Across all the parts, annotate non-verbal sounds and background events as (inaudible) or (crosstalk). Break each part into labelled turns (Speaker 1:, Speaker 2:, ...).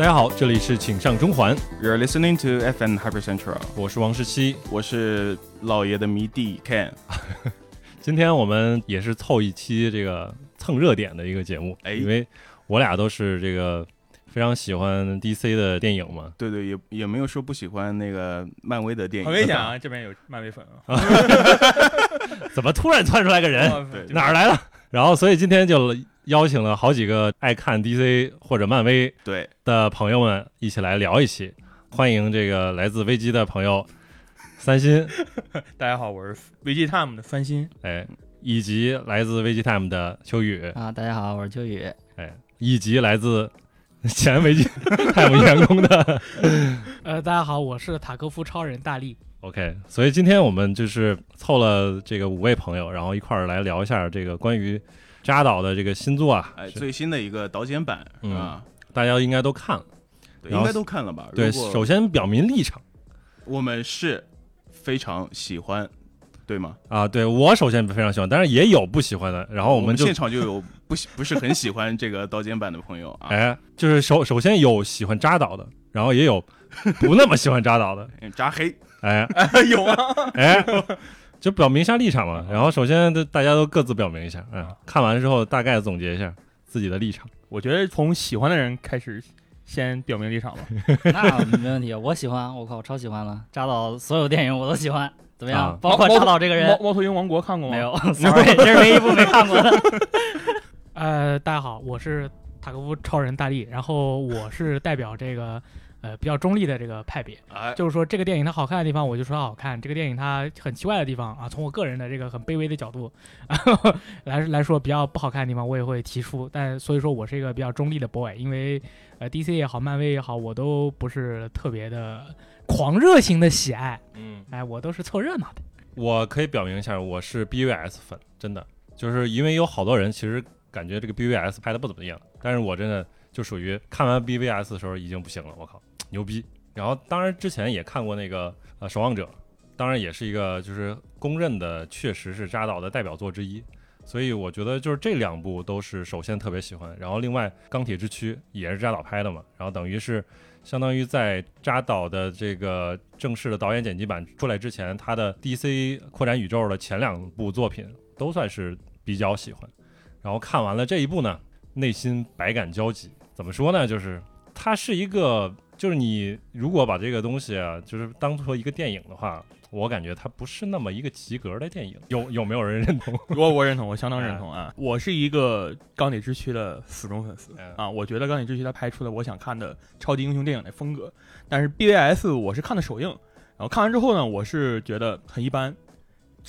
Speaker 1: 大家好，这里是请上中环
Speaker 2: ，You're listening to FM Hyper Central，
Speaker 1: 我是王十七。
Speaker 2: 我是老爷的迷弟 Ken。(laughs)
Speaker 1: 今天我们也是凑一期这个蹭热点的一个节目，
Speaker 2: 哎
Speaker 1: 因为我俩都是这个非常喜欢 DC 的电影嘛。
Speaker 2: 对对，也也没有说不喜欢那个漫威的电影，
Speaker 3: 很危险啊！(laughs) 这边有漫威粉啊，(laughs)
Speaker 1: 怎么突然窜出来个人？
Speaker 2: 对
Speaker 1: 哪儿来的？然后，所以今天就邀请了好几个爱看 DC 或者漫威
Speaker 2: 对，
Speaker 1: 的朋友们一起来聊一期。欢迎这个来自危机的朋友三星，(laughs)
Speaker 3: 大家好，我是危机 Time 的三新。
Speaker 1: 哎，以及来自危机 Time 的秋雨，
Speaker 4: 啊，大家好，我是秋雨。
Speaker 1: 哎，以及来自前危机 (laughs) Time 员工的 (laughs)
Speaker 5: 呃，大家好，我是塔科夫超人大力。
Speaker 1: OK，所以今天我们就是凑了这个五位朋友，然后一块儿来聊一下这个关于扎导的这个新作啊，
Speaker 2: 哎，最新的一个导剪版
Speaker 1: 嗯。
Speaker 2: 啊，
Speaker 1: 大家应该都看了。
Speaker 2: 对，应该都看了吧？
Speaker 1: 对，首先表明立场。
Speaker 2: 我们是非常喜欢，对吗？
Speaker 1: 啊，对我首先非常喜欢，但是也有不喜欢的，然后我
Speaker 2: 我
Speaker 1: 们就
Speaker 2: 现场就有 (laughs) 不喜不是很喜欢这个导剪版的朋友啊，(laughs)
Speaker 1: 哎，就是首首先有喜欢扎导的，然后也有不那么喜欢扎导的，(laughs)
Speaker 2: 扎黑，
Speaker 1: 哎。
Speaker 3: 有啊，
Speaker 1: 哎，就表明一下立场嘛。然后首先大家都各自表明一下，嗯，看完之后大概总结一下自己的立场。
Speaker 3: 我觉得从喜欢的人开始，先表明立场吧。(laughs)
Speaker 4: 那没问题，我喜欢，我靠，我超喜欢了。扎导所有电影我都喜欢，怎么样？
Speaker 1: 啊
Speaker 4: 包括扎导这个人
Speaker 3: 猫猫头鹰王国看过吗？
Speaker 4: 没。有，(laughs) sorry，(laughs) 这是唯一一部没看过的。
Speaker 5: 呃，大家好，我是塔科夫超人大力，然后我是代表这个呃比较中立的这个派别，
Speaker 2: 哎，
Speaker 5: 就是说这个电影它好看的地方，我就说它好看；这个电影它很奇怪的地方啊，从我个人的这个很卑微的角度啊来来说比较不好看的地方，我也会提出。但所以说我是一个比较中立的 boy，因为呃 DC 也好，漫威也好，我都不是特别的狂热型的喜爱，
Speaker 1: 嗯，
Speaker 5: 哎，我都是凑热闹的。
Speaker 1: 我可以表明一下，我是 BVS 粉，真的，就是因为有好多人其实感觉这个 BVS 拍的不怎么样，但是我真的就属于看完 BVS 的时候已经不行了，我靠，牛逼！然后当然之前也看过那个呃《守望者》，当然也是一个就是公认的，确实是扎导的代表作之一。所以我觉得就是这两部都是首先特别喜欢，然后另外《钢铁之躯》也是扎导拍的嘛，然后等于是相当于在扎导的这个正式的导演剪辑版出来之前，他的 DC 扩展宇宙的前两部作品都算是比较喜欢。然后看完了这一部呢，内心百感交集。怎么说呢？就是它是一个，就是你如果把这个东西啊，就是当做一个电影的话，我感觉它不是那么一个及格的电影。有有没有人认同？(laughs)
Speaker 3: 我我认同，我相当认同啊！我是一个钢铁之躯的死忠粉丝
Speaker 1: 嗯
Speaker 3: 啊！我觉得钢铁之躯它拍出了我想看的超级英雄电影的风格，但是 BVS 我是看的首映，然后看完之后呢，我是觉得很一般。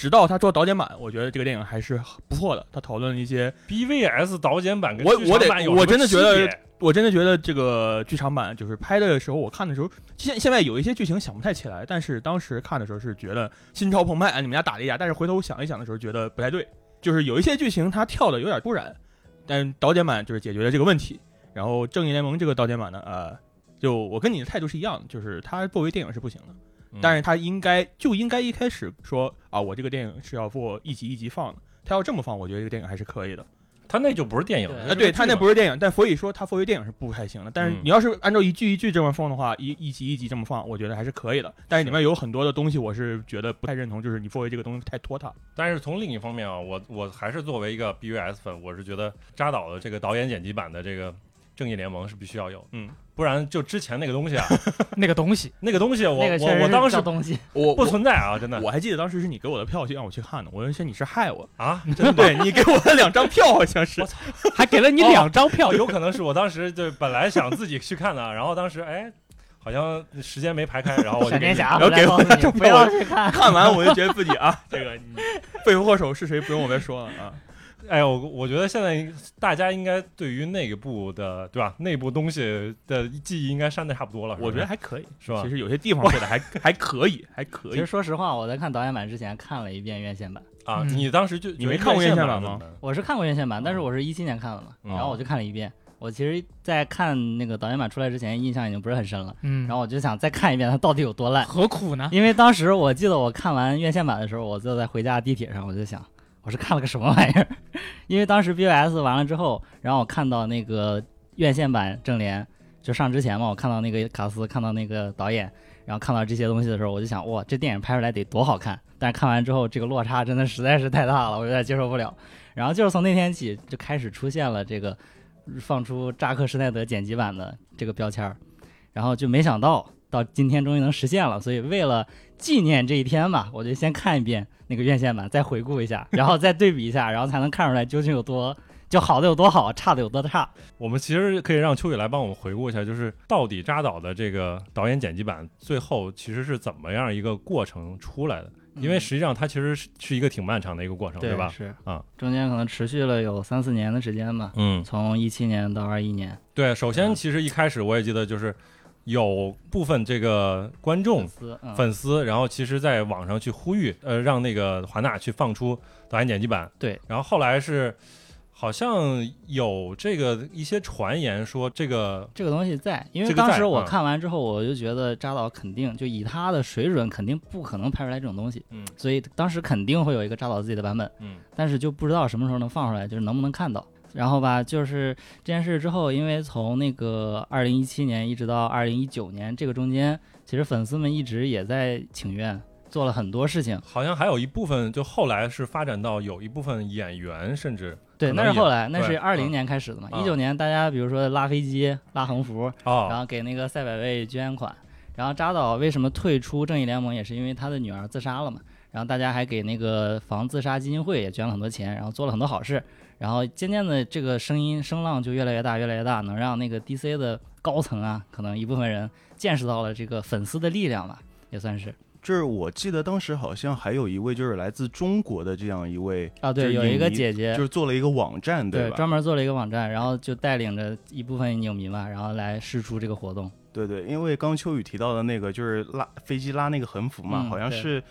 Speaker 3: 直到他做导剪版，我觉得这个电影还是不错的。他讨论了一些
Speaker 1: BVS 导剪版跟
Speaker 3: 我
Speaker 1: 剧场版有
Speaker 3: 我得我真的觉得我真的觉得这个剧场版就是拍的时候，我看的时候，现现在有一些剧情想不太起来，但是当时看的时候是觉得心潮澎湃，啊你们家打了一架，但是回头想一想的时候，觉得不太对，就是有一些剧情它跳的有点突然，但导剪版就是解决了这个问题。然后正义联盟这个导剪版呢，呃，就我跟你的态度是一样的，就是它作为电影是不行的，
Speaker 1: 嗯
Speaker 3: 但是他应该就应该一开始说啊，我这个电影是要做一集一集放的，他要这么放，我觉得这个电影还是可以的。
Speaker 1: 他那就不是电影，
Speaker 4: 对
Speaker 3: 啊，对他那不
Speaker 1: 是
Speaker 3: 是电影，但所以说他作为电影是不太行的。但是
Speaker 1: 嗯
Speaker 3: 你要是按照一句一句这么放的话，一一集一集这么放，我觉得还是可以的。但是里面有很多的东西，我是觉得不太认同，就是你作为这个东西太拖沓。
Speaker 1: 但是从另一方面啊，我我还是作为一个 BVS 粉，我是觉得扎导的这个导演剪辑版的这个正义联盟是必须要有，
Speaker 3: 嗯，
Speaker 1: 不然就之前那个东西啊，(laughs)
Speaker 5: 那个东西，
Speaker 1: 那个东西我我我当时
Speaker 4: 东西，
Speaker 3: 我
Speaker 1: 不存在啊，真的
Speaker 3: 我还记得当时是你给我的票，就让我去看的。我说你是害我，
Speaker 1: 啊，
Speaker 3: 真的 (laughs) 对你给我的两张票好像是
Speaker 1: 我。操 (laughs)
Speaker 5: 还给了你两张票
Speaker 1: 哦，有可能是我当时就本来想自己去看的，然后当时哎，好像时间没排开，然后我就给你
Speaker 3: 然后给我
Speaker 4: 回来告诉你不要去看。
Speaker 3: 看完我就觉得自己啊，这个你背后祸首是谁不用我再说了啊。
Speaker 1: 哎，我我觉得现在大家应该对于内部的对吧，内部东西的记忆应该删的差不多了，
Speaker 3: 我觉得还可以，
Speaker 1: 是吧
Speaker 3: 其实有些地方做的还 (laughs) 还可以，还可以
Speaker 4: 其实。说实话，我在看导演版之前看了一遍院线版，
Speaker 1: 啊，
Speaker 5: 嗯
Speaker 1: 你当时就
Speaker 3: 你没看过院线版吗？
Speaker 4: 我是看过院线版，但是我是一七年看的嘛，
Speaker 1: 嗯
Speaker 4: 然后我就看了一遍。我其实，在看那个导演版出来之前，印象已经不是很深了，
Speaker 5: 嗯，
Speaker 4: 然后我就想再看一遍它到底有多烂。
Speaker 5: 何苦呢？
Speaker 4: 因为当时我记得我看完院线版的时候，我坐在回家的地铁上，我就想，我是看了个什么玩意儿？(laughs) 因为当时 BOS 完了之后，然后我看到那个院线版正联就上之前嘛，我看到那个卡斯，看到那个导演，然后看到这些东西的时候，我就想，哇，这电影拍出来得多好看！但是看完之后，这个落差真的实在是太大了，我有点接受不了。然后就是从那天起，就开始出现了这个放出扎克施耐德剪辑版的这个标签儿，然后就没想到到今天终于能实现了。所以为了纪念这一天吧，我就先看一遍那个院线版，再回顾一下，然后再对比一下，然后才能看出来究竟有多就好的有多好，差的有多差。
Speaker 1: 我们其实可以让秋雨来帮我们回顾一下，就是到底扎导的这个导演剪辑版最后其实是怎么样一个过程出来的？因为实际上它其实是是一个挺漫长的一个过程，
Speaker 4: 对
Speaker 1: 吧？
Speaker 4: 是
Speaker 1: 啊，
Speaker 4: 中间可能持续了有三四年的时间吧，
Speaker 1: 嗯，
Speaker 4: 从一七年到二一年。
Speaker 1: 对。首先，其实一开始我也记得，就是有部分这个观众
Speaker 4: 粉丝，
Speaker 1: 然后其实在网上去呼吁，呃，让那个华纳去放出导演剪辑版。
Speaker 4: 对。
Speaker 1: 然后后来是好像有这个一些传言说这个
Speaker 4: 这个东西在，因为当时我
Speaker 1: 啊
Speaker 4: 看完之后，我就觉得扎导肯定就以他的水准，肯定不可能拍出来这种东西，
Speaker 1: 嗯
Speaker 4: 所以当时肯定会有一个扎导自己的版本，
Speaker 1: 嗯
Speaker 4: 但是就不知道什么时候能放出来，就是能不能看到。然后吧，就是这件事之后，因为从那个二零一七年一直到二零一九年这个中间，其实粉丝们一直也在请愿，做了很多事情。
Speaker 1: 好像还有一部分，就后来是发展到有一部分演员甚至
Speaker 4: 对，那是后来，那是二零
Speaker 1: 嗯
Speaker 4: 年开始的嘛。
Speaker 1: 啊
Speaker 4: 一九年大家比如说拉飞机、拉横幅，然
Speaker 1: 哦，
Speaker 4: 后给那个赛百味捐款。然后扎导为什么退出正义联盟，也是因为他的女儿自杀了嘛。然后大家还给那个防自杀基金会也捐了很多钱，然后做了很多好事。然后渐渐的，这个声音声浪就越来越大，越来越大，能让那个 DC 的高层啊，可能一部分人见识到了这个粉丝的力量吧，也算是
Speaker 2: 就是我记得当时好像还有一位就是来自中国的这样一位，
Speaker 4: 啊。对，有一个姐姐
Speaker 2: 就，是做了一个网站，
Speaker 4: 对，
Speaker 2: 吧？
Speaker 4: 专门做了一个网站，然后就带领着一部分影迷嘛，然后来试出这个活动。
Speaker 2: 对对，因为刚秋雨提到的那个就是拉飞机拉那个横幅嘛，
Speaker 4: 嗯
Speaker 2: 好像是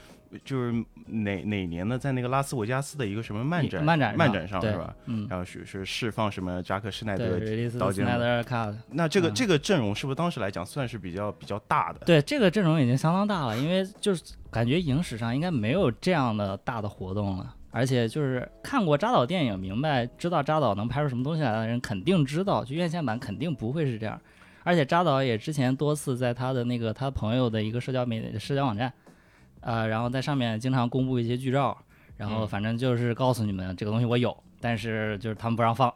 Speaker 2: 就是哪哪年呢，在那个拉斯维加斯的一个什么漫展
Speaker 4: 漫展
Speaker 2: 漫展上是吧？
Speaker 4: 嗯，
Speaker 2: 然后是是释放什么扎克施耐德
Speaker 4: the
Speaker 2: 剪嘛
Speaker 4: Snyder Cut。
Speaker 2: 那这个、
Speaker 4: 嗯
Speaker 2: 这个阵容是不是当时来讲算是比较比较大的？
Speaker 4: 对，这个阵容已经相当大了，因为就是感觉影史上应该没有这样的大的活动了。而且就是看过扎导电影，明白知道扎导能拍出什么东西来的人，肯定知道，就院线版肯定不会是这样。而且扎导也之前多次在他的那个他朋友的一个社交媒体社交网站，呃，然后在上面经常公布一些剧照，然后
Speaker 1: 嗯
Speaker 4: 反正就是告诉你们这个东西我有，但是就是他们不让放，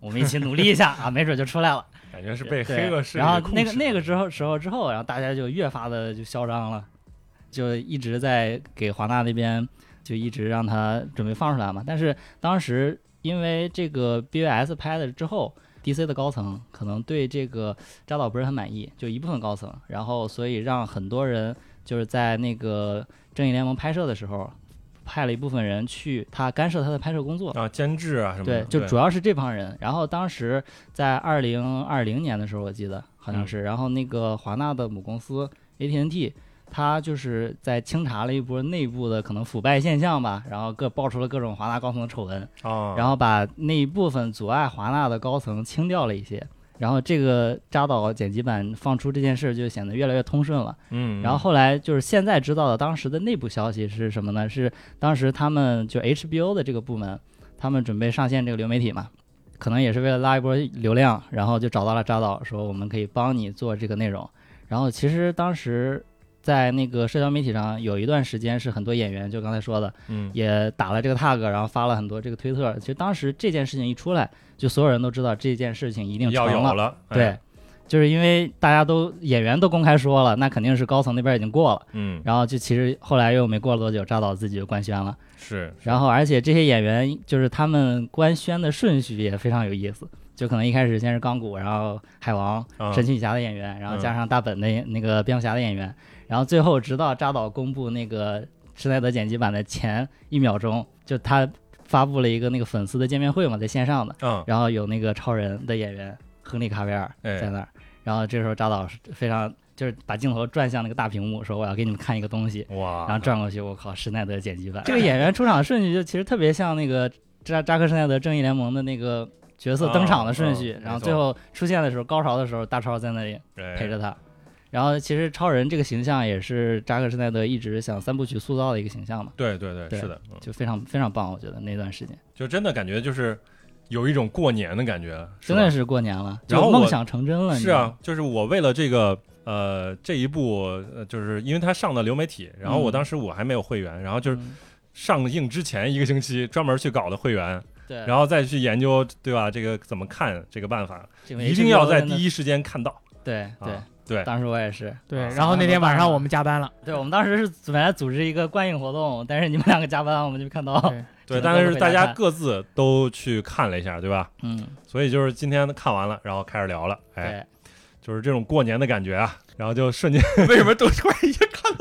Speaker 4: 我们一起努力一下 (laughs) 啊，没准就出来了。
Speaker 1: 感觉是被黑恶势力
Speaker 4: 然后那个那个之后时候之后，然后大家就越发的就嚣张了，就一直在给华纳那边就一直让他准备放出来嘛。但是当时因为这个 BVS 拍了之后，DC 的高层可能对这个扎导不是很满意，就一部分高层，然后所以让很多人就是在那个正义联盟拍摄的时候。派了一部分人去他干涉他的拍摄工作，
Speaker 1: 啊监制啊什么的，
Speaker 4: 对，就主要是这帮人。然后当时在二零二零年的时候，我记得好像是，然后那个华纳的母公司 AT&T，他就是在清查了一波内部的可能腐败现象吧，然后各爆出了各种华纳高层的丑闻，
Speaker 1: 啊，
Speaker 4: 然后把那一部分阻碍华纳的高层清掉了一些。然后这个扎导剪辑版放出这件事就显得越来越通顺了。
Speaker 1: 嗯，
Speaker 4: 然后后来就是现在知道的当时的内部消息是什么呢？是当时他们就 HBO 的这个部门，他们准备上线这个流媒体嘛，可能也是为了拉一波流量，然后就找到了扎导，说我们可以帮你做这个内容。然后其实当时在那个社交媒体上有一段时间是很多演员，就刚才说的，
Speaker 1: 嗯
Speaker 4: 也打了这个 tag，然后发了很多这个推特。其实当时这件事情一出来，就所有人都知道这件事情一定成
Speaker 1: 要有
Speaker 4: 了。
Speaker 1: 哎
Speaker 4: 对，，就是因为大家都演员都公开说了，那肯定是高层那边已经过了。
Speaker 1: 嗯
Speaker 4: 然后就其实后来又没过了多久，扎导自己就官宣了。
Speaker 1: 是，
Speaker 4: 然后而且这些演员就是他们官宣的顺序也非常有意思，就可能一开始先是钢骨，然后海王、
Speaker 1: 啊
Speaker 4: 神奇女侠的演员，然后
Speaker 1: 嗯
Speaker 4: 加上大本的那个蝙蝠侠的演员，然后最后直到扎导公布那个施耐德剪辑版的前一秒钟，就他发布了一个那个粉丝的见面会嘛，在线上的，
Speaker 1: 嗯
Speaker 4: 然后有那个超人的演员亨利卡维尔
Speaker 1: 哎
Speaker 4: 在那儿，然后这时候扎导是非常就是把镜头转向那个大屏幕，说我要给你们看一个东西，
Speaker 1: 哇，
Speaker 4: 然后转过去，我靠，施耐德剪辑版，这个演员出场顺序就其实特别像那个扎扎克施耐德正义联盟的那个角色登场的顺序，
Speaker 1: 啊啊
Speaker 4: 然后最后出现的时候，高潮的时候，大超在那里
Speaker 1: 哎
Speaker 4: 陪着他。然后其实超人这个形象也是扎克施耐德一直想三部曲塑造的一个形象嘛，
Speaker 1: 对对对，
Speaker 4: 对
Speaker 1: 是的，嗯
Speaker 4: 就非常非常棒，我觉得那段时间。
Speaker 1: 就真的感觉就是有一种过年的感觉，
Speaker 4: 真的是过年了，
Speaker 1: 然后
Speaker 4: 梦想成真了。
Speaker 1: 是啊，就是我为了这个呃这一部，呃，就是因为它上的流媒体，然后我
Speaker 4: 嗯
Speaker 1: 当时我还没有会员，然后就是
Speaker 4: 嗯
Speaker 1: 上映之前一个星期专门去搞的会员，
Speaker 4: 对，
Speaker 1: 然后再去研究，对吧？这个怎么看这个办法，一定要在第一时间看到。
Speaker 4: 对对
Speaker 1: 啊，对，
Speaker 4: 当时我也是，
Speaker 5: 对，
Speaker 1: 啊
Speaker 5: 然后那天晚上我们加班了，
Speaker 4: 对我们当时是本来组织一个观影活动，但是你们两个加班，我们就没看到。
Speaker 5: 对，(laughs)
Speaker 1: 对，但是大家各自都去看了一下，对吧？
Speaker 4: 嗯，
Speaker 1: 所以就是今天看完了，然后开始聊了，哎，
Speaker 4: 对，
Speaker 1: 就是这种过年的感觉啊，然后就瞬间，(laughs)
Speaker 3: 为什么都突然一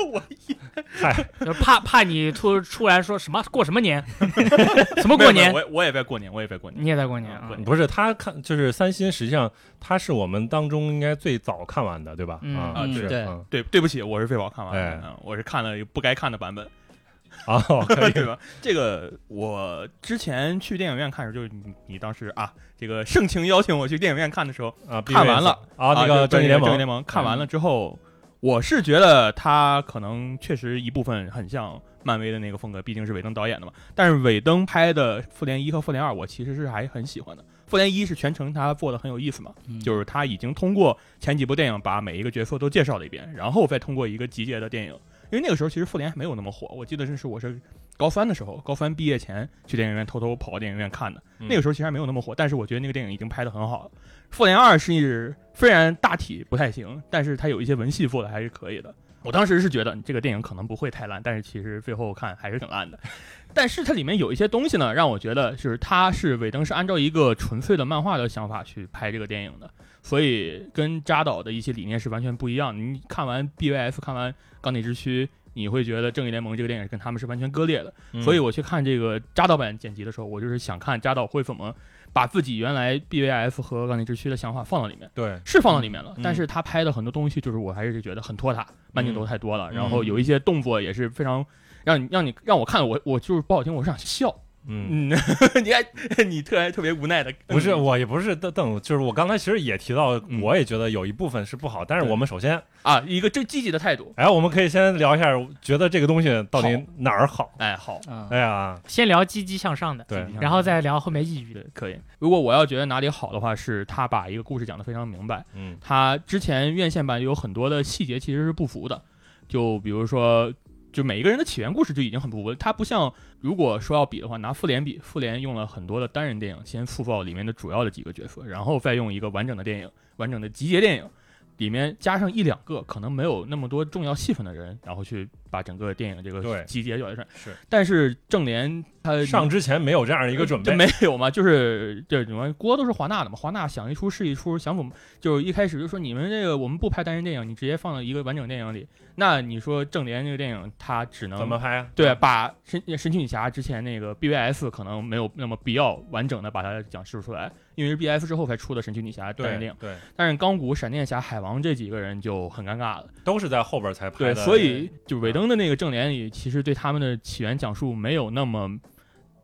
Speaker 3: 我一眼？
Speaker 1: 嗨，
Speaker 5: 就怕怕你突出来说什么过什么年，(laughs) 什么过年
Speaker 3: 没没，我我也在过年，我也在过年。
Speaker 5: 你也在过年啊
Speaker 1: 不是他看，就是三星，实际上他是我们当中应该最早看完的，对吧？
Speaker 5: 嗯
Speaker 1: 啊，对，
Speaker 4: 对
Speaker 1: 嗯
Speaker 3: 对，对不起，我是最早看完的，
Speaker 1: 哎
Speaker 3: 嗯我是看了不该看的版本，(laughs)
Speaker 1: 哦，可以 (laughs)
Speaker 3: 对吧？这个我之前去电影院看的时候，就是你你当时啊，这个盛情邀请我去电影院看的时候，
Speaker 1: 啊，
Speaker 3: 看完了
Speaker 1: 啊，那个
Speaker 3: 正
Speaker 1: 正义联盟
Speaker 3: 正义联盟看完了之后，我是觉得他可能确实一部分很像漫威的那个风格，毕竟是尾灯导演的嘛。但是尾灯拍的复联一和复联二，我其实是还很喜欢的。复联一是全程他做的很有意思嘛，
Speaker 4: 嗯
Speaker 3: 就是他已经通过前几部电影把每一个角色都介绍了一遍，然后再通过一个集结的电影。因为那个时候其实复联还没有那么火，我记得是是我是高三的时候，高三毕业前去电影院偷偷跑到电影院看的。
Speaker 1: 嗯
Speaker 3: 那个时候其实还没有那么火，但是我觉得那个电影已经拍得很好了。复联二是虽然大体不太行，但是它有一些文戏做的还是可以的。我当时是觉得这个电影可能不会太烂，但是其实最后看还是挺烂的。(laughs) 但是它里面有一些东西呢，让我觉得就是它是尾灯是按照一个纯粹的漫画的想法去拍这个电影的，所以跟扎导的一些理念是完全不一样的。你看完 BVS，看完钢铁之躯，你会觉得正义联盟这个电影跟他们是完全割裂的。
Speaker 1: 嗯。
Speaker 3: 所以我去看这个扎导版剪辑的时候，我就是想看扎导会怎么把自己原来 BVF 和钢铁之躯的想法放到里面，
Speaker 1: 对，
Speaker 3: 是放到里面了，
Speaker 1: 嗯。
Speaker 3: 但是他拍的很多东西，就是我还是觉得很拖沓，慢镜头太多了，
Speaker 1: 嗯。
Speaker 3: 然后有一些动作也是非常让你让你让我看我我就是不好听，我是想笑，
Speaker 1: 嗯，
Speaker 3: 嗯，你还 (laughs) 你特还特别无奈的，
Speaker 1: 不是，我也不是邓邓，就是我刚才其实也提到，
Speaker 3: 嗯
Speaker 1: 我也觉得有一部分是不好，但是我们首先，
Speaker 3: 啊，一个正积极的态度，
Speaker 1: 哎，我们可以先聊一下，觉得这个东西到底哪儿好？
Speaker 3: 哎，好，
Speaker 4: 嗯
Speaker 1: 哎呀，
Speaker 5: 先聊积极向上的，
Speaker 1: 对，
Speaker 5: 然后再聊后面抑郁的。
Speaker 3: 可以。如果我要觉得哪里好的话，是他把一个故事讲得非常明白。
Speaker 1: 嗯
Speaker 3: 他之前院线版有很多的细节其实是不符的，就比如说，就每一个人的起源故事就已经很不稳。它不像如果说要比的话，拿复联比，复联用了很多的单人电影先塑造里面的主要的几个角色，然后再用一个完整的电影、完整的集结电影。里面加上一两个可能没有那么多重要戏份的人，然后去把整个电影这
Speaker 1: 对
Speaker 3: 个集结完成。
Speaker 1: 是，
Speaker 3: 但是正联他
Speaker 1: 上之前没有这样一个准备
Speaker 3: 这，没有嘛？就是这什么锅都是华纳的嘛，华纳想一出是一出，想怎么就是一开始就说你们这个我们不拍单人电影，你直接放到一个完整电影里，那你说正联这个电影它只能
Speaker 1: 怎么拍啊？
Speaker 3: 对，把神神奇女侠之前那个 BVS 可能没有那么必要完整的把它讲述出来，因为是 BF 之后才出的神奇女侠单人电影，
Speaker 1: 对，
Speaker 3: 但是钢骨、闪电侠、海王这几个人就很尴尬了。
Speaker 1: 都是在后边才拍的对，
Speaker 3: 所以就尾灯的那个正联里，其实对他们的起源讲述没有那么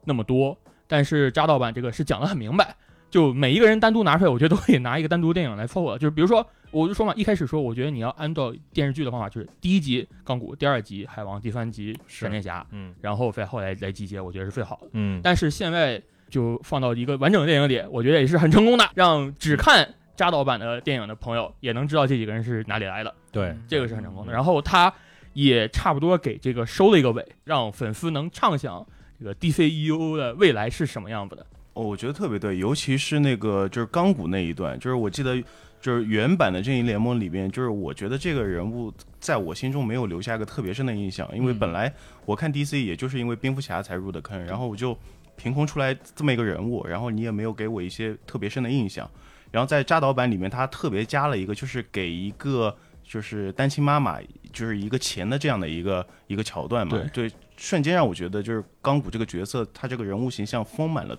Speaker 3: 那么多，但是扎导版这个是讲的很明白，就每一个人单独拿出来，我觉得都可以拿一个单独电影来凑合。就是比如说，我就说嘛，一开始说，我觉得你要按照电视剧的方法，就是第一集钢骨，第二集海王，第三集闪电侠，
Speaker 1: 嗯
Speaker 3: 然后再后来来集结，我觉得是最好的。
Speaker 1: 嗯，
Speaker 3: 但是现在就放到一个完整的电影里，我觉得也是很成功的，让只看扎导版的电影的朋友也能知道这几个人是哪里来的。
Speaker 1: 对，
Speaker 5: 嗯
Speaker 3: 这个是很成功的。
Speaker 1: 嗯
Speaker 3: 然后他也差不多给这个收了一个尾，让粉丝能畅想这个 DCEU 的未来是什么样子的。
Speaker 2: 哦，我觉得特别对，尤其是那个就是钢骨那一段，就是我记得就是原版的正义联盟里边，就是我觉得这个人物在我心中没有留下一个特别深的印象，因为
Speaker 3: 嗯
Speaker 2: 本来我看 DC 也就是因为蝙蝠侠才入的坑，然后我就凭空出来这么一个人物，然后你也没有给我一些特别深的印象，然后在扎导版里面，他特别加了一个，就是给一个就是单亲妈妈就是一个钱的这样的一个一个桥段嘛，对，瞬间让我觉得就是钢骨这个角色，他这个人物形象丰满了，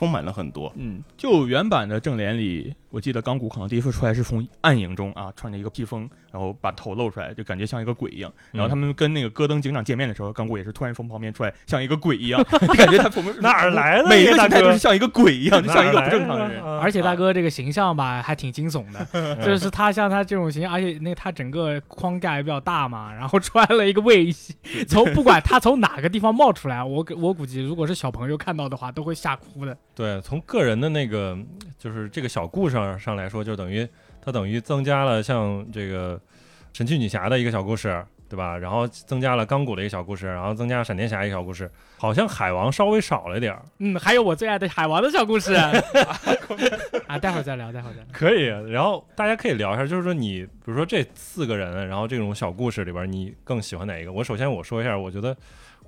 Speaker 2: 丰满了很多。
Speaker 3: 嗯，就原版的正脸里，我记得钢骨可能第一次出来是从暗影中啊，穿着一个披风，然后把头露出来，就感觉像一个鬼一样。然后他们跟那个戈登警长见面的时候，钢骨也是突然从旁边出来，像一个鬼一样，(laughs) 就感觉他从
Speaker 1: 哪儿来的
Speaker 3: 每一个
Speaker 1: 这大哥
Speaker 3: 形态都是像一个鬼一样，(laughs) 就像一个不正常的人。(laughs)
Speaker 5: 而且大哥这个形象吧，还挺惊悚的，就是他像他这种形象，而且那他整个框架也比较大嘛，然后穿了一个卫衣，从不管他从哪个地方冒出来，我我估计如果是小朋友看到的话，都会吓哭的。
Speaker 1: 对，从个人的那个就是这个小故事上上来说，就等于它等于增加了像这个神奇女侠的一个小故事，对吧？然后增加了钢骨的一个小故事，然后增加闪电侠一个小故事，好像海王稍微少了点儿。
Speaker 5: 嗯，还有我最爱的海王的小故事 (laughs) 啊，待会儿再聊，待会儿再聊。
Speaker 1: 可以，然后大家可以聊一下，就是说你，比如说这四个人，然后这种小故事里边，你更喜欢哪一个？我首先我说一下，我觉得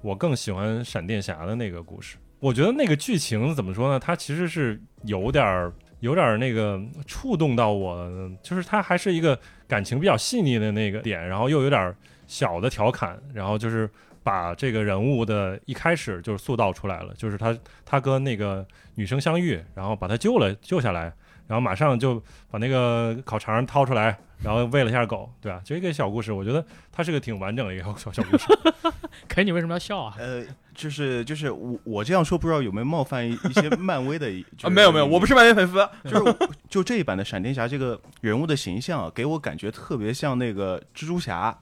Speaker 1: 我更喜欢闪电侠的那个故事。我觉得那个剧情怎么说呢？它其实是有点儿、有点儿那个触动到我，就是它还是一个感情比较细腻的那个点，然后又有点儿小的调侃，然后就是把这个人物的一开始就是塑造出来了，就是他他跟那个女生相遇，然后把他救了救下来，然后马上就把那个烤肠掏出来，然后喂了一下狗，对吧、这个小故事，我觉得它是个挺完整的一个小小故事。(laughs)
Speaker 5: 可是你为什么要笑啊？
Speaker 2: 呃，就是就是我我这样说不知道有没有冒犯一一些 (laughs) 漫威的就是
Speaker 3: 啊，没有没有，我不是漫威粉丝。
Speaker 2: 就是就这一版的闪电侠这个人物的形象啊，给我感觉特别像那个蜘蛛侠，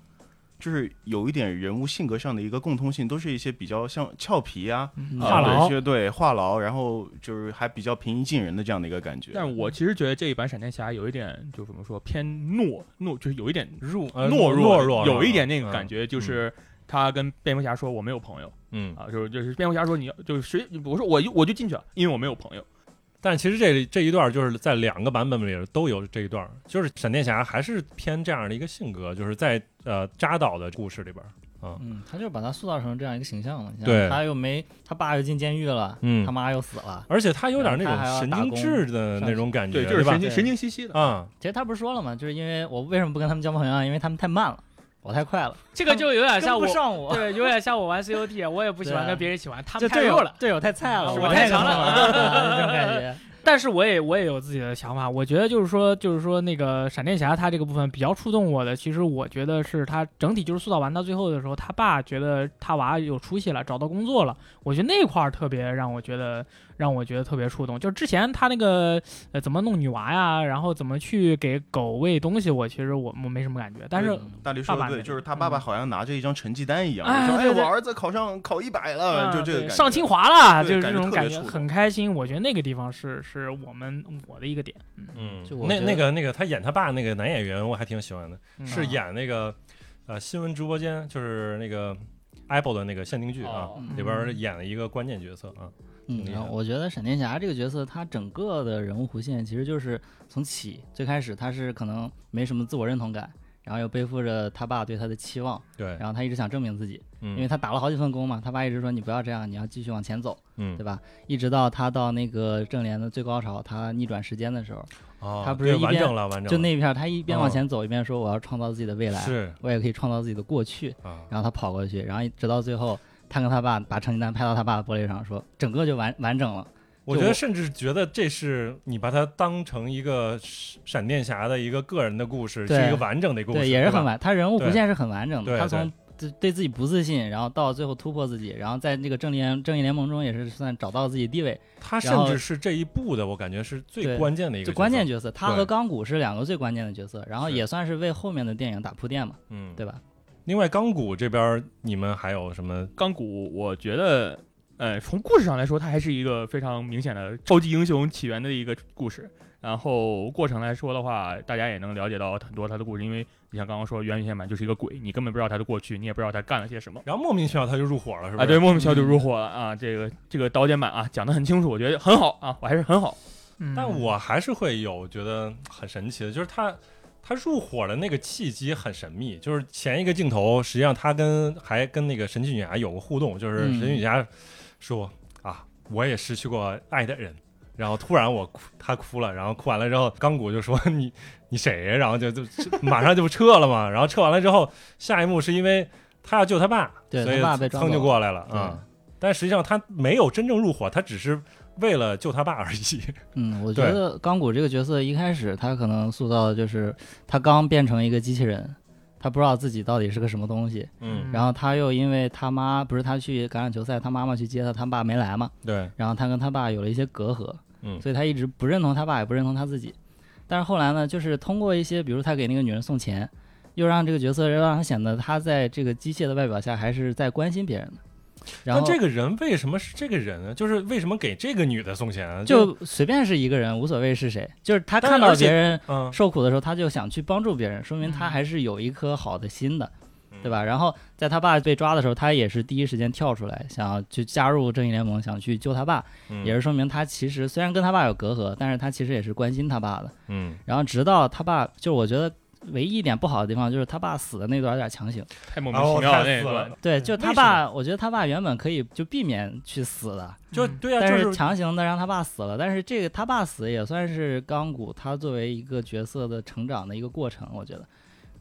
Speaker 2: 就是有一点人物性格上的一个共通性，都是一些比较像俏皮啊，
Speaker 5: 话痨
Speaker 2: 对，话痨，然后就是还比较平易近人的这样的一个感觉。
Speaker 3: 但我其实觉得这一版闪电侠有一点，就怎么说偏懦懦，就是有一点
Speaker 1: 入呃
Speaker 3: 懦
Speaker 1: 懦弱，
Speaker 3: 有一点那个
Speaker 1: 嗯
Speaker 3: 感觉，就是他跟蝙蝠侠说我没有朋友
Speaker 1: 嗯，
Speaker 3: 啊，就是就是蝙蝠侠说你要就是谁，我说我就我就进去了，因为我没有朋友。
Speaker 1: 但其实这这一段就是在两个版本里都有这一段，就是闪电侠还是偏这样的一个性格，就是在呃扎导的故事里边，啊，
Speaker 4: 嗯，他就把他塑造成这样一个形象了。
Speaker 1: 对
Speaker 4: 他又没他爸又进监狱了，
Speaker 1: 嗯
Speaker 4: 他妈又死了。
Speaker 1: 而且他有点那种神经质的那种感觉，
Speaker 3: 对，就是
Speaker 1: 吧
Speaker 3: 神？经神经兮兮的。
Speaker 1: 啊，
Speaker 4: 其实他不是说了吗？就是因为我为什么不跟他们交朋友啊？因为他们太慢了，我太快了，
Speaker 5: 这个就有点像我，
Speaker 4: 上我。
Speaker 5: 对，有点像我玩 COD，(laughs) 我也不喜欢跟别人一起玩，他们太弱了。
Speaker 4: 队友太菜了，
Speaker 5: 我
Speaker 4: 我
Speaker 5: 太强了
Speaker 4: 啊 (laughs) 这种感觉。
Speaker 5: 但是我也我也有自己的想法，我觉得就是说就是说那个闪电侠他这个部分比较触动我的，其实我觉得是他整体就是塑造完到最后的时候，他爸觉得他娃有出息了，找到工作了，我觉得那块儿特别让我觉得让我觉得特别触动。就是之前他那个呃怎么弄女娃呀，然后怎么去给狗喂东西，我其实我我没什么感觉，但是
Speaker 2: 大力说的对，就是他爸爸好像拿着一张成绩单一样，
Speaker 5: 哎
Speaker 2: 说哎，
Speaker 5: 对对
Speaker 2: 我儿子考上考一百了，
Speaker 5: 啊
Speaker 2: 就这个感觉
Speaker 5: 上清华了，就是这种感觉很开心。我觉得那个地方是是我们我的一个点，嗯。
Speaker 1: 嗯
Speaker 4: 就，我
Speaker 1: 那那个那个他演他爸那个男演员我还挺喜欢的，
Speaker 5: 嗯。
Speaker 1: 是演那个呃新闻直播间，就是那个 Apple 的那个限定剧啊，
Speaker 3: 哦
Speaker 1: 里边演了一个关键角色啊，
Speaker 4: 嗯，然后我觉得闪电侠这个角色，他整个的人物弧线其实就是从起最开始，他是可能没什么自我认同感，然后又背负着他爸对他的期望，
Speaker 1: 对，
Speaker 4: 然后他一直想证明自己，
Speaker 1: 嗯，
Speaker 4: 因为他打了好几份工嘛，他爸一直说你不要这样，你要继续往前走，
Speaker 1: 嗯
Speaker 4: 对吧？一直到他到那个正联的最高潮，他逆转时间的时候，
Speaker 1: 哦
Speaker 4: 他不是
Speaker 1: 完
Speaker 4: 一边
Speaker 1: 整了完整了，
Speaker 4: 就那一片儿，他一边
Speaker 1: 嗯
Speaker 4: 往前走，一边说我要创造自己的未来，
Speaker 1: 是
Speaker 4: 我也可以创造自己的过去，
Speaker 1: 啊，
Speaker 4: 然后他跑过去，然后直到最后，他跟他爸把成绩单拍到他爸的玻璃上，说整个就完完整了。我
Speaker 1: 我觉得甚至觉得这是你把它当成一个闪电侠的一个个人的故事，是一个完整的故事，
Speaker 4: 对，也是很完，他人物弧
Speaker 1: 对
Speaker 4: 线是很完整的。他从对对自己不自信，然后到最后突破自己，然后在那个正义联正义联盟中也是算找到自己地位，
Speaker 1: 他甚至是这一部的，我感觉是最关键的一个
Speaker 4: 最关键
Speaker 1: 角
Speaker 4: 角色。他和钢骨是两个最关键的角色，然后也算是为后面的电影打铺垫嘛，
Speaker 1: 嗯，
Speaker 4: 对吧？
Speaker 1: 另外，钢骨这边儿你们还有什么？
Speaker 3: 钢骨，我觉得，呃，从故事上来说，它还是一个非常明显的超级英雄起源的一个故事。然后过程来说的话，大家也能了解到很多他的故事，因为你像刚刚说，原先版就是一个鬼，你根本不知道他的过去，你也不知道他干了些什么。
Speaker 1: 然后莫名其妙他就入伙了，是吧
Speaker 3: 啊，对，莫名其妙就入伙了啊！这个这个导剪版啊，讲的很清楚，我觉得很好啊，我还是很好。
Speaker 5: 嗯
Speaker 1: 但我还是会有觉得很神奇的，就是他他入伙的那个契机很神秘，就是前一个镜头，实际上他跟还跟那个神奇女侠有个互动，就是
Speaker 4: 嗯
Speaker 1: 神奇女侠说、啊，我也失去过爱的人。然后突然我哭，他哭了，然后哭完了之后，钢骨就说你你谁呀？然后就就 (laughs) 马上就撤了嘛。然后撤完了之后，下一幕是因为他要救他爸，所以
Speaker 4: 对他爸被抓
Speaker 1: 噌就过来了
Speaker 4: 对
Speaker 1: 啊、但实际上他没有真正入伙，他只是为了救他爸而已。(laughs)
Speaker 4: 嗯，我觉得钢骨这个角色一开始他可能塑造的就是他刚变成一个机器人，他不知道自己到底是个什么东西，
Speaker 1: 嗯，
Speaker 4: 然后他又因为他妈不是他去橄榄球赛，他妈妈去接他，他爸没来嘛，
Speaker 1: 对，
Speaker 4: 然后他跟他爸有了一些隔阂，
Speaker 1: 嗯
Speaker 4: 所以他一直不认同他爸，也不认同他自己。但是后来呢，就是通过一些，比如他给那个女人送钱，又让这个角色让他显得他在这个机械的外表下还是在关心别人的。然后
Speaker 1: 这个人为什么是这个人呢？就是为什么给这个女的送钱啊？
Speaker 4: 就随便是一个人，无所谓是谁，就是他看到别人
Speaker 1: 嗯，
Speaker 4: 受苦的时候，他就想去帮助别人，说明他
Speaker 5: 嗯
Speaker 4: 还是有一颗好的心的，
Speaker 1: 嗯
Speaker 4: 对吧？然后在他爸被抓的时候，他也是第一时间跳出来，想要去加入正义联盟，想去救他爸，
Speaker 1: 嗯
Speaker 4: 也是说明他其实虽然跟他爸有隔阂，但是他其实也是关心他爸的。
Speaker 1: 嗯
Speaker 4: 然后直到他爸，就我觉得唯一一点不好的地方就是他爸死的那段有点强行。
Speaker 3: 太莫名其妙了那段。
Speaker 4: 对，就他爸，我觉得他爸原本可以就避免去死的，
Speaker 5: 嗯
Speaker 1: 就对啊，
Speaker 4: 但
Speaker 1: 就是是
Speaker 4: 强行的让他爸死了。但是这个他爸死也算是钢骨他作为一个角色的成长的一个过程，我觉得，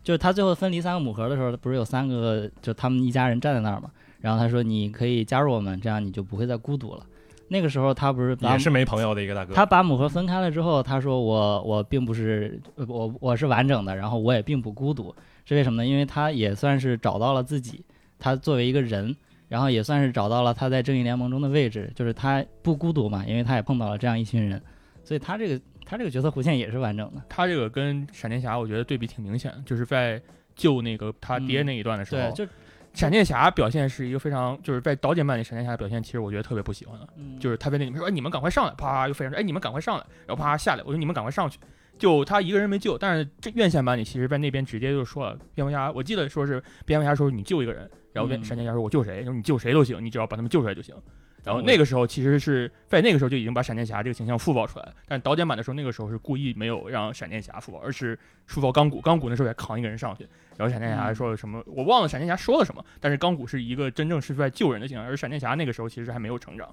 Speaker 4: 就是他最后分离三个母盒的时候，不是有三个就他们一家人站在那儿嘛，然后他说你可以加入我们，这样你就不会再孤独了。那个时候他不是
Speaker 1: 也是没朋友的一个大哥。
Speaker 4: 他把母盒分开了之后，他说我我并不是呃我我是完整的，然后我也并不孤独，是为什么呢？因为他也算是找到了自己，他作为一个人，然后也算是找到了他在正义联盟中的位置，就是他不孤独嘛，因为他也碰到了这样一群人，所以他这个他这个角色弧线也是完整的。
Speaker 3: 他这个跟闪电侠，我觉得对比挺明显的，就是在救那个他爹那一段的时候，
Speaker 4: 对，就
Speaker 3: 闪电侠表现是一个非常，就是在导剪版里闪电侠的表现，其实我觉得特别不喜欢的，
Speaker 4: 嗯
Speaker 3: 就是他被那里面说，哎，你们赶快上来，啪又飞上去，哎，你们赶快上来，然后啪下来，我说你们赶快上去。就他一个人没救，但是这院线版里其实在那边直接就说了，蝙蝠侠，我记得说是蝙蝠侠说你救一个人，然后
Speaker 4: 嗯
Speaker 3: 闪电侠说我救谁，说你救谁都行，你只要把他们救出来就行。然后那个时候其实是在那个时候就已经把闪电侠这个形象复报出来了，但是导剪版的时候那个时候是故意没有让闪电侠复报，而是复报钢骨，钢骨那时候也扛一个人上去，然后闪电侠还说了什么，我忘了闪电侠说了什么，但是钢骨是一个真正是在救人的形象，而闪电侠那个时候其实还没有成长，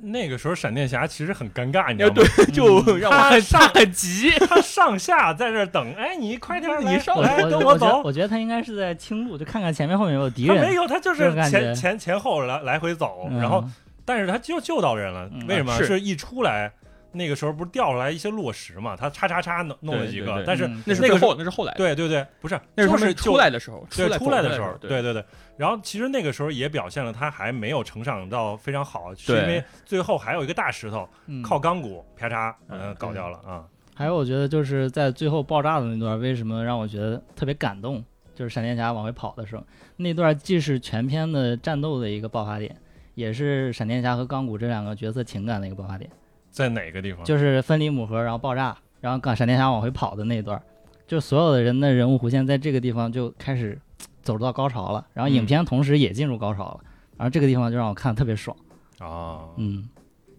Speaker 1: 那个时候闪电侠其实很尴尬，你知
Speaker 3: 哎
Speaker 1: 道吗？
Speaker 3: 对，就让我
Speaker 1: 他上
Speaker 3: 很急，
Speaker 1: 他上下在这等，哎，你快点来 (laughs)
Speaker 3: 你上
Speaker 4: 我
Speaker 1: 来
Speaker 4: 跟我
Speaker 1: 走。
Speaker 4: 我觉得他应该是在清路，就看看前面后面有没有敌人。
Speaker 1: 他没有，他就是前前前后来来回走，
Speaker 4: 嗯
Speaker 1: 然后但是他就救到人了
Speaker 4: 嗯，
Speaker 1: 为什么？
Speaker 3: 是
Speaker 1: 是一出来，那个时候不是掉出来一些落石嘛？他叉叉叉弄弄了几
Speaker 3: 对对对，
Speaker 1: 个但是
Speaker 4: 嗯
Speaker 3: 那是
Speaker 1: 那个
Speaker 3: 后，那是后来，
Speaker 1: 对对对，不是，
Speaker 3: 那是他们出来的时候，
Speaker 1: 对
Speaker 3: 来
Speaker 1: 出来的时候，
Speaker 3: 对
Speaker 1: 对对对。然后其实那个时候也表现了他还没有成长到非常好，是因为最后还有一个大石头
Speaker 4: 嗯
Speaker 1: 靠钢骨啪嚓，
Speaker 3: 嗯
Speaker 1: 嗯，搞掉了啊。
Speaker 4: 还有，我觉得就是在最后爆炸的那段，为什么让我觉得特别感动？就是闪电侠往回跑的时候，那段既是全片的战斗的一个爆发点，也是闪电侠和钢骨这两个角色情感的一个爆发点。
Speaker 1: 在哪个地方？
Speaker 4: 就是分离母盒，然后爆炸，然后赶闪电侠往回跑的那一段，就所有的人的人物弧线在这个地方就开始走到高潮了，然后影片同时也进入高潮了，然后这个地方就让我看得特别爽，
Speaker 1: 啊，
Speaker 4: 嗯，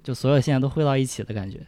Speaker 4: 就所有线都汇到一起的感觉。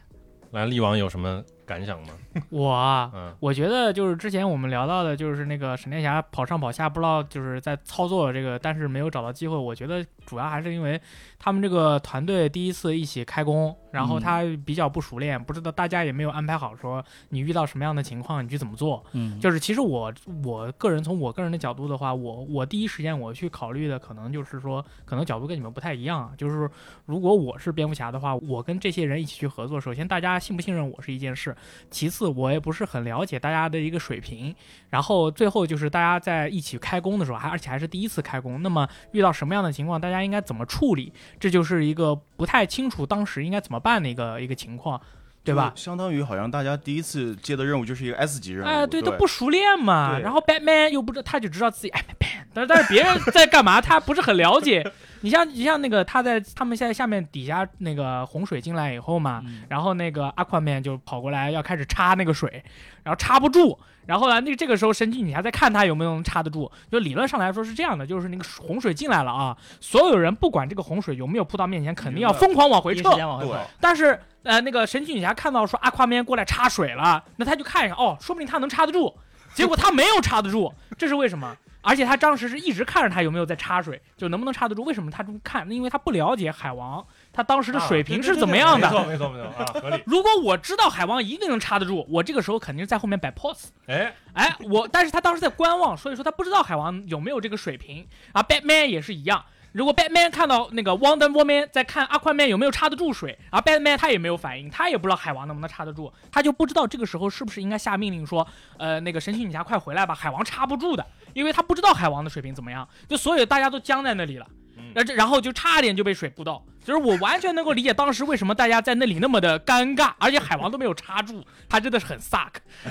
Speaker 1: 来，力王有什么感想吗？(laughs)
Speaker 5: 我啊，
Speaker 1: 嗯
Speaker 5: 我觉得就是之前我们聊到的，就是那个闪电侠跑上跑下，不知道就是在操作这个，但是没有找到机会。我觉得主要还是因为他们这个团队第一次一起开工，然后
Speaker 4: 嗯
Speaker 5: 他比较不熟练，不知道大家也没有安排好说你遇到什么样的情况你去怎么做。
Speaker 4: 嗯，
Speaker 5: 就是其实我我个人从我个人的角度的话，我我第一时间我去考虑的可能就是说，可能角度跟你们不太一样啊。就是如果我是蝙蝠侠的话，我跟这些人一起去合作，首先大家信不信任我是一件事，其次我也不是很了解大家的一个水平，然后最后就是大家在一起开工的时候，还而且还是第一次开工，那么遇到什么样的情况，大家大家应该怎么处理，这就是一个不太清楚当时应该怎么办的一个一个情况，对吧？
Speaker 2: 相当于好像大家第一次接的任务就是一个 S 级任务，
Speaker 5: 哎，对，
Speaker 2: 对，
Speaker 5: 都不熟练嘛。然后 Batman 又不知道，他就知道自己哎 Batman，但是但是别人在干嘛，他不是很了解。(laughs) 你像你像那个他在他们现在下面底下那个洪水进来以后嘛，
Speaker 4: 嗯
Speaker 5: 然后那个 Aquaman 就跑过来要开始插那个水，然后插不住。然后呢，那这个时候神奇女侠在看他有没有能插得住。就理论上来说是这样的，就是那个洪水进来了啊，所有人不管这个洪水有没有扑到面前，肯定要疯狂往回撤
Speaker 4: 时。间往回跑，
Speaker 5: 但是呃，那个神奇女侠看到说阿夸面过来插水了，那他就看一下，哦，说不定他能插得住。结果他没有插得住，这是为什么？而且他当时是一直看着他有没有在插水，就能不能插得住。为什么他这么看？因为他不了解海王他当时的水平是怎么样的。
Speaker 1: 啊没错没错没错啊，合理。(laughs)
Speaker 5: 如果我知道海王一定能插得住，我这个时候肯定是在后面摆 pose。
Speaker 1: 哎，
Speaker 5: 哎，我但是他当时在观望，所以说他不知道海王有没有这个水平。啊，Batman 也是一样。如果 Batman 看到那个 Wonder Woman 在看 Aquaman 有没有插得住水，而 Batman 他也没有反应，他也不知道海王能不能插得住，他就不知道这个时候是不是应该下命令说，呃，那个神奇女侠快回来吧，海王插不住的，因为他不知道海王的水平怎么样，就所有大家都僵在那里了。
Speaker 3: 嗯
Speaker 5: 然后这然后就差点就被水扑到。就是我完全能够理解当时为什么大家在那里那么的尴尬，而且海王都没有插住，他真的是很 suck。(laughs)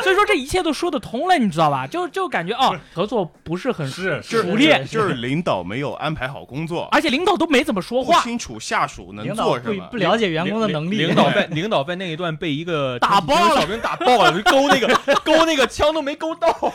Speaker 5: 所以说这一切都说得通了，你知道吧？就就感觉哦，合作不是很
Speaker 1: 是
Speaker 2: 就是
Speaker 5: 熟练
Speaker 2: 就是领导没有安排好工作，
Speaker 5: 而且领导都没怎么说话，
Speaker 2: 不清楚下属能做什么
Speaker 4: 不。了解员工的能力，
Speaker 3: 领导 (laughs) 在领导在那一段被一个
Speaker 5: 打爆了
Speaker 3: 小兵打爆了，勾那个勾那个枪都没勾到。(laughs)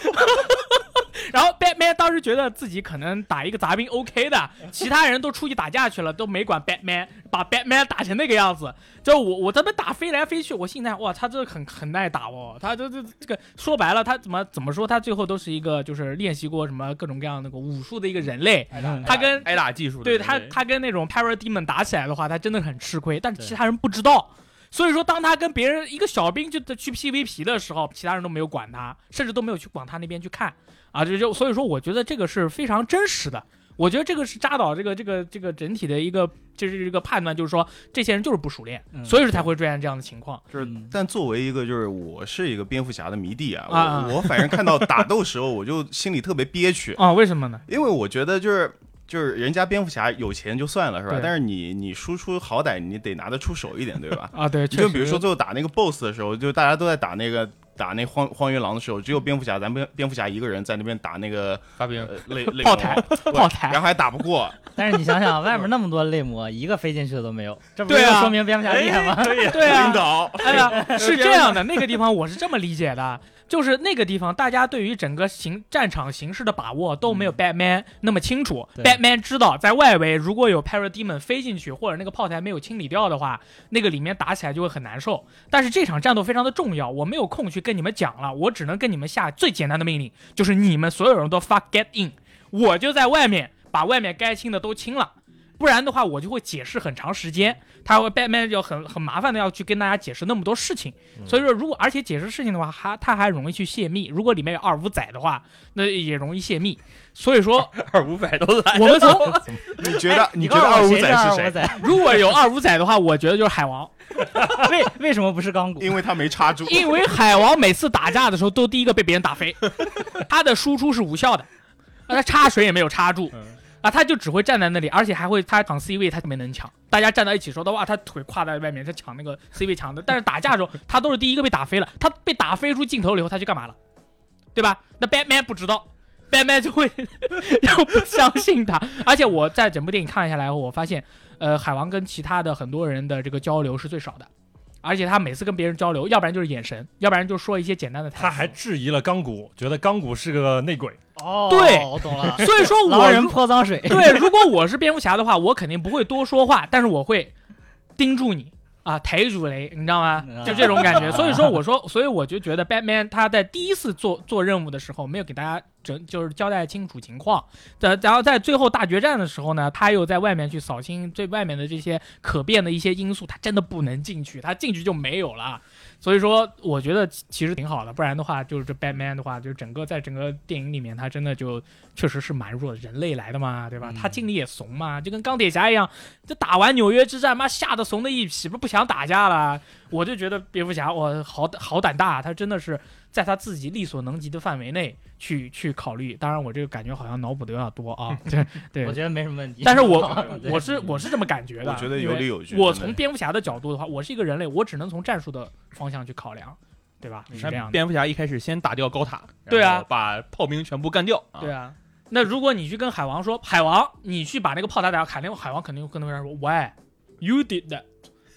Speaker 3: (laughs)
Speaker 5: 然后 Batman 当时觉得自己可能打一个杂兵 OK 的，其他人都出去打架去了，都没管 Batman，把 Batman 打成那个样子。就我我他妈打飞来飞去，我心态哇，他这很很耐打哦，他这这这个说白了，他怎么怎么说，他最后都是一个就是练习过什么各种各样的那个武术的一个人类。
Speaker 4: 嗯
Speaker 5: 他跟
Speaker 3: 挨打技术
Speaker 5: 对他，他跟那种 Parademon 打起来的话，他真的很吃亏，但是其他人不知道。所以说，当他跟别人一个小兵就去 PVP 的时候，其他人都没有管他，甚至都没有去往他那边去看啊！这就所以说，我觉得这个是非常真实的。我觉得这个是扎导这个这个这个整体的一个就是这个判断，就是说这些人就是不熟练，
Speaker 4: 嗯
Speaker 5: 所以说才会出现这样的情况。
Speaker 2: 就是
Speaker 4: 嗯，
Speaker 2: 但作为一个就是我是一个蝙蝠侠的迷弟啊我我反正看到打斗时候我就心里特别憋屈，
Speaker 5: 啊、为什么呢？
Speaker 2: 因为我觉得就是就是人家蝙蝠侠有钱就算了是吧？但是你你输出好歹你得拿得出手一点对吧？(laughs)
Speaker 5: 啊，对，
Speaker 2: 就比如说最后打那个 BOSS 的时候，就大家都在打那个打那荒荒原狼的时候，只有蝙蝠侠咱蝙蝙蝠侠一个人在那边打那个
Speaker 3: 发兵 (laughs)
Speaker 2: 呃类类
Speaker 5: 炮台炮台。
Speaker 2: 然后还打不过，(laughs)
Speaker 4: 但是你想想，外面那么多类魔，一个飞进去的都没有，这不是
Speaker 5: 对啊。
Speaker 4: 说明蝙蝠侠厉害吗？
Speaker 5: 对啊，
Speaker 2: 领导。
Speaker 5: 哎呀，是这样的，那个地方我是这么理解的，就是那个地方大家对于整个形战场形势的把握都没有 Batman 那么清楚。
Speaker 4: 对
Speaker 5: Batman 知道在外围如果有 Parademon 飞进去，或者那个炮台没有清理掉的话，那个里面打起来就会很难受。但是这场战斗非常的重要，我没有空去跟你们讲了，我只能跟你们下最简单的命令，就是你们所有人都 fuck get in，我就在外面把外面该清的都清了。不然的话，我就会解释很长时间，他会 Batman 要很很麻烦的要去跟大家解释那么多事情，所以说如果而且解释事情的话，还他还容易去泄密，如果里面有二五仔的话，那也容易泄密，所以说 (laughs)
Speaker 3: 二五仔都来，
Speaker 5: 我们从 (laughs)
Speaker 2: 你觉得你觉得二五仔是谁？
Speaker 5: 如果有二五仔的话，我觉得就是海王，(laughs)
Speaker 4: 为为什么不是钢骨？
Speaker 2: 因为他没插住。
Speaker 5: 因为海王每次打架的时候都第一个被别人打飞，他的输出是无效的，啊他插水也没有插住。啊，他就只会站在那里，而且还会他抢 C 位，他特别能抢。大家站在一起说的话，他腿跨在外面，他抢那个 C 位抢的。但是打架的时候，他都是第一个被打飞了。他被打飞出镜头了以后，他去干嘛了？对吧？那 Batman 不知道，Batman 就会 (laughs) 然后不相信他。而且我在整部电影看下来后，我发现，呃，海王跟其他的很多人的这个交流是最少的。而且他每次跟别人交流，要不然就是眼神，要不然就说一些简单的台词。
Speaker 1: 他还质疑了钢骨，觉得钢骨是个内鬼。
Speaker 4: 哦，
Speaker 5: 对
Speaker 4: 我懂了。
Speaker 5: 所以说我
Speaker 4: 狼人泼脏水，
Speaker 5: 对，如果我是蝙蝠侠的话，我肯定不会多说话，但是我会盯住你啊，抬如雷，你知道吗？
Speaker 4: 嗯
Speaker 5: 就这种感觉。(laughs) 所以说，我说，所以我就觉得 Batman 他在第一次做做任务的时候，没有给大家整就是交代清楚情况，的，然后在最后大决战的时候呢，他又在外面去扫清最外面的这些可变的一些因素，他真的不能进去，他进去就没有了。所以说，我觉得其其实挺好的，不然的话，就是这 Batman 的话，就是整个在整个电影里面，他真的就确实是蛮弱的，人类来的嘛，对吧？
Speaker 4: 嗯
Speaker 5: 他精力也怂嘛，就跟钢铁侠一样，这打完纽约之战，妈吓得怂的一批，不不想打架了。我就觉得蝙蝠侠，哇，好好胆大，他真的是在他自己力所能及的范围内去去考虑。当然，我这个感觉好像脑补的有点多啊，(laughs) 对对
Speaker 4: 我。觉得没什么问题。
Speaker 5: 但是我 (laughs) 我是我是这么感觉的，
Speaker 2: 我觉得有理有据。
Speaker 5: 我从蝙蝠侠的角度的话，我是一个人类，我只能从战术的方向去考量，对吧？是这样的。
Speaker 3: 蝙蝠侠一开始先打掉高塔，
Speaker 5: 对啊
Speaker 3: 把炮兵全部干掉。
Speaker 5: 对啊，那如果你去跟海王说，海王，你去把那个炮塔打掉，肯定海王肯定可能会说，Why you did that？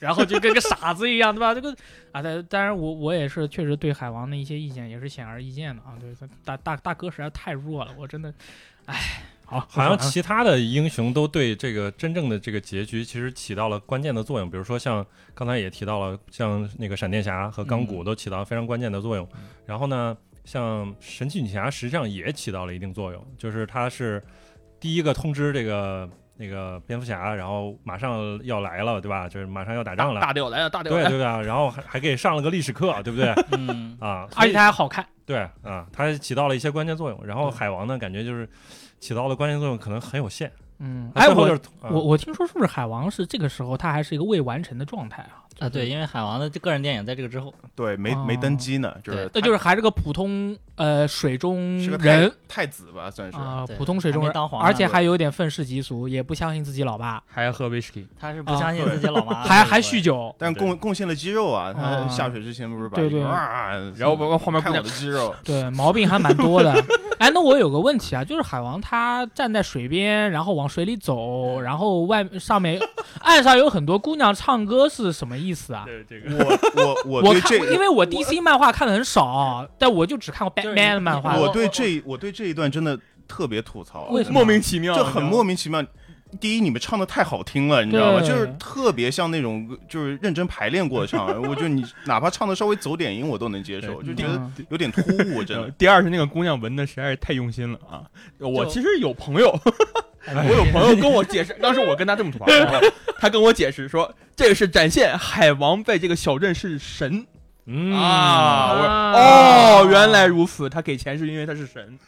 Speaker 5: 然后就跟个傻子一样，对吧？这个啊，当当然我我也是确实对海王的一些意见也是显而易见的啊。对，大大大哥实在太弱了，我真的，唉，好，
Speaker 1: 好像其他的英雄都对这个真正的这个结局其实起到了关键的作用，比如说像刚才也提到了，像那个闪电侠和钢骨都起到了非常关键的作用。然后呢，像神奇女侠实际上也起到了一定作用，就是他是第一个通知这个那个蝙蝠侠，然后马上要来了，对吧？就是马上要打仗了。
Speaker 3: 大掉来了，大调来了。
Speaker 1: 对对啊，然后还还给上了个历史课，对不对？
Speaker 4: 嗯，(laughs)
Speaker 1: 啊，
Speaker 5: 而且他还好看，
Speaker 1: 对啊，它起到了一些关键作用。然后海王呢，感觉就是起到了关键作用，可能很有限
Speaker 5: 嗯，哎，我
Speaker 1: 那最后就是
Speaker 5: 我我听说是不是海王是这个时候他还是一个未完成的状态啊？
Speaker 4: 啊，对，因为海王的个人电影在这个之后，
Speaker 2: 对，没
Speaker 5: 哦
Speaker 2: 没登基呢，就是
Speaker 4: 对
Speaker 5: 那就是还是个普通呃水中
Speaker 2: 是个太
Speaker 5: 人
Speaker 2: 太子吧，算是。
Speaker 5: 啊，
Speaker 4: 对
Speaker 5: 普通水中人，
Speaker 4: 当皇
Speaker 5: 而且还有点愤世嫉俗，也不相信自己老爸，
Speaker 3: 还要喝威士忌，
Speaker 4: 他是不相信自己老妈，(laughs)
Speaker 5: 还还酗酒。
Speaker 2: 但贡贡献了肌肉啊！他
Speaker 5: 啊
Speaker 2: 下水之前不是把
Speaker 5: 对对
Speaker 2: 哇，(laughs)
Speaker 3: 然后包括后面
Speaker 2: 看
Speaker 3: 姑娘
Speaker 2: 我的肌肉，
Speaker 5: 对，毛病还蛮多的。(laughs) 哎，那我有个问题啊，就是海王他站在水边，然后往水里走，然后外上面岸上有很多姑娘唱歌，是什么意思啊？
Speaker 3: 对这
Speaker 2: 我我我
Speaker 5: 我看，
Speaker 2: 对这
Speaker 5: 因为我 DC 漫画看的很少，但我就只看过 Batman 的漫画。
Speaker 2: 我对这我对这一段真的特别吐槽，
Speaker 5: 为什么
Speaker 3: 莫名其妙，
Speaker 2: 就很莫名其妙。第一，你们唱的太好听了，你知道吗？就是特别像那种就是认真排练过的唱，(laughs) 我觉得你哪怕唱的稍微走点音，我都能接受，就
Speaker 3: 对
Speaker 2: 觉得
Speaker 5: 嗯
Speaker 2: 有点突兀，真的。
Speaker 3: 呃 (laughs) 第二是那个姑娘纹的实在是太用心了啊！我其实有朋友，(laughs)
Speaker 4: 哎
Speaker 3: 我有朋友跟我解释，当时我跟他这么吐槽，他跟我解释说，这个是展现海王在这个小镇是神
Speaker 1: 嗯
Speaker 3: 啊！我哦，原来如此，他给钱是因为他是神，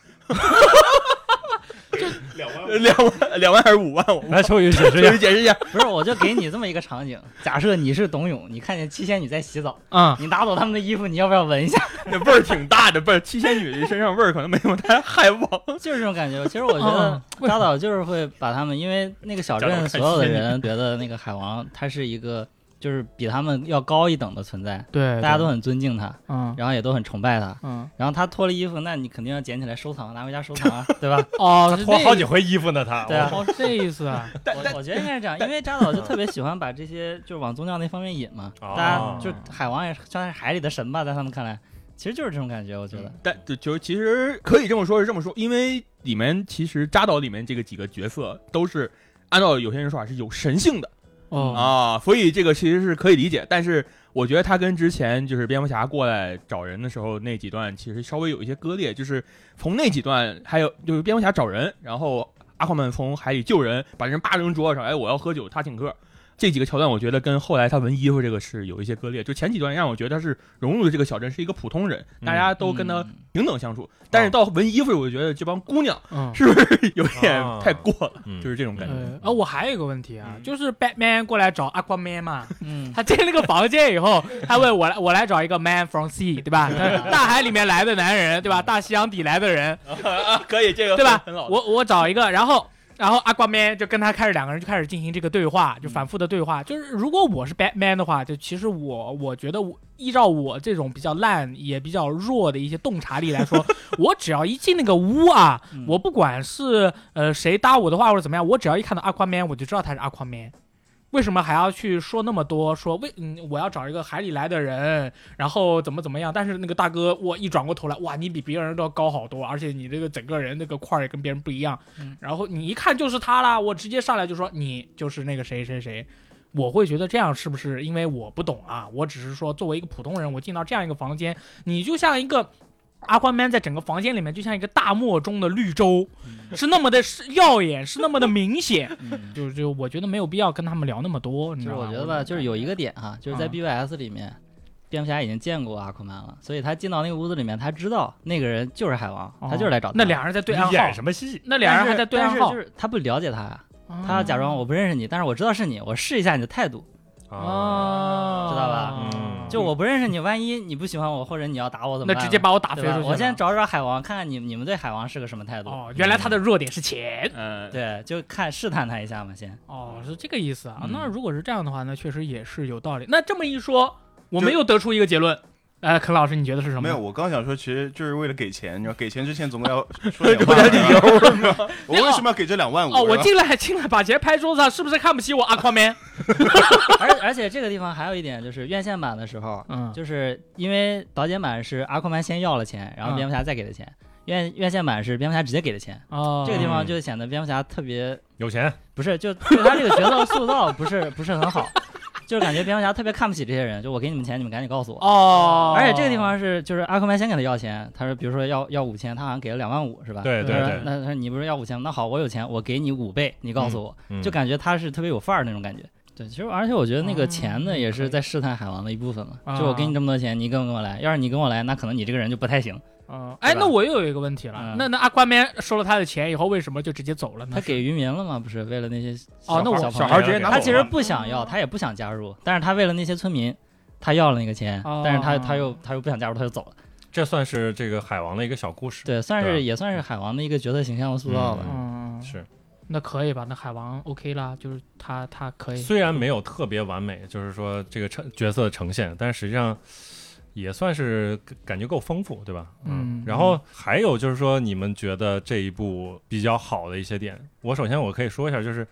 Speaker 2: 两万
Speaker 3: 两万两万还是五万？我
Speaker 1: 来秋雨解释一下
Speaker 3: 解释一下，
Speaker 4: 不是，我就给你这么一个场景，假设你是董永，你看见七仙女在洗澡，
Speaker 5: 嗯，
Speaker 4: 你拿走他们的衣服，你要不要闻一下？
Speaker 3: 那味儿挺大的，不是七仙女身上味儿可能没有太海王。
Speaker 4: 就是这种感觉。其实我觉得
Speaker 5: 嗯为什
Speaker 4: 扎导就是会把他们，因为那个小镇所有的人觉得那个海王他是一个就是比他们要高一等的存在，
Speaker 5: 对，
Speaker 4: 大家都很尊敬他，
Speaker 5: 嗯
Speaker 4: 然后也都很崇拜他。
Speaker 5: 嗯
Speaker 4: 然后他脱了衣服，那你肯定要捡起来收藏，拿回家收藏啊，(laughs) 对吧？
Speaker 5: 哦，
Speaker 1: 他脱好几回衣服呢，他
Speaker 4: 对啊
Speaker 5: 哦这意思啊。(laughs)
Speaker 4: 我我觉得应该是这样，因为扎导就特别喜欢把这些就是往宗教那方面引嘛。
Speaker 1: 哦
Speaker 4: 大家就海王也是算是海里的神吧，在他们看来，其实就是这种感觉。我觉得，
Speaker 3: 但就就其实可以这么说，是这么说，因为里面其实扎导里面这个几个角色都是按照有些人说法是有神性的
Speaker 5: 哦
Speaker 3: 啊，所以这个其实是可以理解。但是我觉得他跟之前就是蝙蝠侠过来找人的时候那几段其实稍微有一些割裂，就是从那几段还有就是蝙蝠侠找人，然后阿夸曼从海里救人，把人扒扔桌子上，哎，我要喝酒，他请客。这几个桥段，我觉得跟后来他纹衣服这个是有一些割裂。就前几段让我觉得他是融入了这个小镇，是一个普通人，大家都跟他
Speaker 4: 嗯
Speaker 3: 平等相处。但是到纹衣服，我就觉得这帮姑娘
Speaker 5: 嗯。
Speaker 3: 是不是有点
Speaker 1: 啊
Speaker 3: 太过了？
Speaker 1: 嗯
Speaker 3: 就是这种感觉。
Speaker 5: 呃，啊，我还有一个问题啊，
Speaker 3: 嗯
Speaker 5: 就是 Batman 过来找 Aquaman 嘛，
Speaker 4: 嗯，
Speaker 5: 他进那个房间以后，他问我来，我来找一个 Man from Sea，对吧？大海里面来的男人，对吧？大西洋底来的人，(laughs)
Speaker 3: 啊，可以，这个
Speaker 5: 对吧。我我找一个，然后然后 Aquaman 就跟他开始两个人就开始进行这个对话，就反复的对话。就是如果我是 Batman 的话，就其实我我觉得我依照我这种比较烂也比较弱的一些洞察力来说，(laughs) 我只要一进那个屋啊，
Speaker 4: 嗯
Speaker 5: 我不管是呃谁搭我的话或者怎么样，我只要一看到 Aquaman，我就知道他是 Aquaman。为什么还要去说那么多？说为嗯，我要找一个海里来的人，然后怎么怎么样？但是那个大哥，我一转过头来，哇，你比别人都要高好多，而且你这个整个人那个块儿也跟别人不一样。
Speaker 4: 嗯
Speaker 5: 然后你一看就是他啦，我直接上来就说你就是那个谁谁谁。我会觉得这样是不是因为我不懂啊？我只是说作为一个普通人，我进到这样一个房间，你就像一个阿宽 man 在整个房间里面就像一个大漠中的绿洲，是那么的耀眼，是那么的明显。(laughs)
Speaker 4: 嗯
Speaker 5: 就就我觉得没有必要跟他们聊那么多，你
Speaker 4: 就
Speaker 5: 知道
Speaker 4: 我觉得吧，就是有一个点哈，就是在
Speaker 5: 嗯
Speaker 4: BVS 里面，蝙蝠侠已经见过阿库曼了，所以他进到那个屋子里面，他知道那个人就是海王，他就是来找他。
Speaker 5: 那俩人在对暗号
Speaker 1: 演，什么戏？
Speaker 5: 那俩人还在对暗号
Speaker 4: 但是就，是他不了解他呀，他要假装
Speaker 5: 我
Speaker 4: 我不认识你，但是我知道是你，我试一下你的态度。
Speaker 1: 啊，
Speaker 5: 哦，
Speaker 4: 知道吧
Speaker 1: 嗯
Speaker 4: 就我不认识你，万一你不喜欢我，或者你要打我怎么办？
Speaker 5: 那直接把我打飞出去了。
Speaker 4: 我先找找海王，看看你你们对海王是个什么态度。
Speaker 5: 哦，原来他的弱点是钱。
Speaker 3: 嗯，
Speaker 4: 对，就看试探他一下嘛，先。
Speaker 5: 哦，是这个意思啊。
Speaker 4: 嗯
Speaker 5: 那如果是这样的话，那确实也是有道理。那这么一说，我们又得出一个结论。呃，肯老师，你觉得是什么？
Speaker 2: 没有，我刚想说，其实就是为了给钱，你知道，给钱之前总归要 (laughs) 说
Speaker 3: 有
Speaker 2: 点
Speaker 3: 理由？(laughs)
Speaker 2: 我为什么要给这两万五？
Speaker 5: 哦，我进来进来，把钱拍桌子上，是不是看不起我阿 (laughs) 宽 man？
Speaker 4: 而而且这个地方还有一点就是院线版的时候，
Speaker 5: 嗯，
Speaker 4: 就是因为导剪版是阿库曼先要了钱，然后
Speaker 5: 嗯
Speaker 4: 蝙蝠侠再给的钱。院院线版是蝙蝠侠直接给的钱，
Speaker 5: 哦，
Speaker 4: 这个地方就显得蝙蝠侠特别
Speaker 1: 有钱，
Speaker 4: 不是，就对他这个角色塑造不是不是很好，就是感觉蝙蝠侠特别看不起这些人，(laughs) 就我给你们钱，你们赶紧告诉我。
Speaker 5: 哦，
Speaker 4: 而且这个地方是，就是阿克曼先给他要钱，他说，比如说要要五千，他好像给了两万五，是吧？
Speaker 1: 对对对
Speaker 4: 那他说你不是要五千吗？那好，我有钱，我给你五倍，你告诉我，
Speaker 1: 嗯
Speaker 4: 就感觉他是特别有范儿那种感觉。对，其实而且我觉得那个
Speaker 5: 哦
Speaker 4: 钱呢，也是在试探海王的一部分嘛。
Speaker 5: 啊
Speaker 4: 就我给你这么多钱，你跟不跟我来？要是你跟我来，那可能你这个人就不太行。
Speaker 5: 嗯，哎，那我又有一个问题了，
Speaker 4: 嗯
Speaker 5: 那那阿宽面收了他的钱以后，为什么就直接走了呢？
Speaker 4: 他给渔民了吗？不是为了那些
Speaker 5: 哦那我
Speaker 4: 小
Speaker 3: 小孩直接拿走
Speaker 4: 他其实不想要，他也不想加入，但是他为了那些村民，他要了那个钱，
Speaker 5: 哦
Speaker 4: 但是他他又他又不想加入，他就走了。
Speaker 1: 这算是这个海王的一个小故事。
Speaker 4: 对，算是也算是海王的一个角色形象的塑造吧。
Speaker 5: 嗯，
Speaker 1: 是，
Speaker 5: 那可以吧？那海王 OK 啦，就是他他可以。
Speaker 1: 虽然没有特别完美，就是说这个呈角色的呈现，但实际上也算是感感觉够丰富，对吧？
Speaker 5: 嗯
Speaker 1: 然后还有就是说，你们觉得这一部比较好的一些点，我首先我可以说一下，就是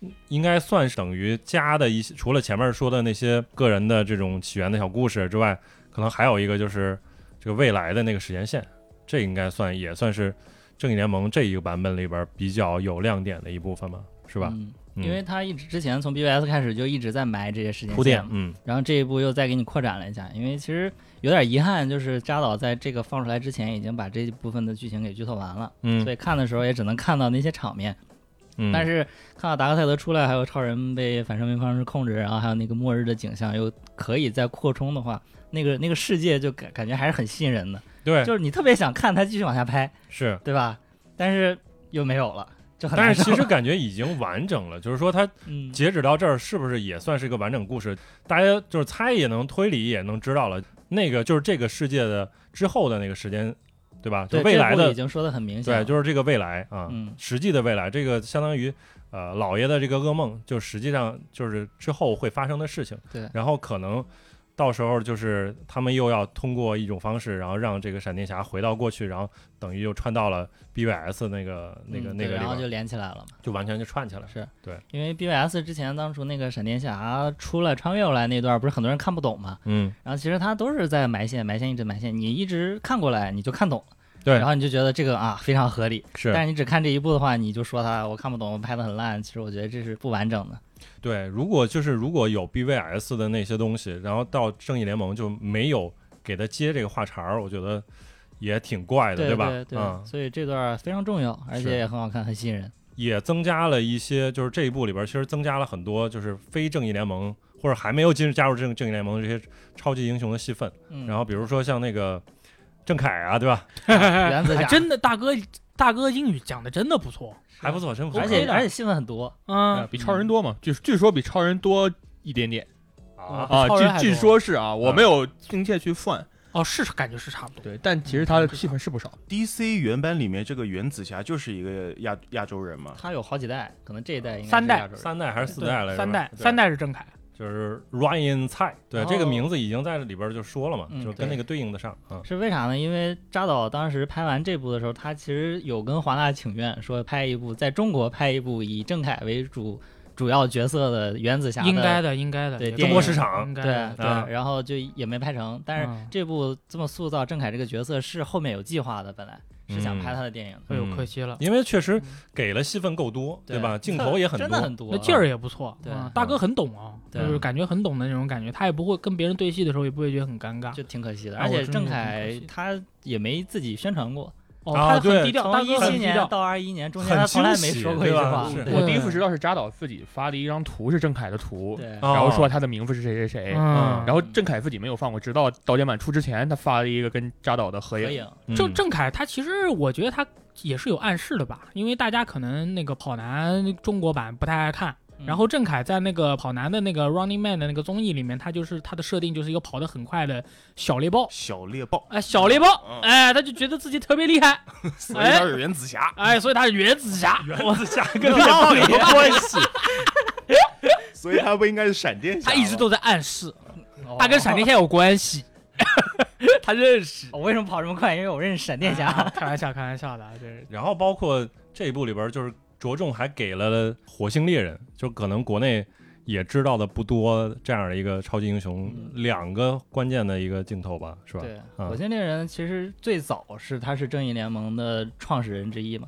Speaker 1: 嗯应该算是等于加的一些，除了前面说的那些个人的这种起源的小故事之外，可能还有一个就是这个未来的那个时间线，这应该算也算是正义联盟这一个版本里边比较有亮点的一部分吧，是吧？
Speaker 4: 因为他一直之前从 BBS 开始就一直在埋这些时间
Speaker 1: 铺垫，嗯
Speaker 4: 然后这一步又再给你扩展了一下。因为其实有点遗憾，就是扎导在这个放出来之前已经把这一部分的剧情给剧透完了，
Speaker 1: 嗯
Speaker 4: 所以看的时候也只能看到那些场面。
Speaker 1: 嗯，
Speaker 4: 但是看到达克赛德出来，还有超人被反生命方式控制，然后还有那个末日的景象，又可以再扩充的话，那个那个世界就感感觉还是很吸引人的，
Speaker 1: 对
Speaker 4: 就是你特别想看他继续往下拍，
Speaker 1: 是。
Speaker 4: 对吧？但是又没有了，
Speaker 1: 但是其实 (laughs) 感觉已经完整了，就是说它
Speaker 4: 嗯，
Speaker 1: 截止到这儿，是不是也算是一个完整故事？大家就是猜也能推理也能知道了，那个就是这个世界的之后的那个时间，对吧？就未来的
Speaker 4: 已，经说的很明显
Speaker 1: 对，就是这个未来啊，
Speaker 4: 嗯
Speaker 1: 实际的未来，这个相当于呃老爷的这个噩梦，就实际上就是之后会发生的事情。
Speaker 4: 对
Speaker 1: 然后可能到时候就是他们又要通过一种方式，然后让这个闪电侠回到过去，然后等于又穿到了 BVS 那个那个
Speaker 4: 嗯
Speaker 1: 那个
Speaker 4: 然后就连起来了嘛。
Speaker 1: 就完全就串起来了。
Speaker 4: 是
Speaker 1: 对，
Speaker 4: 因为 BVS 之前当初那个闪电侠出来穿越过来那段，不是很多人看不懂嘛？
Speaker 1: 嗯，
Speaker 4: 然后其实他都是在埋线，埋线一直埋线，你一直看过来你就看懂了，
Speaker 1: 对
Speaker 4: 然后你就觉得这个啊非常合理。
Speaker 1: 是
Speaker 4: 但是你只看这一部的话，你就说他我看不懂，我拍的很烂，其实我觉得这是不完整的。
Speaker 1: 对，如果就是如果有 BVS 的那些东西，然后到正义联盟就没有给他接这个话茬儿，我觉得也挺怪的，
Speaker 4: 对
Speaker 1: 吧？
Speaker 4: 对对，
Speaker 1: 嗯，
Speaker 4: 所以这段非常重要，而且也很好看，很吸引人。
Speaker 1: 也增加了一些，就是这一部里边其实增加了很多，就是非正义联盟或者还没有进入加入正正义联盟的这些超级英雄的戏份。
Speaker 4: 嗯，
Speaker 1: 然后比如说像那个郑恺啊，对吧？
Speaker 5: 还
Speaker 4: 原子侠
Speaker 5: 真的大哥大哥英语讲的真的不错，
Speaker 1: 还不错，真不错。
Speaker 4: 而且而且戏份很多，
Speaker 5: 嗯，
Speaker 3: 比超人多嘛，据据说比超人多一点点。
Speaker 1: 啊，
Speaker 3: 啊，据据说是啊，我
Speaker 1: 啊
Speaker 3: 没有亲切去算，
Speaker 5: 哦是感觉是差不多，
Speaker 3: 对，但其实他的戏份是不少。
Speaker 2: DC 原版里面这个原子侠就是一个亚亚洲人嘛，
Speaker 4: 他有好几代，可能这一代应该是
Speaker 5: 三代。
Speaker 4: 亚洲人。
Speaker 1: 三代还是四代来着？
Speaker 5: 三代三代是郑恺，
Speaker 1: 就是 Ryan 蔡，对这个名字已经在里边就说了嘛，
Speaker 4: 嗯
Speaker 1: 就跟那个对应的上啊。
Speaker 4: 是为啥呢？因为扎导当时拍完这部的时候，他其实有跟华纳请愿，说拍一部在中国拍一部以郑恺为主主要角色的原子侠
Speaker 5: 应该的应该的，
Speaker 4: 对
Speaker 1: 中国市场
Speaker 5: 应该
Speaker 4: 对对、
Speaker 1: 啊
Speaker 4: 然后就也没拍成。但是
Speaker 5: 嗯
Speaker 4: 这部这么塑造郑恺这个角色是后面有计划的，本来是想
Speaker 1: 嗯。
Speaker 4: 拍他的电影的，
Speaker 5: 哎呦
Speaker 1: 嗯。
Speaker 5: 可惜了，
Speaker 1: 因为确实
Speaker 5: 嗯。
Speaker 1: 给了戏份够多，
Speaker 4: 对。
Speaker 1: 吧？镜头也很多，
Speaker 4: 真的很多，
Speaker 5: 那劲儿也不错，
Speaker 4: 对。
Speaker 5: 嗯大哥很懂啊，
Speaker 4: 对。
Speaker 5: 就是感觉很懂的那种感觉，他也不会跟别人对戏的时候也不会觉得很尴尬。
Speaker 4: 就挺可惜的。
Speaker 5: 啊
Speaker 4: 而且郑恺他也没自己宣传过，
Speaker 5: 哦，他很低调，大
Speaker 4: 从一七。年到二一年中间他从来没说过一句话。
Speaker 3: 我第一次知道是扎导自己发的一张图，是郑恺的图，然后说他的名字是谁谁谁。
Speaker 5: 嗯，
Speaker 3: 然后郑恺自己没有放过，直到导演版出之前，他发了一个跟扎导的合影。
Speaker 4: 合影，
Speaker 1: 嗯
Speaker 5: 郑郑恺他其实我觉得他也是有暗示的吧，因为大家可能那个跑男中国版不太爱看，
Speaker 4: 嗯
Speaker 5: 然后郑恺在那个跑男的那个 Running Man 的那个综艺里面，他就是他的设定就是一个跑得很快的小猎豹，
Speaker 2: 小猎豹，
Speaker 5: 哎，小猎豹，
Speaker 2: 嗯
Speaker 5: 哎，他就觉得自己特别厉害，(laughs)
Speaker 2: 所以他是原子侠，
Speaker 5: 哎，所以他是原子侠，
Speaker 1: 原子侠跟猎豹有 (laughs) 关系，
Speaker 2: 所以他不应该是闪电侠吗。
Speaker 5: 他一直都在暗示
Speaker 4: 哦
Speaker 5: 他跟闪电侠有关系，(laughs) 他认识。
Speaker 4: 我为什么跑这么快？因为我认识闪电侠。
Speaker 5: 啊开玩笑，开玩笑的啊，这是
Speaker 1: 然后包括这一部里边，就是着重还给了火星猎人，就可能国内也知道的不多这样的一个超级英雄，
Speaker 4: 嗯
Speaker 1: 两个关键的一个镜头吧，是吧？
Speaker 4: 对，
Speaker 1: 嗯
Speaker 4: 火星猎人其实最早是他是正义联盟的创始人之一嘛，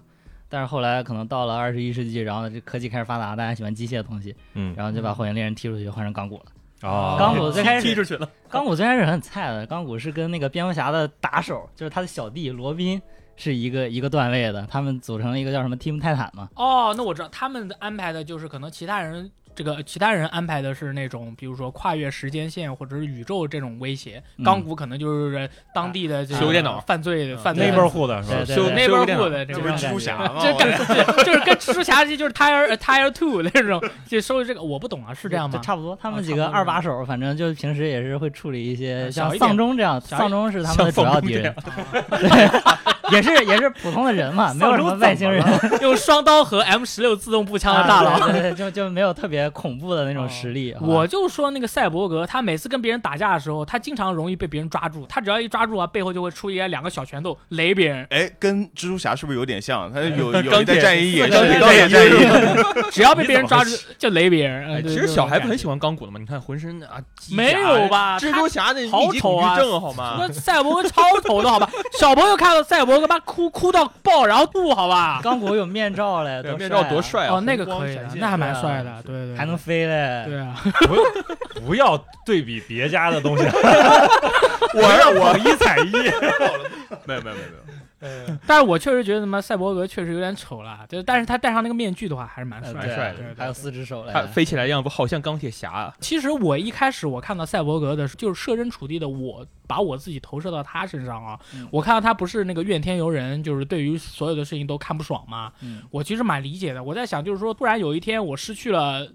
Speaker 4: 但是后来可能到了二十一世纪，然后这科技开始发达，大家喜欢机械的东西，
Speaker 1: 嗯，
Speaker 4: 然后就把火星猎人踢出去，换成钢骨了。
Speaker 1: 哦，
Speaker 4: 钢骨最开始，
Speaker 3: 踢出去了。(laughs)
Speaker 4: 钢骨最开始很菜的，钢骨是跟那个蝙蝠侠的打手，就是他的小弟罗宾是一个一个段位的，他们组成了一个叫什么 Team 泰坦嘛。
Speaker 5: 哦，那我知道他们安排的就是可能其他人这个其他人安排的是那种，比如说跨越时间线或者是宇宙这种威胁，
Speaker 4: 嗯
Speaker 5: 钢骨可能就是当地的这个
Speaker 3: 修电脑
Speaker 5: 犯罪
Speaker 1: 嗯
Speaker 5: 犯罪
Speaker 1: neighborhood 的是吧？
Speaker 3: 修
Speaker 4: 对对对
Speaker 5: 那
Speaker 3: 修个电脑
Speaker 5: 的这
Speaker 2: 是蜘蛛侠吗？
Speaker 5: 这跟就是跟蜘蛛侠就是 tire 呃 tire two 那种，就收这个我不懂啊，是这样吗？
Speaker 4: 差不多，他们几个二把手，反正就平时也是会处理一些像丧钟这样，丧钟是他们的主要敌人，
Speaker 5: 啊
Speaker 4: 也是也是普通的人嘛，没有什么外星人，
Speaker 5: 用双刀和 M 十六自动步枪的大佬。
Speaker 4: 啊对对对就就没有特别恐怖的那种实力。
Speaker 5: 我就说那个赛博格，他每次跟别人打架的时候，他经常容易被别人抓住。他只要一抓住啊，背后就会出一两个小拳头雷别人。
Speaker 2: 哎，跟蜘蛛侠是不是有点像？他有 (laughs)
Speaker 3: 钢
Speaker 2: 有一战衣也是
Speaker 3: 钢铁
Speaker 2: 钢铁战衣，(laughs)
Speaker 5: 只要被别人抓住就雷别人。
Speaker 3: 哎其实小孩不很喜欢钢骨的嘛，你看浑身啊，
Speaker 5: 没有吧
Speaker 3: 蜘蛛侠那
Speaker 5: 好丑啊
Speaker 3: 好吗？
Speaker 5: 那赛博格超丑的好吧？(laughs) 小朋友看到赛博格妈哭哭到爆，然后吐好吧？
Speaker 4: 钢骨有面罩嘞，
Speaker 3: 对，面罩多
Speaker 4: 帅
Speaker 3: 帅啊！
Speaker 5: 哦，那个可以那还蛮帅的，对对
Speaker 4: 还能飞嘞。
Speaker 5: 对啊。(laughs)
Speaker 1: 不不要对比别家的东西，(laughs)
Speaker 3: 我我
Speaker 1: 一踩一。(laughs)
Speaker 3: 没有没有没有没有，
Speaker 5: 但是我确实觉得他妈赛博格确实有点丑了，就但是他戴上那个面具的话还是蛮帅的。
Speaker 4: 还有四只手嘞，
Speaker 3: 他飞起来样子好像钢铁侠啊！
Speaker 5: 其实我一开始我看到赛博格的，就是设身处地的我把我自己投射到他身上啊。
Speaker 4: 嗯
Speaker 5: 我看到他不是那个怨天尤人，就是对于所有的事情都看不爽嘛。
Speaker 4: 嗯
Speaker 5: 我其实蛮理解的。我在想，就是说，突然有一天我失去了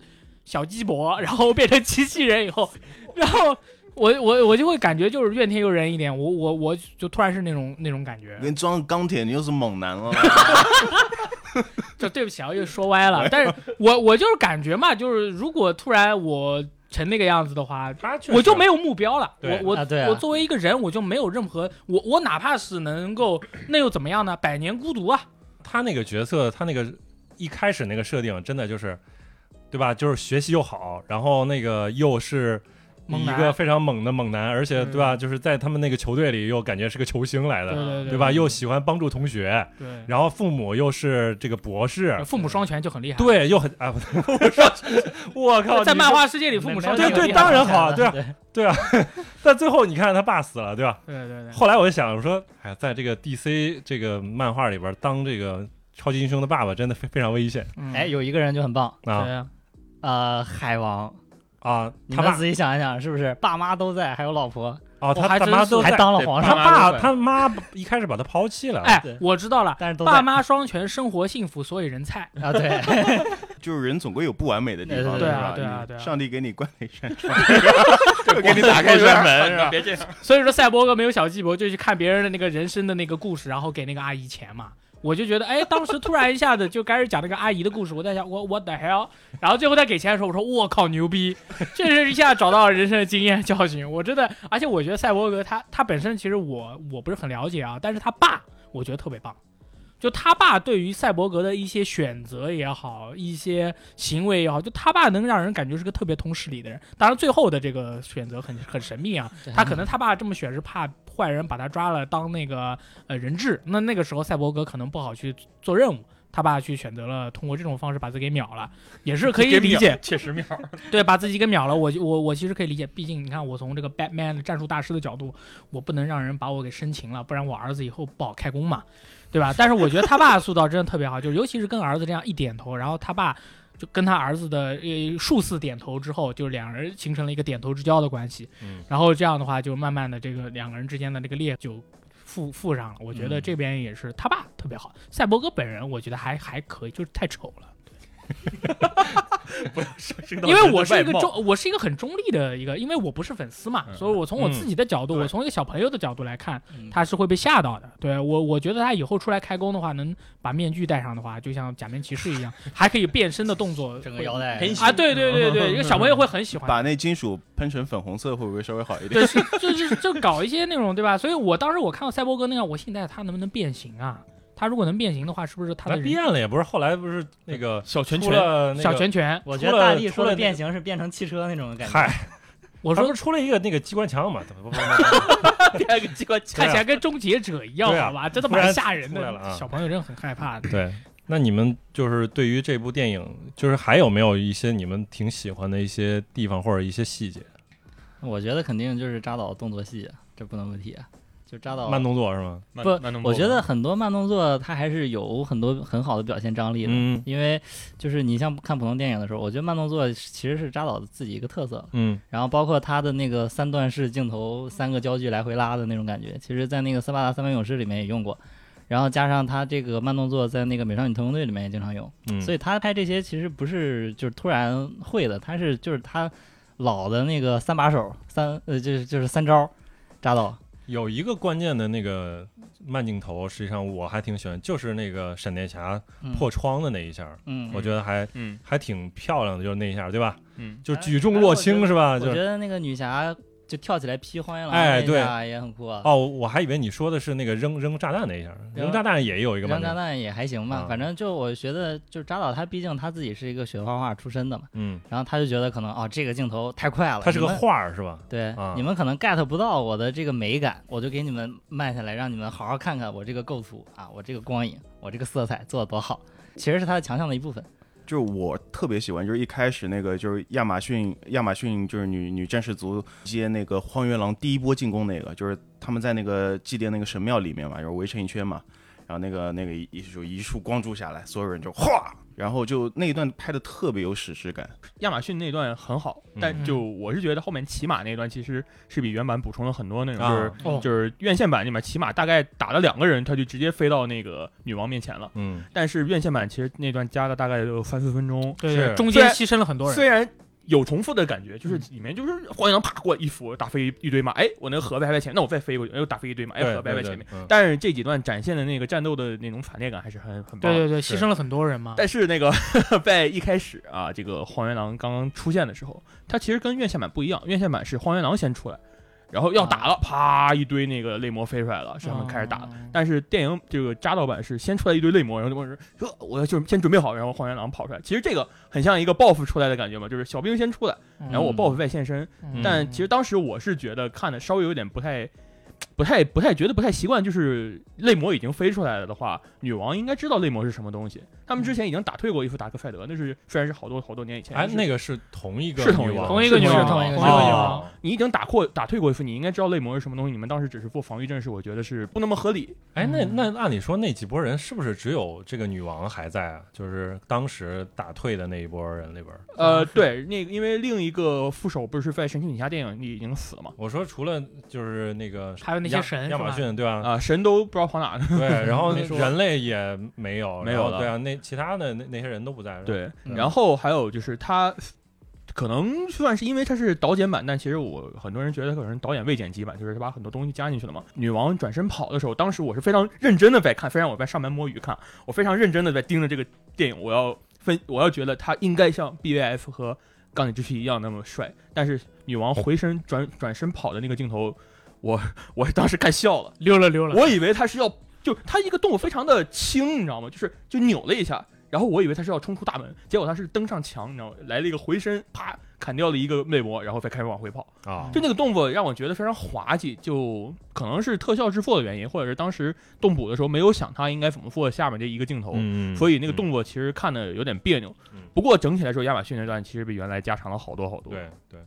Speaker 5: 小鸡脖，然后变成机器人以后，(laughs) 然后我我我就会感觉就是怨天尤人一点。我我我就突然是那种那种感觉。
Speaker 2: 给你装钢铁，你又是猛男了。(laughs)
Speaker 5: 就对不起啊，又说歪了。(laughs) 但是我我就是感觉嘛，就是如果突然我成那个样子的话，我就没有目标了。我我、
Speaker 4: 啊啊
Speaker 5: 我作为一个人，我就没有任何我我哪怕是能够那又怎么样呢？百年孤独啊！
Speaker 1: 他那个角色，他那个一开始那个设定，真的就是，对吧？就是学习又好，然后那个又是一个非常猛的猛男，而且
Speaker 5: 嗯
Speaker 1: 对吧？就是在他们那个球队里又感觉是个球星来的，
Speaker 5: 对对对，
Speaker 1: 对吧？又喜欢帮助同学，
Speaker 5: 对，
Speaker 1: 然后父母又是这个博士，
Speaker 5: 父母双全就很厉害。，
Speaker 1: 对，又很啊，(laughs) 我靠，
Speaker 5: 在漫画世界里，父母双全
Speaker 1: 对对
Speaker 5: 很厉害
Speaker 1: 当然好啊对啊
Speaker 4: 对，(laughs)
Speaker 1: 但最后你看他爸死了，对吧？
Speaker 5: 对对对。
Speaker 1: 后来我就想，我说，哎，在这个 DC 这个漫画里边当这个超级英雄的爸爸真的非非常危险
Speaker 5: 嗯
Speaker 4: 哎，有一个人就很棒，
Speaker 5: 啊
Speaker 4: 呃，海王，
Speaker 1: 啊！他爸
Speaker 4: 你们仔细想一想，是不是爸妈都在，还有老婆，
Speaker 1: 哦，
Speaker 5: 我
Speaker 1: 他他
Speaker 5: 还真是
Speaker 4: 还
Speaker 1: 妈都在
Speaker 4: 当了皇上，
Speaker 1: 他爸他妈一开始把他抛弃了，
Speaker 5: 哎
Speaker 4: 对，
Speaker 5: 我知道了。
Speaker 4: 但是都在
Speaker 5: 爸妈双全，生活幸福，所以人菜。(laughs)
Speaker 4: 啊，对，(laughs)
Speaker 2: 就是人总归有不完美的地方，
Speaker 4: 对
Speaker 2: 是吧？
Speaker 5: 对啊对啊对啊
Speaker 2: 上帝给你关了一扇窗，(laughs) 就给你打开一扇门，是吧？
Speaker 3: 别这样，
Speaker 5: 所以说赛博哥没有小鸡脖，就去看别人的那个人生的那个故事，然后给那个阿姨钱嘛。我就觉得，哎，当时突然一下子就开始讲那个阿姨的故事，我在想，我 what the hell？然后最后在给钱的时候，我说我靠牛逼，(laughs) 这是一下找到了人生的经验教训。我真的，而且我觉得赛博格他他本身其实我我不是很了解啊，但是他爸我觉得特别棒。就他爸对于赛博格的一些选择也好，一些行为也好，就他爸能让人感觉是个特别通事理的人。当然，最后的这个选择很很神秘啊，他可能他爸这么选是怕坏人把他抓了当那个呃人质，那那个时候赛博格可能不好去做任务，他爸去选择了通过这种方式把自己给秒了，也是可以理解，
Speaker 3: 确实秒。
Speaker 5: 对，把自己给秒了。我我我其实可以理解，毕竟你看我从这个 Batman 的战术大师的角度，我不能让人把我给生擒了，不然我儿子以后不好开工嘛，对吧？但是我觉得他爸塑造真的特别好，就是尤其是跟儿子这样一点头，然后他爸。就跟他儿子的呃数次点头之后，就两人形成了一个点头之交的关系。
Speaker 1: 嗯，
Speaker 5: 然后这样的话，就慢慢的这个两个人之间的这个裂就附附上了。我觉得
Speaker 1: 嗯
Speaker 5: 这边也是他爸特别好，赛博格本人我觉得还还可以，就是太丑了。(laughs) 因为我是一个中，我是一个很中立的一个，因为我不是粉丝嘛，
Speaker 3: 嗯
Speaker 5: 所以我从我自己的角度，
Speaker 3: 对
Speaker 5: 我从一个小朋友的角度来看，
Speaker 4: 嗯
Speaker 5: 他是会被吓到的。对我，我觉得他以后出来开工的话，能把面具戴上的话，就像假面骑士一样，还可以变身的动作，(laughs)
Speaker 4: 整个腰带
Speaker 3: 很
Speaker 5: 啊，对对对对，一个小朋友会很喜欢。
Speaker 2: 把那金属喷成粉红色，会不会稍微好一点？
Speaker 5: 对，是就是就搞一些那种对吧？所以我当时我看到赛博哥那样，我现在他能不能变形啊？他如果能变形的话，是不是他
Speaker 1: 变了也不是，后来不是那个
Speaker 3: 小拳拳，
Speaker 1: 那个，
Speaker 5: 小拳拳？
Speaker 4: 我觉得大力说的
Speaker 1: 出了
Speaker 4: 变形是变成汽车那种感觉，
Speaker 1: 嗨，(laughs)
Speaker 5: 我说
Speaker 1: 出了一个那个机关枪嘛？不不不不
Speaker 3: 第二个机关枪
Speaker 5: 看起来跟终结者一样，
Speaker 1: 啊
Speaker 5: 好吧？真的蛮吓人的，小朋友真的很害怕的。
Speaker 1: 对。那你们就是对于这部电影，就是还有没有一些你们挺喜欢的一些地方或者一些细节？
Speaker 4: 我觉得肯定就是扎导动作戏，这不能不提。就扎到
Speaker 1: 慢动作是吗？
Speaker 4: 不
Speaker 3: 慢动，作
Speaker 4: 我觉得很多慢动作它还是有很多很好的表现张力的。
Speaker 1: 嗯
Speaker 4: 因为就是你像看普通电影的时候，我觉得慢动作其实是扎导自己一个特色，
Speaker 1: 嗯
Speaker 4: 然后包括他的那个三段式镜头，三个焦距来回拉的那种感觉，其实在那个《斯巴达三百勇士》里面也用过，然后加上他这个慢动作在那个《美少女特工队》里面也经常用，
Speaker 1: 嗯，
Speaker 4: 所以他拍这些其实不是就是突然会的，他是就是他老的那个三把手三呃就是就是三招扎导，
Speaker 1: 有一个关键的那个慢镜头，实际上我还挺喜欢，就是那个闪电侠
Speaker 4: 嗯
Speaker 1: 破窗的那一下，
Speaker 4: 嗯，
Speaker 1: 我觉得还
Speaker 3: 嗯
Speaker 1: 还挺漂亮的，就是那一下，对吧？
Speaker 3: 嗯，
Speaker 1: 就举重若轻是吧？
Speaker 4: 我
Speaker 1: 就是
Speaker 4: 觉得那个女侠就跳起来劈荒原狼
Speaker 1: 哎
Speaker 4: 对也很酷啊。
Speaker 1: 哦，我还以为你说的是那个扔扔炸弹那一下，
Speaker 4: 扔
Speaker 1: 扔炸弹也有一个
Speaker 4: 扔炸弹也还行吧，
Speaker 1: 啊
Speaker 4: 反正就我觉得，就是扎导他毕竟他自己是一个学画画出身的嘛，
Speaker 1: 嗯，
Speaker 4: 然后他就觉得可能哦这个镜头太快了，
Speaker 1: 他是个画儿是吧？
Speaker 4: 对、
Speaker 1: 啊
Speaker 4: 你们可能 get 不到我的这个美感，我就给你们慢下来，让你们好好看看我这个构图啊，我这个光影，我这个色彩做的多好，其实是他的强项的一部分。
Speaker 2: 就是我特别喜欢，就是一开始那个就是亚马逊亚马逊就是女女战士族接那个荒原狼第一波进攻那个，就是他们在那个祭奠那个神庙里面嘛，然后围成一圈嘛，然后那个那个一就一束光柱下来，所有人就哗，然后就那一段拍的特别有史诗感。
Speaker 3: 亚马逊那段很好，
Speaker 1: 嗯。
Speaker 3: 但就我是觉得后面骑马那段其实是比原版补充了很多那种，
Speaker 1: 啊。
Speaker 3: 就是
Speaker 5: 哦，
Speaker 3: 就是院线版里面骑马大概打了两个人，他就直接飞到那个女王面前了。
Speaker 1: 嗯，
Speaker 3: 但是院线版其实那段加了大概有三四分钟，
Speaker 5: 中间牺牲了很多人。
Speaker 3: 虽然有重复的感觉，就是里面就是荒原狼啪过来一斧打飞一堆马，哎，我那个盒子还在前，那我再飞过去，又打飞一堆马，哎，
Speaker 1: 盒
Speaker 3: 子还在前面。，但是这几段展现的那个战斗的那种惨烈感还是很很棒的。
Speaker 5: 对对对，牺牲了很多人嘛。
Speaker 3: 但是那个 (laughs) 在一开始啊，这个荒原狼刚刚出现的时候，它其实跟院线版不一样，院线版是荒原狼先出来，然后要打了，啪一堆那个泪魔飞出来了，是他们开始打但是电影这个扎导版是先出来一堆泪魔，然后就说说我要就是先准备好，然后荒原狼跑出来。其实这个很像一个报复出来的感觉嘛，就是小兵先出来，然后我报复再现身。
Speaker 5: 嗯
Speaker 3: 但其实当时我是觉得看的稍微有点不太。不太不太觉得不太习惯，就是泪魔已经飞出来了的话，女王应该知道泪魔是什么东西。他们之前已经打退过一副达克赛德，那是虽然是好多好多年以前，
Speaker 1: 哎，那个是同一个
Speaker 3: 是同一个
Speaker 1: 女王
Speaker 5: 同一个女王，
Speaker 3: 同
Speaker 5: 同一个女
Speaker 4: 王。
Speaker 3: 你已经打过打退过一副，你应该知道泪魔是什么东西。你们当时只是做防御阵势，我觉得是不那么合理。
Speaker 1: 哎，那
Speaker 5: 嗯
Speaker 1: 那按理说那几波人是不是只有这个女王还在啊？就是当时打退的那一波人里边儿。
Speaker 3: 呃，对，那个因为另一个副手不是在《神奇女侠》电影里已经死了嘛？
Speaker 1: 我说除了就是那个
Speaker 5: 还有那些
Speaker 1: 亚
Speaker 5: 神
Speaker 1: 亚马逊对吧？
Speaker 3: 啊，神都不知道跑哪了。
Speaker 1: 对，然后 (laughs) 人类也没有，
Speaker 3: 没有了
Speaker 1: 对啊，那其他的那那些人都不在。了，
Speaker 3: 对，
Speaker 4: 嗯
Speaker 3: 然后还有就是他。可能算是因为它是导剪版，但其实我很多人觉得可能是导演未剪辑版，就是他把很多东西加进去了嘛。女王转身跑的时候，当时我是非常认真的在看，虽然我在上班摸鱼看，我非常认真的在盯着这个电影，我要分，我要觉得它应该像 BVF 和钢铁之躯一样那么帅。但是女王回身转转身跑的那个镜头，我我当时看笑了，
Speaker 5: 溜了溜了。
Speaker 3: 我以为他是要就他一个动作非常的轻，你知道吗？就是就扭了一下，然后我以为他是要冲出大门，结果他是登上墙，你知道吗？来了一个回身，啪砍掉了一个魅魔，然后再开始往回跑。
Speaker 1: 啊，
Speaker 3: 就那个动作让我觉得非常滑稽，就可能是特效制作的原因，或者是当时动捕的时候没有想他应该怎么做下面这一个镜头。
Speaker 1: 嗯，
Speaker 3: 所以那个动
Speaker 1: 作，
Speaker 3: 其实看的有点别扭
Speaker 1: 嗯，
Speaker 3: 不过整体来说，亚马逊那段其实比原来加长了好多好多。
Speaker 1: 对对，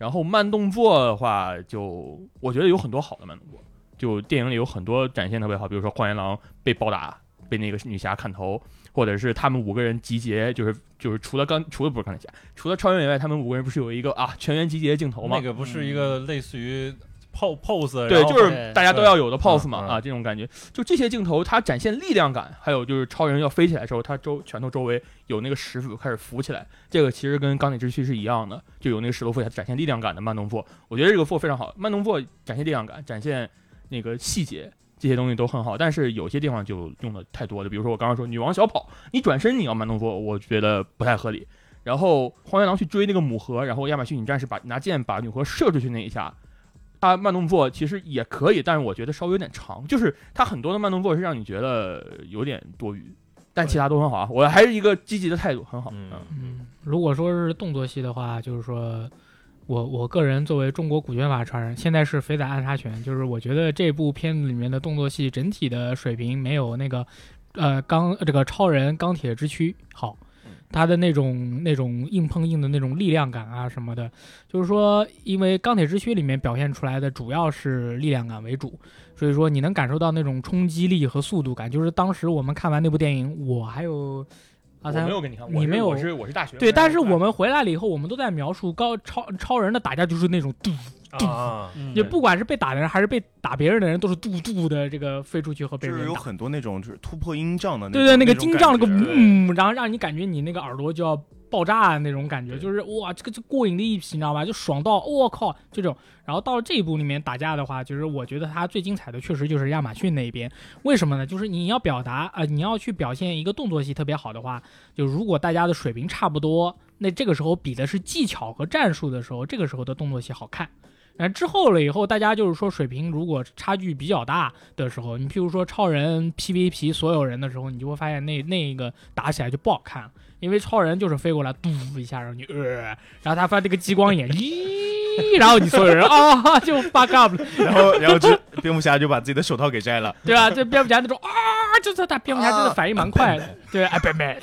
Speaker 3: 然后慢动作的话，就我觉得有很多好的慢动作，就电影里有很多展现特别好，比如说荒原狼被暴打，被那个女侠砍头，或者是他们五个人集结，就是就是除了刚除了不是钢铁侠，除了超人以外，他们五个人不是有一个啊全员集结的镜头吗？
Speaker 1: 那个不是一个类似于 pose pose，
Speaker 3: 对，就是大家都要有的 pose 嘛啊，这种感觉，就这些镜头，它展现力量感，还有就是超人要飞起来的时候，他周拳头周围有那个石头开始浮起来，这个其实跟钢铁之躯是一样的，就有那个石头浮起来展现力量感的慢动作，我觉得这个做非常好，慢动作展现力量感，展现那个细节。这些东西都很好，但是有些地方就用的太多了。比如说我刚刚说女王小跑，你转身你要慢动作，我觉得不太合理。然后荒原狼去追那个母盒，然后亚马逊女战士把拿剑把女盒射出去那一下，他慢动作其实也可以，但是我觉得稍微有点长，就是他很多的慢动作是让你觉得有点多余，但其他都很好啊。我还是一个积极的态度，很好。
Speaker 1: 嗯
Speaker 5: 嗯，如果说是动作戏的话，就是说我我个人作为中国古拳法传人，现在是肥仔暗杀拳，就是我觉得这部片子里面的动作戏整体的水平没有那个呃钢这个超人钢铁之躯好
Speaker 3: 嗯。
Speaker 5: 它的那种那种硬碰硬的那种力量感啊什么的，就是说，因为钢铁之躯里面表现出来的主要是力量感为主，所以说你能感受到那种冲击力和速度感。就是当时我们看完那部电影，我还有阿
Speaker 3: 我
Speaker 5: 三
Speaker 3: 没有跟你看，
Speaker 5: 你没有？
Speaker 3: 我是我是大学
Speaker 5: 对，但是我
Speaker 3: 们
Speaker 5: 们回来了以后，我们都在描述高超超人的打架就是那种嘟，
Speaker 1: 啊，
Speaker 3: 嗯
Speaker 5: 也不管是被打的人还是被打别人的人，都是嘟嘟的这个飞出去和被
Speaker 2: 就是。有很多那种就是突破音障的那种，
Speaker 5: 对对，那个
Speaker 2: 种
Speaker 5: 金杖那个
Speaker 2: 感觉
Speaker 5: 嗯，然后让你感觉你那个耳朵就要爆炸那种感觉，就是哇，这个就过瘾的一批，你知道吧？就爽到我靠这种。然后到了这一部里面打架的话，就是我觉得它最精彩的确实就是亚马逊那一边。为什么呢？就是你要表达呃，你要去表现一个动作戏特别好的话，就如果大家的水平差不多，那这个时候比的是技巧和战术的时候，这个时候的动作戏好看。然后之后了以后，大家就是说水平如果差距比较大的时候，你譬如说超人 PVP 所有人的时候，你就会发现那那个打起来就不好看。了，因为超人就是飞过来嘟一下，然后你呃，然后他发那个激光眼，咦，然后你所有人啊 (laughs) 就 fuck up 了，
Speaker 2: 然后然后就蝙蝠侠就把自己的手套给摘了，
Speaker 5: 对吧？这蝙蝠侠那种啊，就是他蝙蝠侠真的反应蛮快的，对，哎，别别，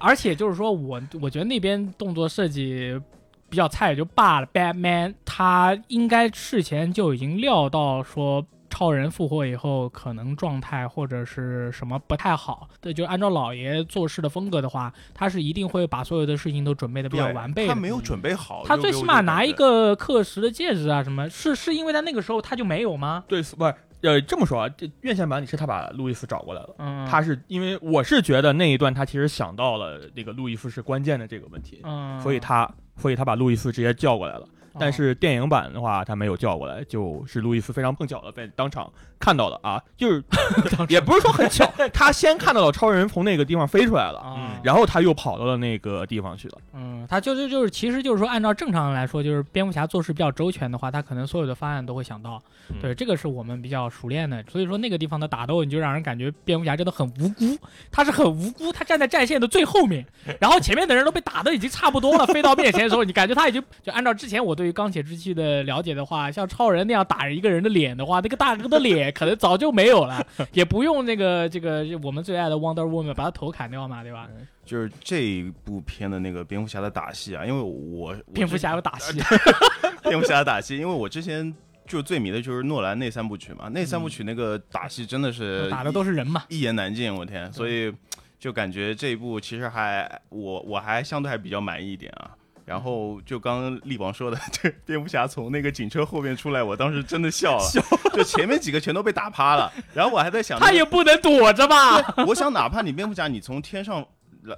Speaker 5: 而且就是说我我觉得那边动作设计比较菜也就罢了，Batman 他应该事前就已经料到说。超人复活以后，可能状态或者是什么不太好，对，就按照老爷做事的风格的话，他是一定会把所有的事情都准备的比较完备的。
Speaker 2: 他没有准备好，
Speaker 5: 他最起码拿一个克什的戒指啊，什么是是因为在那个时候他就没有吗？
Speaker 3: 对不是呃这么说啊，这院线版里是他把路易斯找过来了。
Speaker 5: 嗯，
Speaker 3: 他是因为我是觉得那一段他其实想到了那个路易斯是关键的这个问题，
Speaker 5: 嗯，
Speaker 3: 所以他所以他把路易斯直接叫过来了。但
Speaker 5: 哦
Speaker 3: 是电影版的话，他没有叫过来，就是路易斯非常碰巧的被当场看到了啊，就是 (laughs) 也不是说很巧，他先看到了超人从那个地方飞出来了，(laughs)
Speaker 5: 啊，
Speaker 3: 然后他又跑到了那个地方去了。
Speaker 5: 嗯，他就是就是，其实就是说，按照正常人来说，就是蝙蝠侠做事比较周全的话，他可能所有的方案都会想到。
Speaker 1: 嗯
Speaker 5: 对，这个是我们比较熟练的。所以说那个地方的打斗，你就让人感觉蝙蝠侠真的很无辜，他是很无辜，他站在战线的最后面，然后前面的人都被打的已经差不多了，飞到面前的时候，你感觉他已经就按照之前我对于钢铁之气的了解的话，像超人那样打一个人的脸的话，那个大哥的脸可能早就没有了，(laughs) 也不用那个这个我们最爱的 Wonder Woman 把他头砍掉嘛，对吧？
Speaker 2: 就是这一部片的那个蝙蝠侠的打戏啊，因为我我
Speaker 5: 蝙蝠侠有打戏。(laughs) (laughs)
Speaker 2: 蝙蝠侠的打戏，因为我之前就最迷的就是诺兰那三部曲嘛，那三部曲那个打戏真的是
Speaker 5: 打的都是人嘛。
Speaker 2: 一言难尽，我天，所以就感觉这一部其实还我我还相对还比较满意一点啊。然后就刚刚力王说的，这 (laughs) 蝙蝠侠从那个警车后面出来，我当时真的笑了，就前面几个全都被打趴了，然后我还在想、那个，
Speaker 5: 他也不能躲着吧？
Speaker 2: 我想哪怕你蝙蝠侠你从天上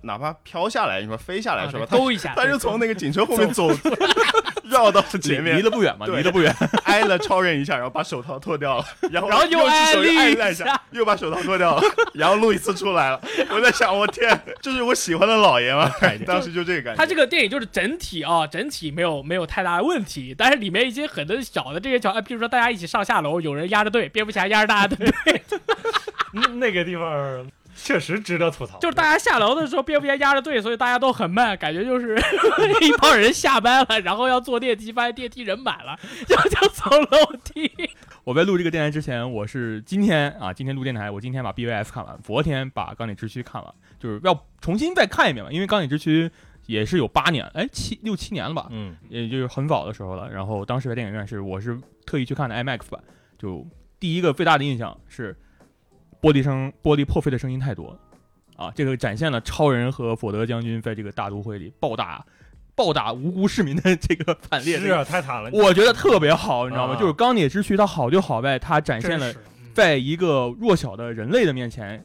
Speaker 2: 哪怕飘下来，你说飞下来是吧？他
Speaker 5: 勾一下，
Speaker 2: 他就从那个警车后面走，(laughs) 绕到前面
Speaker 3: 离，得不远嘛，离得不远。(laughs)
Speaker 2: 挨了超人一下，然后把手套脱掉了，(laughs) 然后
Speaker 5: 然后又
Speaker 2: 又是手
Speaker 5: 挨了一
Speaker 2: 又挨了一下
Speaker 5: 下，
Speaker 2: 又把手套脱掉了，然后路易斯出来了。我在想，我天，这是我喜欢的老爷吗？当时就这个感觉。
Speaker 5: 他这个电影就是整体啊，整体没有没有太大的问题，但是里面一些很多小的这些桥，呃比如说大家一起上下楼，有人压着队，蝙蝠侠压着大家的队，
Speaker 1: 嗯那个地方确实值得吐槽。
Speaker 5: 就是大家下楼的时候，蝙蝠侠压着队，所以大家都很慢，感觉就是 (laughs) 一帮人下班了，然后要坐电梯，发现电梯人满了，就就走楼梯。(laughs)
Speaker 3: 我在录这个电台之前，我是今天啊，今天录电台，我今天把 BVS 看完，昨天把钢铁之躯看完，就是要重新再看一遍嘛，因为钢铁之躯也是有八年，哎，七六七年了吧，
Speaker 1: 嗯，
Speaker 3: 也就是很早的时候了。然后当时在电影院是我是特意去看的 IMAX 版，就第一个最大的印象是玻璃声玻璃破碎的声音太多了啊，这个展现了超人和佐德将军在这个大都会里暴打暴打无辜市民的这个惨烈，
Speaker 1: 是啊，太惨了。
Speaker 3: 我觉得特别好，你知道吗？
Speaker 1: 啊
Speaker 3: 就是钢铁之躯，它好就好在它展现了在一个弱小的人类的面前，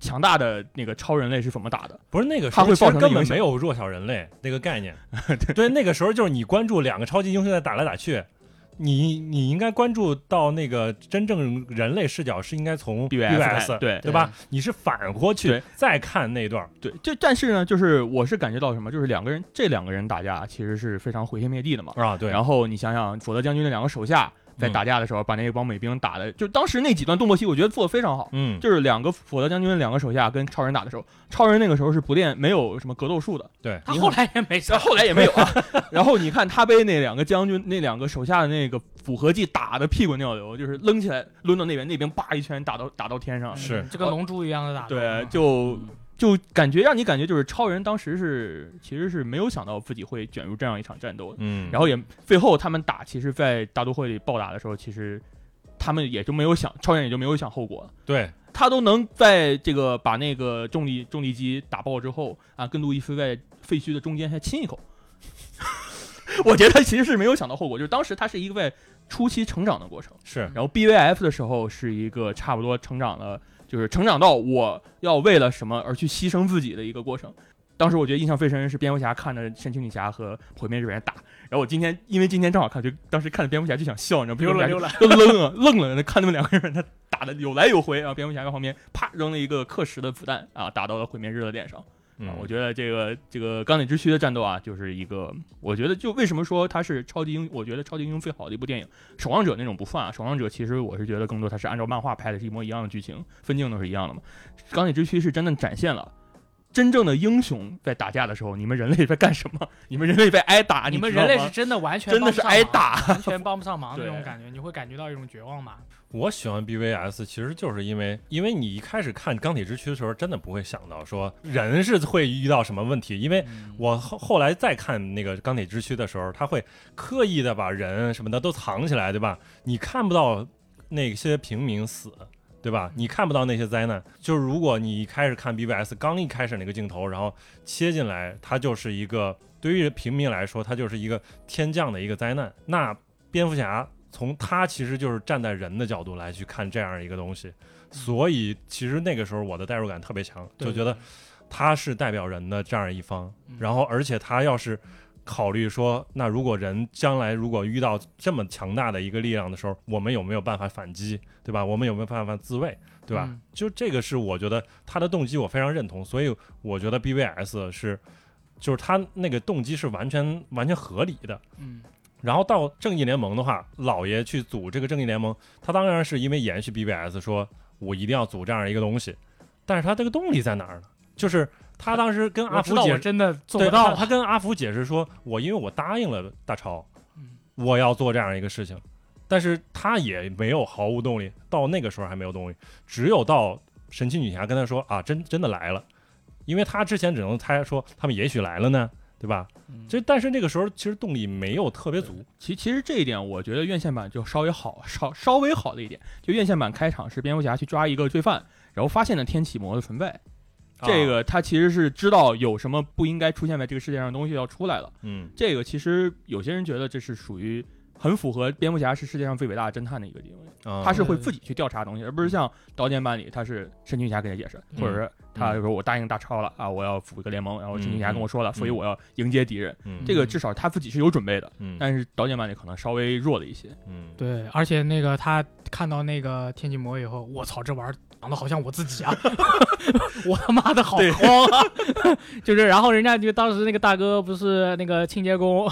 Speaker 3: 强大的那个超人类是怎么打的。
Speaker 1: 不是那个时候根本没有弱小人类那个概念。(laughs) 对，那个时候就是你关注两个超级英雄在打来打去，你你应该关注到那个真正人类视角是应该从
Speaker 3: BVS 对
Speaker 1: 对吧？你是反过去再看那段，
Speaker 3: 对，这但是呢，就是我是感觉到什么，就是两个人这两个人打架其实是非常毁天灭地的嘛。
Speaker 1: 啊，对，
Speaker 3: 然后你想想，佐德将军的两个手下在
Speaker 1: 嗯
Speaker 3: 打架的时候，把那帮美兵打的，就当时那几段动作戏，我觉得做的非常好。
Speaker 1: 嗯，
Speaker 3: 就是两个佐德将军两个手下跟超人打的时候，超人那个时候是不练没有什么格斗术的，
Speaker 1: 对，
Speaker 5: 他后来也没
Speaker 3: 后来也没有啊。(laughs) 然后你看他被那两个将军、那两个手下的那个复合技打的屁滚尿流，就是扔起来抡到那边，那边叭一拳打到打到天上。
Speaker 1: 是
Speaker 5: 就跟龙珠一样的打。
Speaker 3: 对，就就感觉让你感觉就是超人当时是其实是没有想到自己会卷入这样一场战斗的，
Speaker 1: 嗯，
Speaker 3: 然后也最后他们打，其实，在大都会里暴打的时候，其实他们也就没有想，超人也就没有想后果。了。
Speaker 1: 对，
Speaker 3: 他都能在这个把那个重力重力机打爆之后啊，跟路易斯在废墟的中间还亲一口。(laughs) 我觉得他其实是没有想到后果，就是当时他是一个在初期成长的过程，
Speaker 1: 是。
Speaker 3: 然后 BVF 的时候是一个差不多成长的，就是成长到我要为了什么而去牺牲自己的一个过程。当时我觉得印象最深是蝙蝠侠看着神奇女侠和毁灭日本人打，然后我今天因为今天正好看，就当时看着蝙蝠侠就想笑，你知道吗？蝙蝠侠就愣了愣了，看他们两个人他打的有来有回，然后蝙蝠侠在旁边啪扔了一个克什的子弹啊，打到了毁灭日的脸上。啊
Speaker 1: 嗯，，
Speaker 3: 我觉得这个这个钢铁之躯的战斗啊，就是一个，我觉得就为什么说它是超级英，我觉得超级英雄最好的一部电影。守望者那种不算啊，守望者其实我是觉得更多它是按照漫画拍的，是一模一样的剧情，分镜都是一样的嘛。钢铁之躯是真的展现了。真正的英雄在打架的时候，你们人类在干什么？你们人类在挨打，
Speaker 5: 你们人类是真的完全
Speaker 3: 真的是挨打
Speaker 5: 完全帮不上忙那种感觉，你会感觉到一种绝望吧？
Speaker 1: 我喜欢 BVS，其实就是因为，因为你一开始看钢铁之躯的时候，真的不会想到说人是会遇到什么问题，因为
Speaker 5: 嗯
Speaker 1: 我后后来再看那个钢铁之躯的时候，他会刻意的把人什么的都藏起来，对吧？你看不到那些平民死，对吧？你看不到那些灾难。就是如果你一开始看 BVS，刚一开始那个镜头，然后切进来，它就是一个对于平民来说，它就是一个天降的一个灾难。那蝙蝠侠从他其实就是站在人的角度来去看这样一个东西，所以其实那个时候我的代入感特别强，就觉得他是代表人的这样一方，
Speaker 5: 嗯
Speaker 1: 然后而且他要是考虑说，那如果人将来如果遇到这么强大的一个力量的时候，我们有没有办法反击，对吧？我们有没有办法自卫，对吧？
Speaker 5: 嗯
Speaker 1: 就这个是我觉得他的动机我非常认同，所以我觉得 BVS 是。就是他那个动机是完全完全合理的，
Speaker 5: 嗯
Speaker 1: 然后到正义联盟的话，老爷去组这个正义联盟，他当然是因为延续 BBS，说我一定要组这样一个东西，但是他这个动力在哪儿呢？就是他当时跟阿福解释，
Speaker 5: 我真的做
Speaker 1: 对
Speaker 5: 不到。
Speaker 1: 他，他跟阿福解释说，我因为我答应了大超
Speaker 5: 嗯，
Speaker 1: 我要做这样一个事情，但是他也没有毫无动力，到那个时候还没有动力，只有到神奇女侠跟他说啊，真真的来了，因为他之前只能猜说他们也许来了呢，对吧？
Speaker 5: 其
Speaker 1: 实但是那个时候其实动力没有特别足，
Speaker 3: 其其实这一点，我觉得院线版就稍微好，稍稍微好了一点。就院线版开场是蝙蝠侠去抓一个罪犯，然后发现了天启魔的存在。这
Speaker 1: 啊
Speaker 3: 个他其实是知道有什么不应该出现在这个世界上的东西要出来了。
Speaker 1: 嗯
Speaker 3: 这个其实有些人觉得这是属于很符合蝙蝠侠是世界上最伟大的侦探的一个地位，
Speaker 1: 啊，
Speaker 3: 他是会自己去调查东西，而不是像刀剑版里他是神奇女侠给他解释，或者是他就说我答应大超了啊，我要组一个联盟，然后神奇女侠跟我说了，所以我要迎接敌人。
Speaker 1: 嗯
Speaker 3: 这个至少他自己是有准备的，
Speaker 1: 嗯
Speaker 3: 但是刀剑版里可能稍微弱了一些。
Speaker 1: 嗯
Speaker 5: 对，而且那个他看到那个天气魔以后，我操，这玩意儿长得好像我自己啊！(laughs) 我他妈的好慌啊！(laughs) 就是，然后人家就当时那个大哥不是那个清洁工，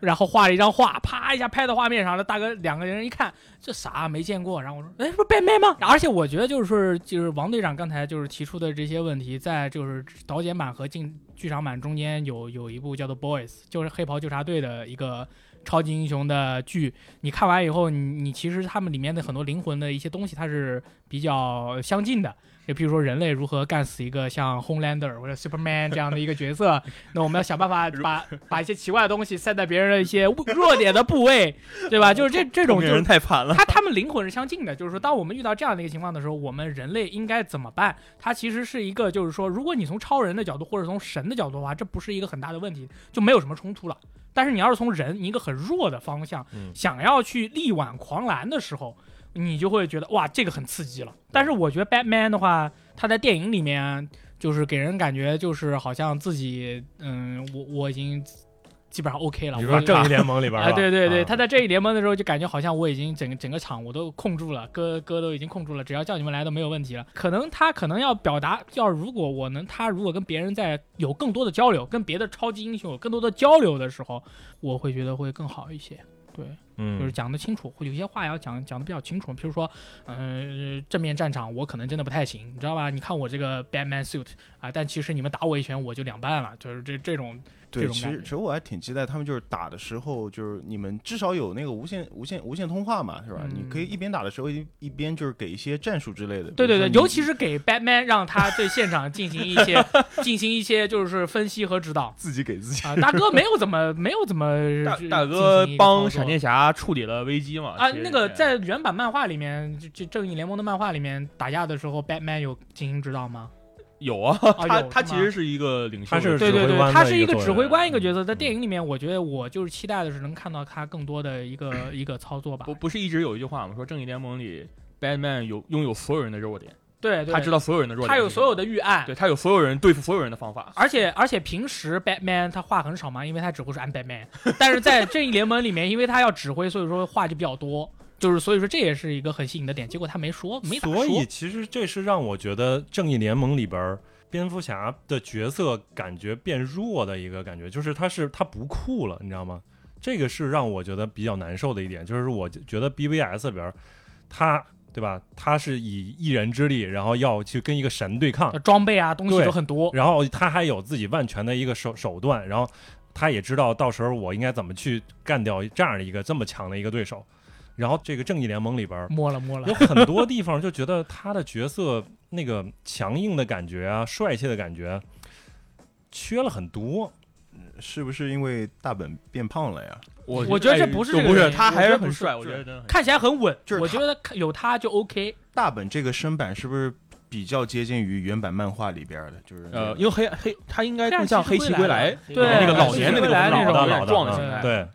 Speaker 5: 然后画了一张画，啪一下拍到画面上了。大哥两个人一看，这啥没见过？然后我说，哎，不是 Batman 吗？而且我觉得就是说，就是王队长刚才就是提出的这些问题，在就是导剪版和进剧场版中间有有一部叫做 Boys，就是黑袍纠察队的一个超级英雄的剧。你看完以后，你你其实他们里面的很多灵魂的一些东西，它是比较相近的。就比如说人类如何干死一个像 Homelander 或者 (laughs) Superman 这样的一个角色，(laughs) 那我们要想办法把把一些奇怪的东西塞在别人的一些弱点的部位，对吧？就是这 (laughs) 这种就
Speaker 3: 人太惨了。
Speaker 5: 他他们灵魂是相近的，就是说，当我们遇到这样的一个情况的时候，我们人类应该怎么办？它其实是一个，就是说，如果你从超人的角度或者从神的角度的话，这不是一个很大的问题，就没有什么冲突了。但是你要是从人一个很弱的方向，
Speaker 1: 嗯
Speaker 5: 想要去力挽狂澜的时候，你就会觉得哇，这个很刺激了。但是我觉得 Batman 的话，他在电影里面就是给人感觉就是好像自己，嗯，我我已经基本上 OK 了。
Speaker 1: 比
Speaker 5: 如
Speaker 1: 说正义联盟里边
Speaker 5: 啊，对对对，
Speaker 1: 啊
Speaker 5: 他在正义联盟的时候就感觉好像我已经整个整个场我都控住了，歌歌都已经控住了，只要叫你们来都没有问题了。可能他可能要表达，要如果我能，他如果跟别人在有更多的交流，跟别的超级英雄有更多的交流的时候，我会觉得会更好一些。对，嗯就是
Speaker 1: 嗯
Speaker 5: 讲得清楚，会有些话要讲讲得比较清楚。比如说，嗯、正面战场我可能真的不太行，你知道吧？你看我这个 Batman suit 啊，但其实你们打我一拳我就两半了，就是这这种
Speaker 2: 对，其实其实我还挺期待他们就是打的时候，就是你们至少有那个无线无线无线通话嘛，是吧？
Speaker 5: 嗯
Speaker 2: 你可以一边打的时候一一边就是给一些战术之类的。
Speaker 5: 对对对，尤其是给 Batman 让他对现场进行一些进行一些就是分析和指导 (laughs)
Speaker 2: 自己给自己。
Speaker 5: 啊。大哥没有怎么没有怎么
Speaker 3: 大大哥帮闪电侠处理了危机嘛？
Speaker 5: 啊，那个在原版漫画里面，就就正义联盟的漫画里面打架的时候，Batman 有进行指导吗？
Speaker 3: 有啊，
Speaker 5: 啊 (laughs)
Speaker 3: 他他其实是一个领袖
Speaker 1: 他是，
Speaker 5: 对对对，他是一个指挥官一个角色，在
Speaker 1: 嗯
Speaker 5: 电影里面，我觉得我就是期待的是能看到他更多的一个 (clears throat) 一个操作吧
Speaker 3: 不。不是一直有一句话吗？说正义联盟里 Batman 有拥有所有人的弱点，
Speaker 5: 对对，
Speaker 3: 他知道所有人的弱点，
Speaker 5: 他有所有，的预案，
Speaker 3: 对他有所有人对付所有人的方法。
Speaker 5: 而且而且平时 Batman 他话很少嘛，因为他只会说 I'm Batman，但是在正义联盟里面，因为他要指挥，所以说话就比较多，就是所以说这也是一个很吸引的点。结果他没说，没说。
Speaker 1: 所以其实这是让我觉得正义联盟里边儿蝙蝠侠的角色感觉变弱的一个感觉，就是他是他不酷了，你知道吗？这个是让我觉得比较难受的一点，就是我觉得 BVS 里边儿他对吧？他是以一人之力，然后要去跟一个神对抗，
Speaker 5: 装备啊东西都很多，
Speaker 1: 然后他还有自己万全的一个手手段，然后他也知道到时候我应该怎么去干掉这样的一个这么强的一个对手。然后这个正义联盟里边儿
Speaker 5: 摸了摸了
Speaker 1: 有。很多地方就觉得他的角色那个强硬的感觉啊，帅气的感觉缺了很多。
Speaker 2: 是不是因为大本变胖了呀？
Speaker 3: 我
Speaker 5: 我觉得这
Speaker 3: 哎
Speaker 5: 不是
Speaker 3: 就不是，他
Speaker 5: 我觉得不是
Speaker 3: 还是很帅，我觉得真的
Speaker 5: 看起来很稳，
Speaker 2: 就是
Speaker 5: 我觉得有他就 OK。
Speaker 2: 大本这个身板是不是比较接近于原版漫画里边的？就是
Speaker 3: 呃，因为黑黑他应该更像黑
Speaker 5: 其实归来
Speaker 3: 旗归来
Speaker 5: 了对
Speaker 3: 那个老年的那个
Speaker 1: 老的老
Speaker 3: 壮的
Speaker 1: 的，
Speaker 3: 形态。
Speaker 1: 嗯对，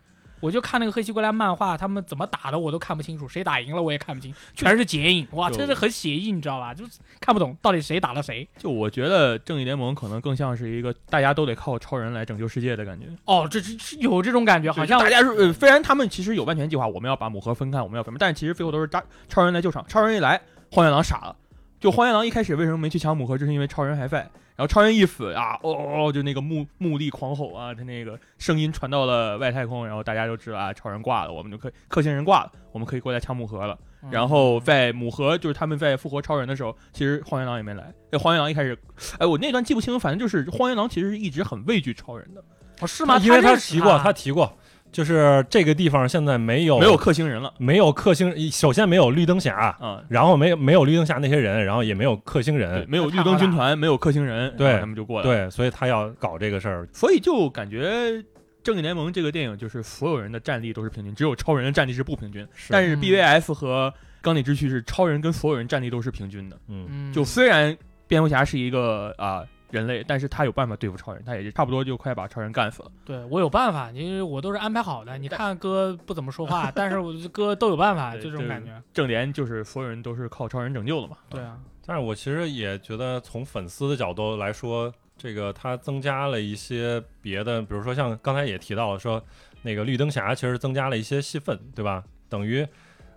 Speaker 5: 我就看那个黑西归来漫画，他们怎么打的我都看不清楚，谁打赢了我也看不清，全是剪影，哇，真是很写意，你知道吧？就是看不懂到底谁打了谁。
Speaker 3: 就我觉得正义联盟可能更像是一个大家都得靠超人来拯救世界的感觉。
Speaker 5: 哦，这这这有这种感觉，好像
Speaker 3: 大家是呃，虽然他们其实有万全计划，我们要把母盒分开，我们要分开，但是其实最后都是大超人来救场。超人一来，荒原狼傻了。就荒原狼一开始为什么没去抢母盒，就是因为超人还在。然后超人一死啊，哦哦，哦就那个目目力狂吼啊，他那个声音传到了外太空，然后大家就知道啊，超人挂了，我们就可以克星人挂了，我们可以过来抢母盒了。
Speaker 5: 嗯
Speaker 3: 然后在母盒，就是他们在复活超人的时候，其实荒原狼也没来。那荒原狼一开始，哎，我那段记不清，反正就是荒原狼其实是一直很畏惧超人的，
Speaker 5: 哦是吗？
Speaker 1: 因为他提过，他提过，就是这个地方现在没有
Speaker 3: 没有克星人了
Speaker 1: 没有克星，首先没有绿灯侠，
Speaker 3: 啊。
Speaker 1: 然后没有没有绿灯侠那些人，然后也没有克星，人，
Speaker 3: 没有绿灯军团，没有克星人，
Speaker 1: 对
Speaker 3: 他们就过来了。
Speaker 1: 对，所以他要搞这个事儿。
Speaker 3: 所以就感觉正义联盟这个电影就是所有人的战力都是平均，只有超人的战力是不平均。但是
Speaker 5: 嗯
Speaker 3: BVS 和钢铁之躯是超人跟所有人战力都是平均的。
Speaker 1: 嗯，
Speaker 5: 嗯，
Speaker 3: 就虽然蝙蝠侠是一个啊、人类，但是他有办法对付超人，他也差不多就快把超人干死了。
Speaker 5: 对我有办法，因为我都是安排好的。你看哥不怎么说话，但是我哥都有办法，就这种感觉。
Speaker 3: 正联就是所有人都是靠超人拯救的嘛。
Speaker 5: 对啊，
Speaker 1: 但是我其实也觉得，从粉丝的角度来说，这个他增加了一些别的，比如说像刚才也提到了说，那个绿灯侠其实增加了一些戏份，对吧？等于，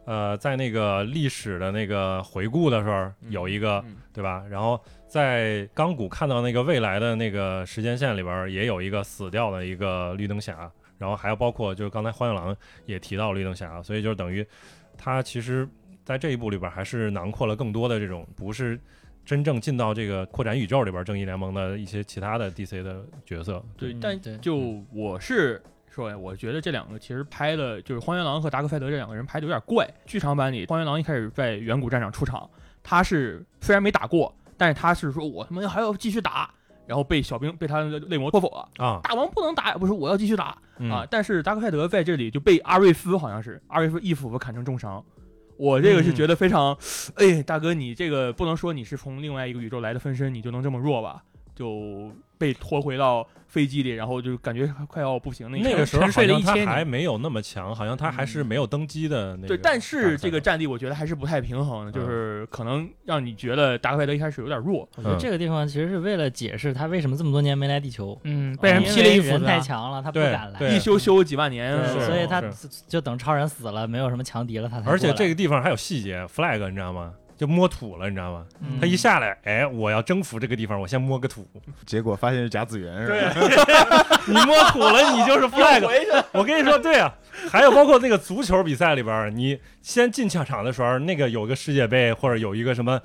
Speaker 1: 呃，在那个历史的那个回顾的时候，
Speaker 3: 嗯
Speaker 1: 有一个，
Speaker 3: 嗯
Speaker 1: 对吧？然后在钢骨看到那个未来的那个时间线里边儿，也有一个死掉的一个绿灯侠，然后还有包括就是刚才荒野狼也提到绿灯侠，所以就等于他其实在这一部里边儿还是囊括了更多的这种不是真正进到这个扩展宇宙里边儿正义联盟的一些其他的 DC 的角色。
Speaker 3: 对，
Speaker 4: 嗯
Speaker 3: 但就我是说呀，我觉得这两个其实拍的，就是荒原狼和达克赛德这两个人拍的有点怪。剧场版里，荒原狼一开始在远古战场出场，他是虽然没打过，但是他是说我他妈还要继续打，然后被小兵被他的泪魔脱否了。
Speaker 1: 啊
Speaker 3: 大王不能打，不是我要继续打、
Speaker 1: 嗯
Speaker 3: 啊！但是达克赛德在这里就被阿瑞斯好像是阿瑞斯一斧子砍成重伤。我这个是
Speaker 1: 嗯
Speaker 3: 觉得非常，哎，大哥，你这个不能说你是从另外一个宇宙来的分身，你就能这么弱吧？就被拖回到飞机里，然后就感觉快要不行那
Speaker 1: 那个时候
Speaker 5: 沉
Speaker 1: 好像他
Speaker 5: 睡了一千年
Speaker 1: 还没有那么强，好像他还是没有登基的那个。
Speaker 3: 对，但是这个战力我觉得还是不太平衡就是可能让你觉得达克赛德一开始有点弱。
Speaker 4: 我觉得这个地方其实是为了解释他为什么这么多年没来地球，
Speaker 5: 嗯，被人劈了一斧子
Speaker 4: 太
Speaker 5: 啊。
Speaker 4: 强了，他不敢来，
Speaker 3: 一休休几万年，
Speaker 4: 所以他就等超人死了，没有什么强敌了，他才
Speaker 1: 而且这个地方还有细节，flag 你知道吗？就摸土了，你知道吗？
Speaker 5: 嗯
Speaker 1: 他一下来，哎，我要征服这个地方，我先摸个土。
Speaker 2: 结果发现是甲子园，是吧？(laughs)
Speaker 1: 你摸土了，你就是 flag。我跟你说，对啊，还有包括那个足球比赛里边，你先进球场的时候，那个有个世界杯或者有一个什么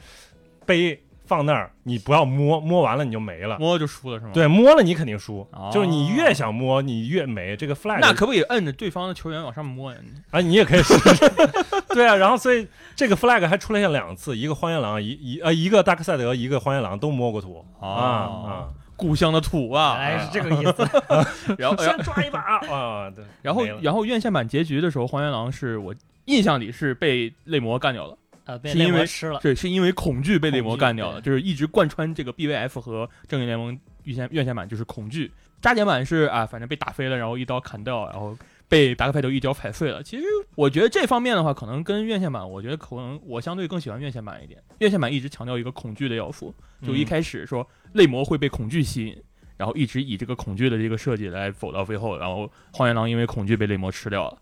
Speaker 1: 杯放那儿，你不要摸，摸完了你就没了。
Speaker 3: 摸就输了是吗？，
Speaker 1: 对，摸了你肯定输，
Speaker 3: 哦
Speaker 1: 就是你越想摸，你越没。这个 flag
Speaker 3: 那可不可以摁着对方的球员往上摸呀？
Speaker 1: 啊，你也可以试试。(laughs) 对啊，然后所以这个 flag 还出现两次，一个荒原狼，一一呃一个大克赛德，一个荒原狼都摸过土啊
Speaker 3: 哦
Speaker 1: 啊。
Speaker 3: 故乡的土啊！
Speaker 4: 哎是这个意思。(laughs) (laughs)
Speaker 3: 然后，然
Speaker 1: 先
Speaker 3: 后，
Speaker 1: 抓一把啊！对，
Speaker 3: 然后
Speaker 1: 没了，
Speaker 3: 然后院线版结局的时候，荒原狼是我印象里是被泪魔干掉了。
Speaker 4: 呃，
Speaker 3: 是因为
Speaker 4: 魔吃了。
Speaker 3: 对，是因为恐惧被泪魔干掉了，就是一直贯穿这个 BVF 和正义联盟院线院线版就是恐惧。加减版是啊，反正被打飞了，然后一刀砍掉，然后被达克赛德一脚踩碎了。其实我觉得这方面的话，可能跟院线版，我觉得可能我相对更喜欢院线版一点。院线版一直强调一个恐惧的要素，就一
Speaker 1: 嗯
Speaker 3: 开始说泪魔会被恐惧吸引，然后一直以这个恐惧的这个设计来走到最后，然后荒原狼因为恐惧被泪魔吃掉了。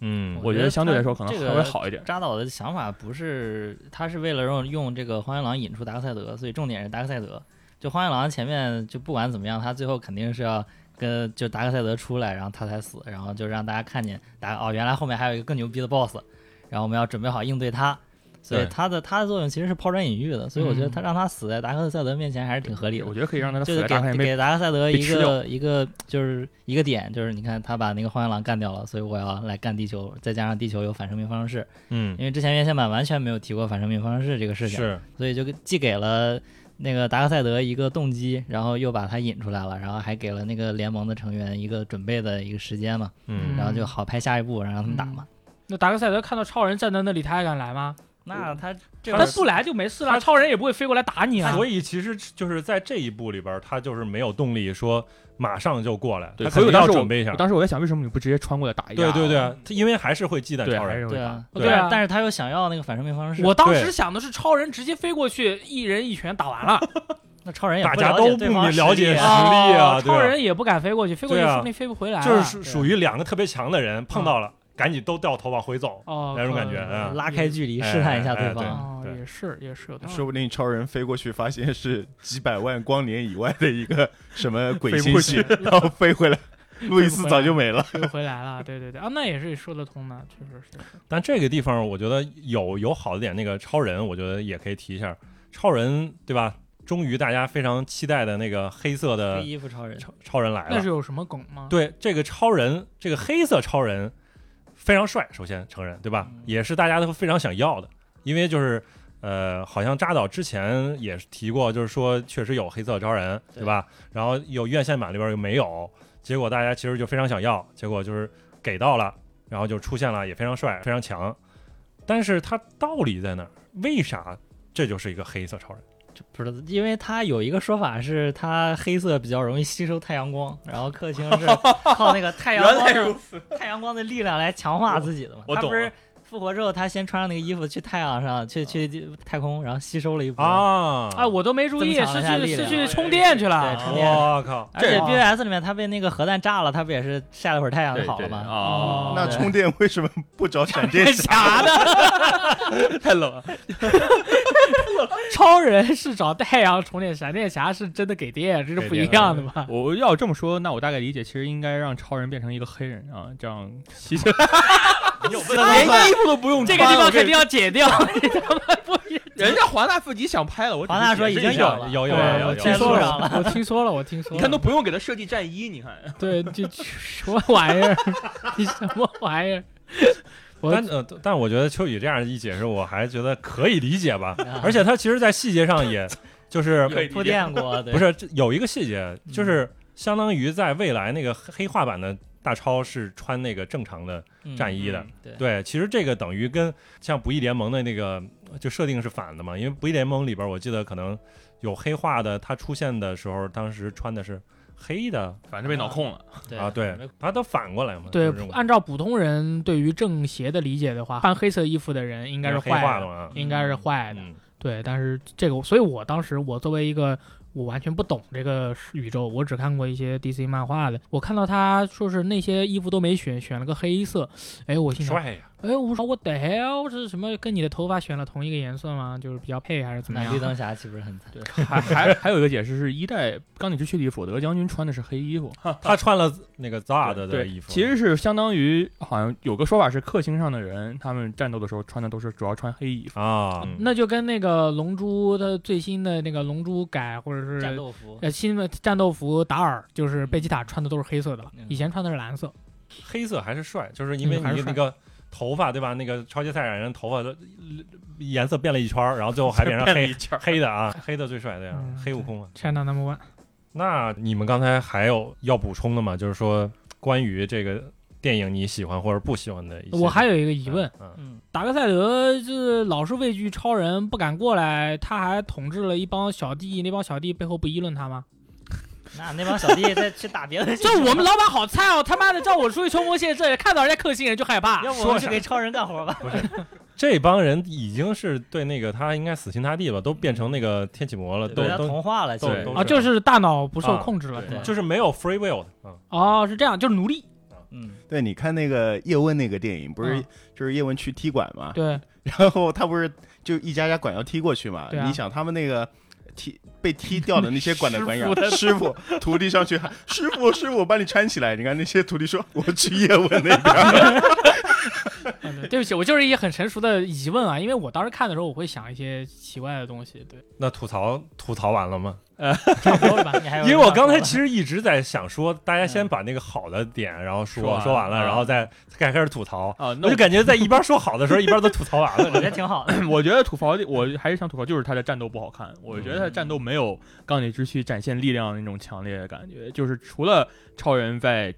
Speaker 1: 嗯
Speaker 3: 我觉得相对来说可能
Speaker 4: 这个
Speaker 3: 稍微好一点。
Speaker 4: 扎导的想法不是，他是为了用用这个荒原狼引出达克赛德，所以重点是达克赛德。就荒原狼前面就不管怎么样，他最后肯定是要跟就达克赛德出来，然后他才死，然后就让大家看见达哦，原来后面还有一个更牛逼的 BOSS，然后我们要准备好应对他。所以
Speaker 1: 对
Speaker 4: 他的他的作用其实是抛砖引玉的，所以我觉得
Speaker 5: 嗯
Speaker 4: 他让他死在达克赛德面前还是挺合理的
Speaker 3: 我。觉得可以让他
Speaker 4: 就是给
Speaker 3: 死
Speaker 4: 给达克赛德一个一个就是一个点，就是你看他把那个荒原狼干掉了，所以我要来干地球，再加上地球有反生命方程式，
Speaker 1: 嗯
Speaker 4: 因为之前原先版完全没有提过反生命方程式这个事情，
Speaker 1: 是
Speaker 4: 所以就既给了那个达克赛德一个动机，然后又把他引出来了，然后还给了那个联盟的成员一个准备的一个时间嘛，
Speaker 1: 嗯
Speaker 4: 然后就好拍下一步，然后让他们打嘛。
Speaker 5: 那达克赛德看到超人站在那里，他还敢来吗？
Speaker 4: 那他这个
Speaker 5: 他不来就没事了，超人也不会飞过来打你啊。
Speaker 1: 所以其实就是在这一步里边，他就是没有动力说马上就过来，
Speaker 3: 对，
Speaker 1: 他肯定要
Speaker 3: 所以当时
Speaker 1: 准备一下。
Speaker 3: 当时我在想，为什么你不直接穿过来打一下？
Speaker 1: 对对对啊，他因为还是会忌惮，超人。
Speaker 4: 对啊，
Speaker 1: 对
Speaker 5: 对啊
Speaker 4: 但是他又想要那个反生命方程式，
Speaker 5: 我当时想的是超人直接飞过去，一人一拳打完了。(laughs)
Speaker 4: 那超人也
Speaker 1: 大家
Speaker 4: 不了解
Speaker 1: 都不了解
Speaker 4: 实力
Speaker 1: 啊
Speaker 5: 超人也不敢飞过去，飞过去说不定飞不回来。
Speaker 1: 就是属属于两个特别强的人碰到了，赶紧都掉头往回走，
Speaker 5: 哦，
Speaker 1: 那种感觉
Speaker 4: 拉开距离
Speaker 1: 哎
Speaker 4: 试探一下对
Speaker 1: 哎
Speaker 4: 方。
Speaker 5: 哦，也是也是有道理。
Speaker 2: 说不定超人飞过去，发现是几百万光年以外的一个什么鬼
Speaker 3: 飞不
Speaker 2: 星系，然后飞回来，路易斯早就没了。
Speaker 5: 飞回来了，对对对啊，那也是说得通的，确实是。
Speaker 1: 但这个地方我觉得有有好的点，那个超人我觉得也可以提一下，超人对吧？终于大家非常期待的那个黑色的
Speaker 4: 黑衣服超人，
Speaker 1: 超超人来了
Speaker 5: 那是。有什么梗吗？
Speaker 1: 对，这个超人，这个黑色超人非常帅，首先承认对吧？
Speaker 4: 嗯
Speaker 1: 也是大家都非常想要的，因为就是呃，好像扎导之前也提过，就是说确实有黑色超人对
Speaker 4: 对
Speaker 1: 吧？然后有院线版里边又没有，结果大家其实就非常想要，结果就是给到了，然后就出现了，也非常帅，非常强。但是它道理在哪儿？为啥这就是一个黑色超人？
Speaker 4: 不是，因为他有一个说法是，他黑色比较容易吸收太阳光，然后克星是靠那个太阳光 (laughs) 的太阳光的力量来强化自己的嘛。他不是
Speaker 3: 我懂
Speaker 4: 复活之后，他先穿上那个衣服去太阳上，去去太空，然后吸收了一波。
Speaker 1: 啊
Speaker 5: 啊，我都没注意，是去是去充电去了
Speaker 4: 对
Speaker 5: 了。
Speaker 4: 充电
Speaker 1: 我靠！
Speaker 4: 而且
Speaker 5: 这
Speaker 4: BVS 里面他被那个核弹炸了，他不也是晒了会儿太阳就好了吗？
Speaker 3: 哦，
Speaker 2: 那充电为什么不找闪电侠？
Speaker 5: 呢，(laughs)
Speaker 3: 太冷了。
Speaker 5: 超人是找太阳充电，闪电侠是真的给电，这是不一样的吧？
Speaker 3: 我要这么说，那我大概理解，其实应该让超人变成一个黑人啊，这样其实，(laughs) 连衣服都不用穿。
Speaker 5: 这个地方肯定要剪掉，他妈不 (laughs)
Speaker 3: 人家华纳自己想拍了，我
Speaker 4: 华纳说已经有了，
Speaker 1: 有有有有
Speaker 5: 听说了，我听说了，我听说了。
Speaker 3: 你看都不用给他设计战衣，你看，
Speaker 5: 对，这这 (laughs) 什么玩意儿？你什么玩意儿？我
Speaker 1: 但呃，但我觉得秋雨这样一解释，我还觉得可以理解吧。
Speaker 4: 啊
Speaker 1: 而且他其实，在细节上也，(laughs) 就是
Speaker 4: 铺垫过，(laughs) 对
Speaker 1: 不是这有一个细节，就是相当于在未来那个黑黑化版的大超是穿那个正常的
Speaker 4: 嗯
Speaker 1: 战衣的。
Speaker 4: 对
Speaker 1: 对，其实这个等于跟像不义联盟的那个就设定是反的嘛，因为不义联盟里边，我记得可能有黑化的，他出现的时候，当时穿的是黑的
Speaker 3: 反正被脑控了。
Speaker 4: 对
Speaker 1: 啊，对，他都反过来嘛，
Speaker 5: 对按照普通人对于正邪的理解的话，穿黑色衣服的人应该是坏的，
Speaker 1: 的，
Speaker 5: 应该是坏的。
Speaker 1: 嗯，
Speaker 5: 对，但是这个，所以我当时我作为一个我完全不懂这个宇宙，我只看过一些 DC 漫画的。我看到他说是那些衣服都没选，选了个黑色，哎，我心想，
Speaker 1: 帅呀！
Speaker 5: 哎，我说我的 hell 这是什么？跟你的头发选了同一个颜色吗？就是比较配还是怎么样？
Speaker 4: 那绿灯侠岂不是很惨？(laughs)
Speaker 3: 对，还还还有一个解释是一代钢铁之躯里索德将军穿的是黑衣服，(laughs)
Speaker 1: 他穿了那个 Zod 的
Speaker 3: 对
Speaker 1: 衣服，
Speaker 3: 其实是相当于好像有个说法是克星上的人，他们战斗的时候穿的都是主要穿黑衣服。
Speaker 1: 啊，
Speaker 3: 嗯
Speaker 5: 那就跟那个龙珠的最新的那个龙珠改或者是
Speaker 4: 战斗服，
Speaker 5: 呃新的战斗服达尔，就是贝吉塔穿的都是黑色的了
Speaker 4: 嗯，
Speaker 5: 以前穿的是蓝色。
Speaker 1: 黑色还是帅，就是因为你那个头发对吧？那个超级赛亚人头发的颜色变了一圈儿，然后最后还 (laughs) 变成黑黑的啊，(laughs) 黑的最帅的呀
Speaker 5: 嗯，
Speaker 1: 黑悟空啊。
Speaker 5: China Number One，
Speaker 1: 那你们刚才还有要补充的吗？就是说关于这个电影你喜欢或者不喜欢的一些，
Speaker 5: 我还有一个疑问，
Speaker 1: 嗯，
Speaker 4: 嗯，
Speaker 5: 达克赛德是老是畏惧超人，不敢过来，他还统治了一帮小弟，那帮小弟背后不议论他吗？
Speaker 4: 那那帮小弟再去打别的，(laughs)
Speaker 5: 就我们老板好菜哦，他妈的叫我出去冲锋陷阵，看到人家克星人就害怕。
Speaker 4: 要不我们去给超人干活吧？
Speaker 1: 不是 (laughs) 这帮人已经是对那个他应该死心塌地了，都变成那个天启魔了，都都
Speaker 4: 同化了，
Speaker 5: 啊，就是大脑不受
Speaker 1: 啊
Speaker 5: 控制了，
Speaker 4: 对
Speaker 1: 就是没有 free will 的，嗯，
Speaker 5: 哦，是这样，就是奴隶。
Speaker 4: 嗯，
Speaker 2: 对，你看那个叶问那个电影，不是
Speaker 5: 嗯
Speaker 2: 就是叶问去踢馆嘛？
Speaker 5: 对，
Speaker 2: 然后他不是就一家家馆要踢过去嘛？你想他们那个踢被踢掉的那些馆的馆长 (laughs)
Speaker 5: 师傅的
Speaker 2: 师傅徒弟上去喊师傅师傅，把你搀起来。你看那些徒弟说我去叶问那边。(laughs)
Speaker 5: 嗯 (laughs) 对对不起，我就是一些很成熟的疑问啊，因为我当时看的时候，我会想一些奇怪的东西。对，
Speaker 1: 那吐槽吐槽完了吗？(laughs)
Speaker 5: 差不多了吧？
Speaker 4: 你还有 (laughs)
Speaker 1: 因为我刚才其实一直在想说，大家先
Speaker 4: 嗯
Speaker 1: 把那个好的点，然后说
Speaker 3: 说完
Speaker 1: 说完了，
Speaker 3: 啊
Speaker 1: 然后再再开始吐槽。我就感觉在一边说好的时候，一边都吐槽完了
Speaker 4: 我觉。得挺好的。
Speaker 3: 我觉得吐槽，我还是想吐槽，就是他的战斗不好看。我觉得他的战斗没有钢铁之躯展现力量的那种强烈的感觉，就是除了超人在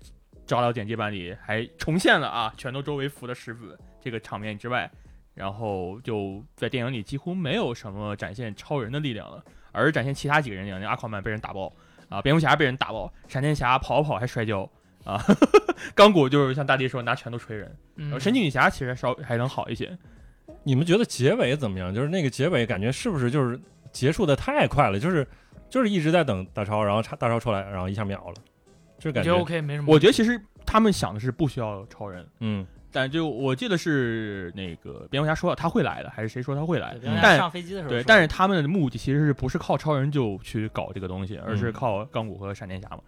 Speaker 3: 照料简介版里还重现了啊拳头周围浮的石子这个场面之外，然后就在电影里几乎没有什么展现超人的力量了，而是展现其他几个人力量，那阿宽曼被人打爆啊，蝙蝠侠被人打爆，闪电侠跑跑还摔跤啊，(laughs) 钢骨就是像大地说拿拳头锤人，然后
Speaker 5: 嗯，
Speaker 3: 神奇女侠其实稍还能好一些。
Speaker 1: 你们觉得结尾怎么样？就是那个结尾感觉是不是就是结束的太快了？就是就是一直在等大超，然后大超出来，然后一下秒了，就感
Speaker 5: 我觉 OK，没什么。
Speaker 3: 我觉得其实他们想的是不需要超人。
Speaker 1: 嗯
Speaker 3: 但就我记得是那个蝙蝠侠说了他会来的，还是谁说他会来的？但
Speaker 4: 上飞机的时候
Speaker 3: 对，但是他们的目的其实是不是靠超人就去搞这个东西，而是
Speaker 1: 嗯
Speaker 3: 靠钢骨和闪电侠嘛？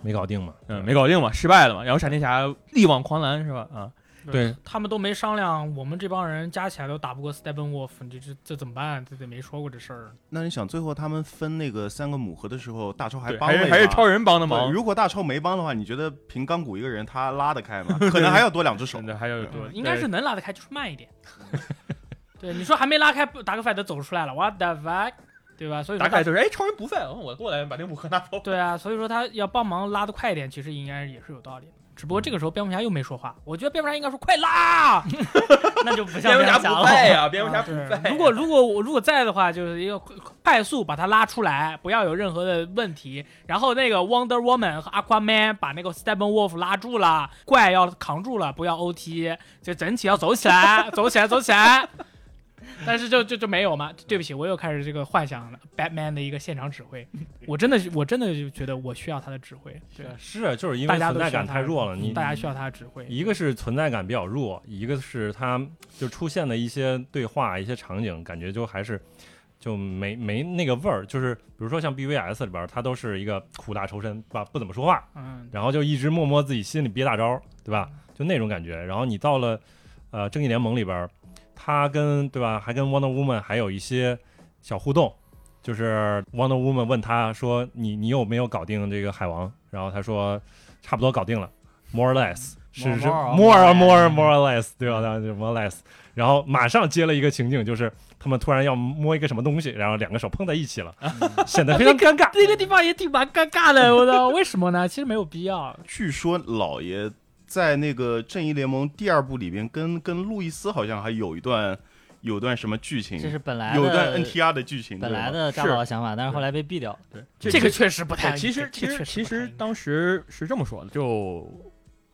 Speaker 1: 没搞定嘛。
Speaker 3: 嗯，没搞定嘛，失败了嘛。然后闪电侠力挽狂澜是吧？啊，
Speaker 1: 对，
Speaker 5: 他们都没商量，我们这帮人加起来都打不过 Steppenwolf，这这这怎么办？这这没说过这事儿。
Speaker 2: 那你想最后他们分那个三个母盒的时候，大超还，帮了
Speaker 3: 还是还是超人帮的
Speaker 2: 对
Speaker 3: 忙。
Speaker 2: 如果大超没帮的话，你觉得凭钢骨一个人他拉得开吗？可能还要多两只手
Speaker 3: 真。的还要多，
Speaker 5: 应该是能拉得开，就是慢一点。(laughs) 对，你说还没拉开，达克赛德走出来了，what the fuck，对吧？所以说他
Speaker 3: 打开就是哎，超人不在，我过来把那母盒拿走。
Speaker 5: 对啊，所以说他要帮忙拉得快一点，其实应该也是有道理的。只不过这个时候蝙蝠侠又没说话，我觉得蝙蝠侠应该说快拉。(laughs)
Speaker 4: 那就不像
Speaker 3: 蝙蝠侠
Speaker 4: 侠了。
Speaker 3: 不在呀，(laughs) 蝙蝠侠不
Speaker 5: 对
Speaker 3: 在。
Speaker 5: 如果如果我如果在的话，就是一个快快速把他拉出来，不要有任何的问题。然后那个 Wonder Woman 和 Aquaman 把那个 Steppenwolf 拉住了，怪要扛住了，不要 OT，就整体要走起来，走起来，走起来。(laughs) 但是就就就没有嘛？对不起，我又开始这个幻想了 Batman 的一个现场指挥。我真的我真的就觉得我需要他的指挥，对，
Speaker 1: 是啊就是因为存在感太弱了，你
Speaker 5: 大家需要他的指挥。
Speaker 1: 一个是存在感比较弱，一个是他就出现的一些对话、一些场景，感觉就还是就没没那个味儿。就是比如说像 BVS 里边，他都是一个苦大仇深，吧，不怎么说话，
Speaker 5: 嗯，
Speaker 1: 然后就一直默默自己心里憋大招，对吧？就那种感觉。然后你到了呃正义联盟里边，他跟对吧，还跟 Wonder Woman 还有一些小互动。就是 Wonder Woman 问他说：“你你有没有搞定这个海王？”然后他说：“差不多搞定了，more or less。(laughs) ”是
Speaker 4: More-
Speaker 1: 是
Speaker 4: more or
Speaker 1: more more or less，对吧？然后就 more or less，然后马上接了一个情景，就是他们突然要摸一个什么东西，然后两个手碰在一起了，(laughs) 显得非常尴尬。(laughs)
Speaker 5: 那个地方也挺蛮尴尬的，我操，为什么呢？其实没有必要。
Speaker 2: 据说老爷在那个《正义联盟》第二部里边跟跟路易斯好像还有一段有段什么剧情，
Speaker 4: 这是本来
Speaker 2: 有段 NTR 的剧情，
Speaker 4: 本来的大
Speaker 3: 是
Speaker 4: 佬的想法，但是后来被毙掉。
Speaker 3: 对，
Speaker 5: 这个确实不太
Speaker 3: 哎其实其实其
Speaker 5: 实
Speaker 3: 当时是这么说的，就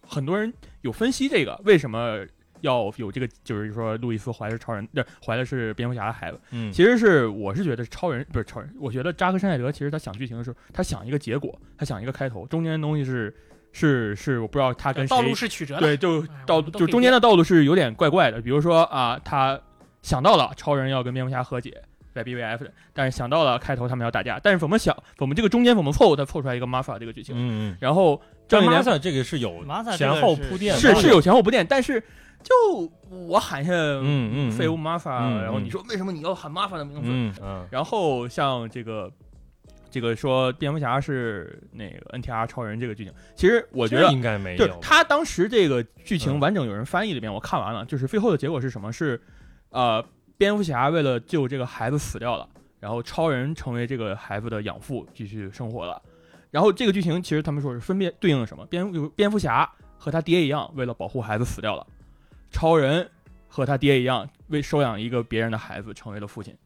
Speaker 3: 很多人有分析这个为什么要有这个，就是说路易斯怀的是超人，对，怀的是蝙蝠侠的孩子。
Speaker 1: 嗯，
Speaker 3: 其实是我是觉得超人不是超人，我觉得扎克施耐德其实他想剧情的时候，他想一个结果，他想一个开头，中间的东西是是是我不知道他跟谁
Speaker 5: 道路是曲折的，
Speaker 3: 对，就
Speaker 5: 哎
Speaker 3: 道就中间的道路是有点怪怪的，比如说啊，他想到了超人要跟蝙蝠侠和解，在 BVF 的，但是想到了开头他们要打架，但是怎么想我们这个中间怎么凑，他凑出来一个 Martha 这个剧情，
Speaker 1: 嗯嗯，
Speaker 3: 然后正义联
Speaker 1: 但马萨这个是有前后铺垫的，
Speaker 3: 是是有前后铺垫，但是就我喊一下
Speaker 1: 嗯嗯
Speaker 3: 废物 Martha，、
Speaker 1: 嗯
Speaker 3: 然后你说为什么你要喊 Martha 的名字？
Speaker 1: 嗯嗯
Speaker 3: 然后像这个这个说蝙蝠侠是那个 NTR 超人这个剧情，其实我觉得
Speaker 1: 应该没
Speaker 3: 就是
Speaker 1: 有，
Speaker 3: 他当时这个剧情
Speaker 1: 嗯
Speaker 3: 完整有人翻译了一遍，我看完了，就是最后的结果是什么？是呃，蝙蝠侠为了救这个孩子死掉了，然后超人成为这个孩子的养父，继续生活了。然后这个剧情其实他们说是分别对应了什么？蝙蝠蝙蝠侠和他爹一样，为了保护孩子死掉了；超人和他爹一样，为收养一个别人的孩子成为了父亲。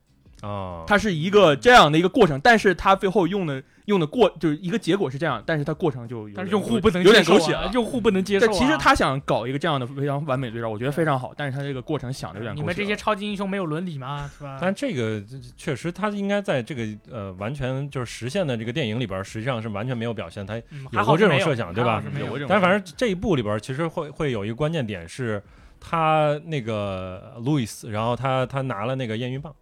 Speaker 1: 啊，
Speaker 3: 它是一个这样的一个过程，但是它最后用的用的过就是一个结果是这样，但是它过程就有
Speaker 5: 但是用户不能
Speaker 3: 有点
Speaker 5: 接受
Speaker 3: 狗血
Speaker 5: 用户不能接受啊。
Speaker 3: 但其实他想搞一个这样的非常完美对照，我觉得非常好，但是他这个过程想的有点。
Speaker 5: 你们这些超级英雄没有伦理吗？是吧？
Speaker 1: 但这个确实，他应该在这个呃完全就是实现的这个电影里边，实际上是完全没有表现。他
Speaker 5: 嗯
Speaker 1: 有过这种设想对吧
Speaker 5: 还好是没有
Speaker 3: 有过这种
Speaker 1: 但是反正这一部里边，其实会会有一个关键点是，他那个路易斯，然后他他拿了那个验孕棒，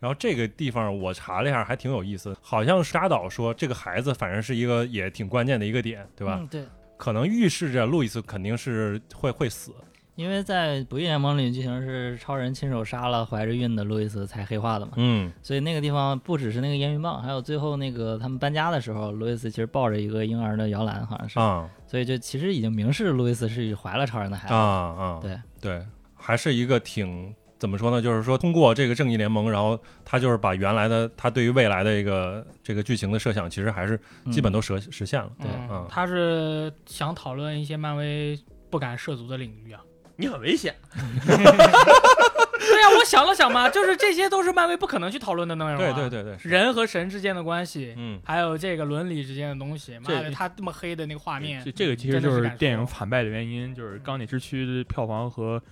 Speaker 1: 然后这个地方我查了一下，还挺有意思，好像沙岛说这个孩子反正是一个也挺关键的一个点，对吧？
Speaker 4: 嗯，对，
Speaker 1: 可能预示着路易斯肯定是会会死，
Speaker 4: 因为在《不义联盟》里剧情是超人亲手杀了怀着孕的路易斯才黑化的嘛，
Speaker 1: 嗯。
Speaker 4: 所以那个地方不只是那个烟云棒，还有最后那个他们搬家的时候，路易斯其实抱着一个婴儿的摇篮，好像是，
Speaker 1: 嗯
Speaker 4: 所以就其实已经明示路易斯是怀了超人的孩子。
Speaker 1: 啊啊，
Speaker 4: 对。
Speaker 1: 对，还是一个挺怎么说呢？就是说通过这个正义联盟，然后他就是把原来的他对于未来的一个这个剧情的设想，其实还是基本
Speaker 4: 都
Speaker 1: 都实实现了。
Speaker 4: 对
Speaker 1: 嗯
Speaker 5: 他是想讨论一些漫威不敢涉足的领域啊。
Speaker 3: 你很危险，(laughs)
Speaker 5: 对呀、我想了想嘛，就是这些都是漫威不可能去讨论的内容、啊。
Speaker 1: 对对对对，
Speaker 5: 人和神之间的关系，
Speaker 1: 嗯
Speaker 5: 还有这个伦理之间的东西。妈
Speaker 3: 这
Speaker 5: 的，他这么黑的那个画面
Speaker 3: 这，这个其实就是电影惨败的原因，就是《钢铁之躯》的票房和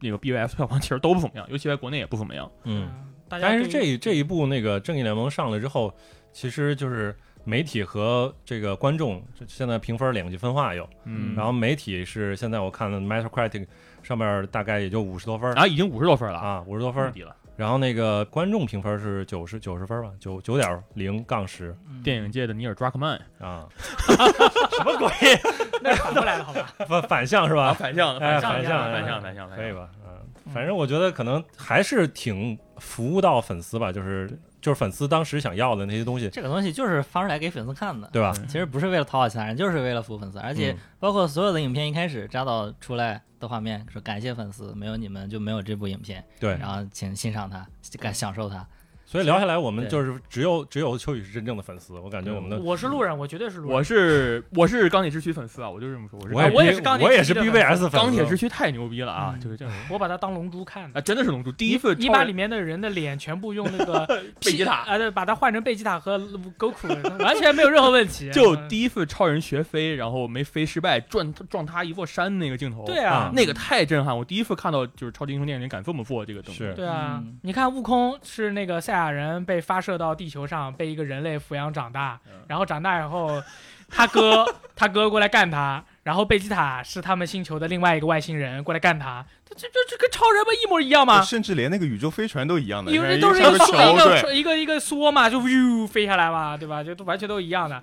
Speaker 3: 那个 BVS 票房其实都不怎么样，尤其在国内也不怎么样。
Speaker 1: 嗯，，
Speaker 5: 大家
Speaker 1: 但是这这一部那个正义联盟上了之后，其实就是媒体和这个观众现在评分两极分化有，
Speaker 3: 嗯
Speaker 1: 然后媒体是现在我看的 Metacritic 上面大概也就五十多分儿
Speaker 3: 啊，已经五十多分了，
Speaker 1: 啊，五十多分儿。
Speaker 3: 低了。
Speaker 1: 然后那个观众评分是九十九十分吧，九九点零杠十
Speaker 4: 嗯
Speaker 3: 电影界的尼尔·抓克曼
Speaker 1: 啊，(laughs)
Speaker 3: 什么鬼？(laughs)
Speaker 5: 那是反过来了，好吧？
Speaker 1: 反反向是
Speaker 3: 啊，
Speaker 1: 吧？
Speaker 3: 反向反
Speaker 1: 向，
Speaker 3: 反
Speaker 1: 反
Speaker 3: 向，反向，
Speaker 1: 哎
Speaker 3: 反向，
Speaker 1: 可以？吧？嗯，
Speaker 5: 嗯
Speaker 1: 反正我觉得可能还是挺服务到粉丝吧，就是就是粉丝当时想要的那些东西，
Speaker 4: 这个东西就是发出来给粉丝看的，
Speaker 1: 对吧？
Speaker 4: 其实不是为了讨好其他人，就是为了服务粉丝。而且
Speaker 1: 嗯
Speaker 4: 包括所有的影片一开始扎导出来的画面说感谢粉丝，没有你们就没有这部影片，
Speaker 1: 对，
Speaker 4: 然后请欣赏它，感享受它。
Speaker 1: 所以聊下来，我们就是只有只有秋雨是真正的粉丝，我感觉我们的
Speaker 5: 我是路人，我绝对是路人。
Speaker 3: 我是我是钢铁之躯粉丝啊，我就这么说，我是
Speaker 1: 我也
Speaker 5: 是钢铁
Speaker 1: 我也是 BVS 粉丝，
Speaker 3: 钢铁之躯太牛逼了啊！
Speaker 5: 嗯
Speaker 3: 就是这样
Speaker 5: 我把它当龙珠看的。
Speaker 3: 啊，真的是龙珠第一次
Speaker 5: 你把里面的人的脸全部用那个 (laughs)
Speaker 3: 贝吉塔
Speaker 5: 啊，对，把它换成贝吉塔和 Goku，完全没有任何问题。
Speaker 3: 就第一次超人学飞，然后没飞失败，撞撞塌一座山那个镜头，
Speaker 5: 对啊，
Speaker 3: 那个太震撼！我第一次看到就是超级英雄电影里敢这么做这个东西，
Speaker 5: 对啊
Speaker 4: 嗯，
Speaker 5: 你看悟空是那个赛亚人被发射到地球上，被一个人类抚养长大
Speaker 3: 嗯，
Speaker 5: 然后长大以后，他哥他哥过来干他，然后贝吉塔是他们星球的另外一个外星人过来干他，这这这这跟超人不一模一样吗？
Speaker 2: 甚至连那个宇宙飞船都一样的，
Speaker 5: 因为都是一，个一个一个梭嘛，就呜飞下来嘛，对吧？就都完全都一样的。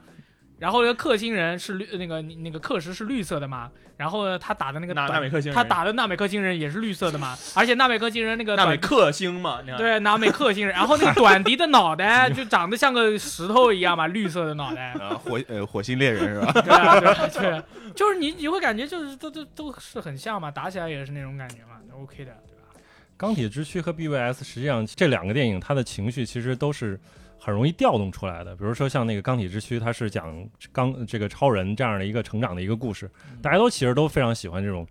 Speaker 5: 然后那个克星人是绿，那个那个克石是绿色的嘛。然后呢，他打的那个
Speaker 3: 纳美克星人
Speaker 5: 他打的纳美克星人也是绿色的嘛。而且纳美克星人那个
Speaker 3: 纳美克星嘛，
Speaker 5: 对纳美克星人，然后那个短笛的脑袋就长得像个石头一样嘛，绿色的脑袋。
Speaker 2: 啊，(laughs) 火呃火星猎人是吧？(laughs)
Speaker 5: 对啊，对啊，对啊，就是你你会感觉就是都都都是很像嘛，打起来也是那种感觉嘛，OK 的，对吧？
Speaker 1: 钢铁之躯和 BVS 实际上这两个电影，它的情绪其实都是很容易调动出来的。比如说像那个钢铁之躯，它是讲钢这个超人这样的一个成长的一个故事，大家都其实都非常喜欢这种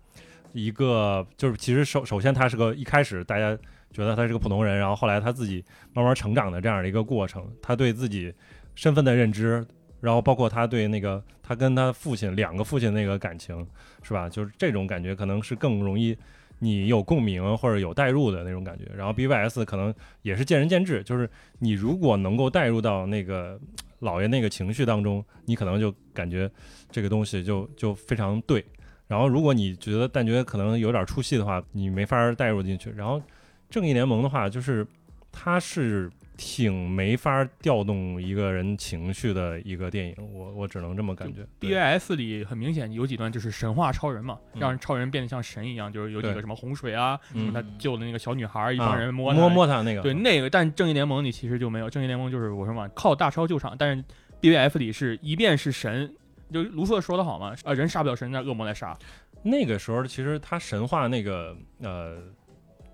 Speaker 1: 一个，就是其实首首先他是个一开始大家觉得他是个普通人，然后后来他自己慢慢成长的这样的一个过程，他对自己身份的认知。然后包括他对那个他跟他父亲两个父亲那个感情，是吧？就是这种感觉可能是更容易你有共鸣或者有代入的那种感觉。然后 BVS 可能也是见仁见智，就是你如果能够带入到那个老爷那个情绪当中，你可能就感觉这个东西就就非常对。然后如果你觉得但觉得可能有点出戏的话，你没法带入进去。然后正义联盟的话，就是它是挺没法调动一个人情绪的一个电影，我我只能这么感觉。
Speaker 3: BVS 里很明显有几段就是神话超人嘛，
Speaker 1: 嗯。
Speaker 3: 让超人变得像神一样，就是有几个什么洪水啊，什么
Speaker 1: 嗯
Speaker 3: 他救的那个小女孩儿，一帮
Speaker 1: 啊
Speaker 3: 人摸
Speaker 1: 摸摸他那个，
Speaker 3: 对那个，但正义联盟里其实就没有，正义联盟就是我说嘛，靠大超救场，但是 BVF 里是一遍是神，就卢瑟说的好嘛，啊人杀不了神，那恶魔来杀，
Speaker 1: 那个时候其实他神话那个呃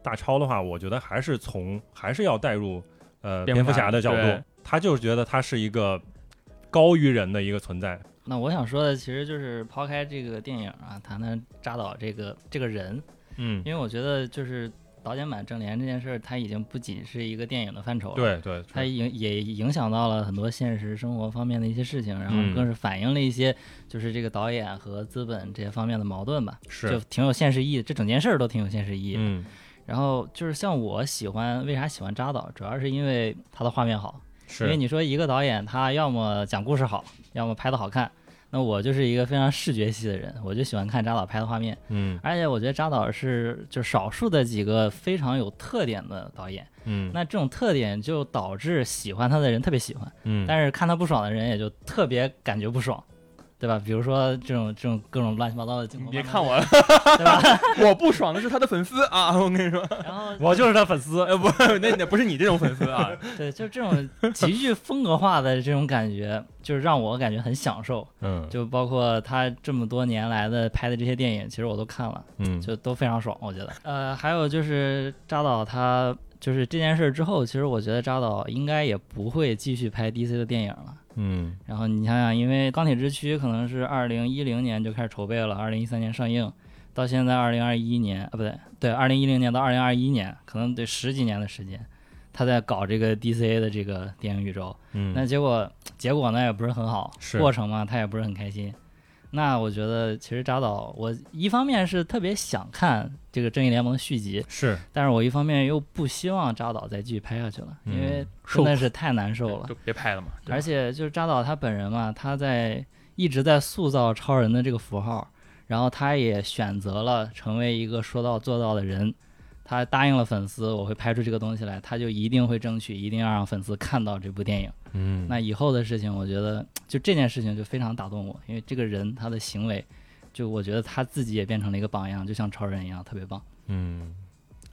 Speaker 1: 大超的话，我觉得还是从还是要带入呃蝙蝠
Speaker 3: 侠
Speaker 1: 侠的角度，他就是觉得他是一个高于人的一个存在。
Speaker 4: 那我想说的其实就是抛开这个电影啊，谈谈扎导这个这个人，
Speaker 1: 嗯，
Speaker 4: 因为我觉得就是导演版正联这件事儿，它已经不仅是一个电影的范畴了，，
Speaker 1: 对对，
Speaker 4: 它影也影响到了很多现实生活方面的一些事情，然
Speaker 1: 嗯
Speaker 4: 后更是反映了一些就是这个导演和资本这些方面的矛盾吧，是就挺有现实意义，这整件事儿都挺有现实意义的。
Speaker 1: 嗯
Speaker 4: 然后就是像我喜欢，为啥喜欢扎导，主要是因为他的画面好，因为你说一个导演他要么讲故事好，要么拍的好看。那我就是一个非常视觉系的人，我就喜欢看扎导拍的画面，
Speaker 1: 嗯。
Speaker 4: 而且我觉得扎导是就少数的几个非常有特点的导演。
Speaker 1: 嗯。
Speaker 4: 那这种特点就导致喜欢他的人特别喜欢，
Speaker 1: 嗯，
Speaker 4: 但是看他不爽的人也就特别感觉不爽，对吧？比如说这种这种各种乱七八糟的镜头，
Speaker 3: 你别看我，
Speaker 4: 对吧？(laughs)
Speaker 3: 我不爽的是他的粉丝啊，我跟你说，
Speaker 4: 然后
Speaker 1: 我就是他粉丝，
Speaker 3: 呃不，那那不是你这种粉丝啊，(laughs)
Speaker 4: 对，就这种极具风格化的这种感觉，就是让我感觉很享受。
Speaker 1: 嗯
Speaker 4: 就包括他这么多年来的拍的这些电影，其实我都看了，
Speaker 1: 嗯
Speaker 4: 就都非常爽，我觉得。呃，还有就是扎导他就是这件事之后，其实我觉得扎导应该也不会继续拍 DC 的电影了。
Speaker 1: 嗯
Speaker 4: 然后你想想，因为《钢铁之躯》可能是二零一零年就开始筹备了，二零一三年上映，到现在二零二一年啊，不对，对，二零一零年到二零二一年，可能得十几年的时间，他在搞这个 DCA 的这个电影宇宙。
Speaker 1: 嗯，
Speaker 4: 那结果结果呢也不是很好，
Speaker 1: 是
Speaker 4: 过程嘛他也不是很开心。那我觉得其实扎导，我一方面是特别想看这个正义联盟续集，
Speaker 1: 是
Speaker 4: 但是我一方面又不希望扎导再继续拍下去了，因为
Speaker 1: 嗯
Speaker 4: 真的是太难受了。
Speaker 3: 就别拍了嘛，
Speaker 4: 而且就是扎导他本人嘛，他在一直在塑造超人的这个符号，然后他也选择了成为一个说到做到的人。他答应了粉丝，我会拍出这个东西来，他就一定会争取，一定要让粉丝看到这部电影。
Speaker 1: 嗯
Speaker 4: 那以后的事情，我觉得就这件事情就非常打动我，因为这个人他的行为，就我觉得他自己也变成了一个榜样，就像超人一样，特别棒。
Speaker 1: 嗯，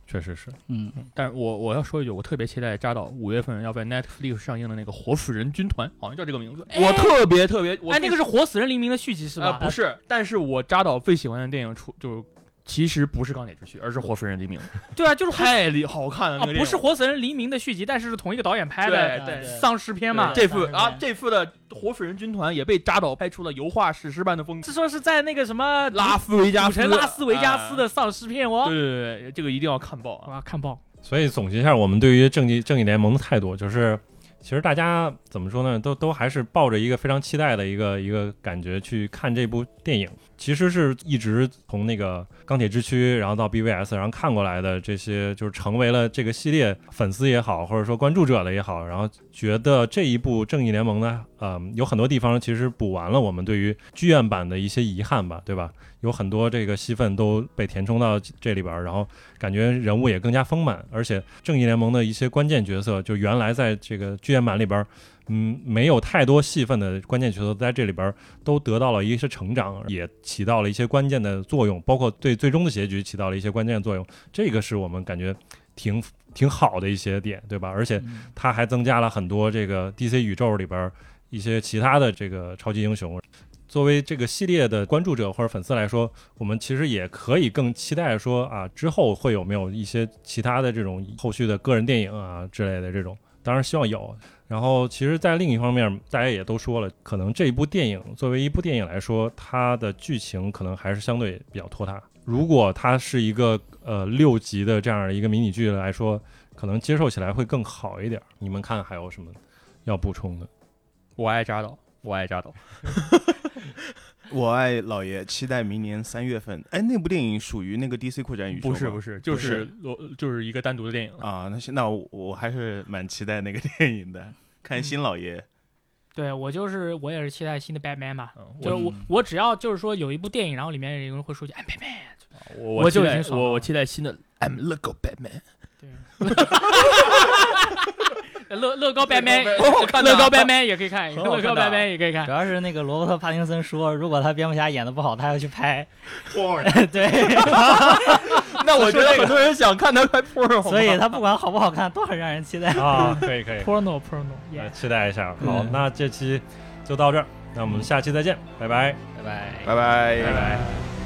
Speaker 1: 确实是，
Speaker 4: 嗯，
Speaker 3: 但是我我要说一句，我特别期待扎导五月份要在 Netflix 上映的那个《活死人军团》，好像叫这个名字。我特别特别，我
Speaker 5: 哎，那个是《活死人黎明》的续集是吧？
Speaker 3: 呃不是，但是我扎导最喜欢的电影出就其实不是《钢铁之躯》，而是《活死人黎明》，
Speaker 5: 对啊，就是
Speaker 3: 太厉好看。
Speaker 5: 不是《活死人黎明》的续集，但是是同一个导演拍的
Speaker 3: 对
Speaker 4: 对
Speaker 5: 丧尸片嘛。
Speaker 3: 这
Speaker 4: 副
Speaker 3: 啊，这副的《活死人军团》也被扎导拍出了油画史诗般的风格。
Speaker 5: 是说是在那个什么
Speaker 3: 拉斯维加斯，
Speaker 5: 古城拉斯维加斯
Speaker 3: 哎
Speaker 5: 的丧尸片哦，
Speaker 3: 对对对对，这个一定要看爆啊！
Speaker 5: 看爆。
Speaker 1: 所以总结一下我们对于正义正义联盟的态度，就是其实大家怎么说呢，都都还是抱着一个非常期待的一个一个感觉去看这部电影。其实是一直从那个钢铁之躯，然后到 BVS，然后看过来的这些，就是成为了这个系列粉丝也好，或者说关注者的也好，然后觉得这一部正义联盟呢，呃，有很多地方其实补完了我们对于剧院版的一些遗憾吧，对吧？有很多这个戏份都被填充到这里边，然后感觉人物也更加丰满，而且正义联盟的一些关键角色，就原来在这个剧院版里边，嗯，没有太多戏份的关键角色，在这里边儿都得到了一些成长，也起到了一些关键的作用，包括对最终的结局起到了一些关键作用。这个是我们感觉挺挺好的一些点，对吧？而且它还增加了很多这个 DC 宇宙里边儿一些其他的这个超级英雄。作为这个系列的关注者或者粉丝来说，我们其实也可以更期待说啊，之后会有没有一些其他的这种后续的个人电影啊之类的这种，当然希望有。然后，其实，在另一方面，大家也都说了，可能这一部电影作为一部电影来说，它的剧情可能还是相对比较拖沓。如果它是一个呃六集的这样的一个迷你剧来说，可能接受起来会更好一点。你们看还有什么要补充的？
Speaker 3: 我爱扎导，我爱扎导。(laughs)
Speaker 2: 我爱老爷，期待明年三月份。哎，那部电影属于那个 DC 扩展宇宙吗
Speaker 3: 不是不是，就
Speaker 2: 是
Speaker 3: 是罗就是一个单独的电影了。
Speaker 2: 啊？那行，那我我还是蛮期待那个电影的，看新老爷。
Speaker 5: 对我就是我也是期待新的 Batman 吧，
Speaker 3: 嗯
Speaker 5: 就是我我只要就是说有一部电影，然后里面有人会说句哎 Batman，
Speaker 3: 我
Speaker 5: 我就已经爽了
Speaker 3: 我我期待新的 I'm Lego Batman。
Speaker 5: 对，(laughs) 乐乐高 Batman，乐高 Batman 也可以看，乐高 Batman 也可以看
Speaker 4: 主。要是那个罗伯特·帕丁森说，如果他蝙蝠侠演的不好，他要去拍。(laughs) 对，(laughs)
Speaker 3: 那我觉得很多人想看他拍 porno，
Speaker 4: 所以他不管好不好看，都很让人期待。(laughs)
Speaker 1: 啊，可以可以
Speaker 5: ，Porno Porno，
Speaker 1: 期待一下。好
Speaker 4: 嗯，
Speaker 1: 那这期就到这儿，那我们下期再见，拜拜。
Speaker 4: 拜拜。
Speaker 2: 拜拜
Speaker 3: 拜拜。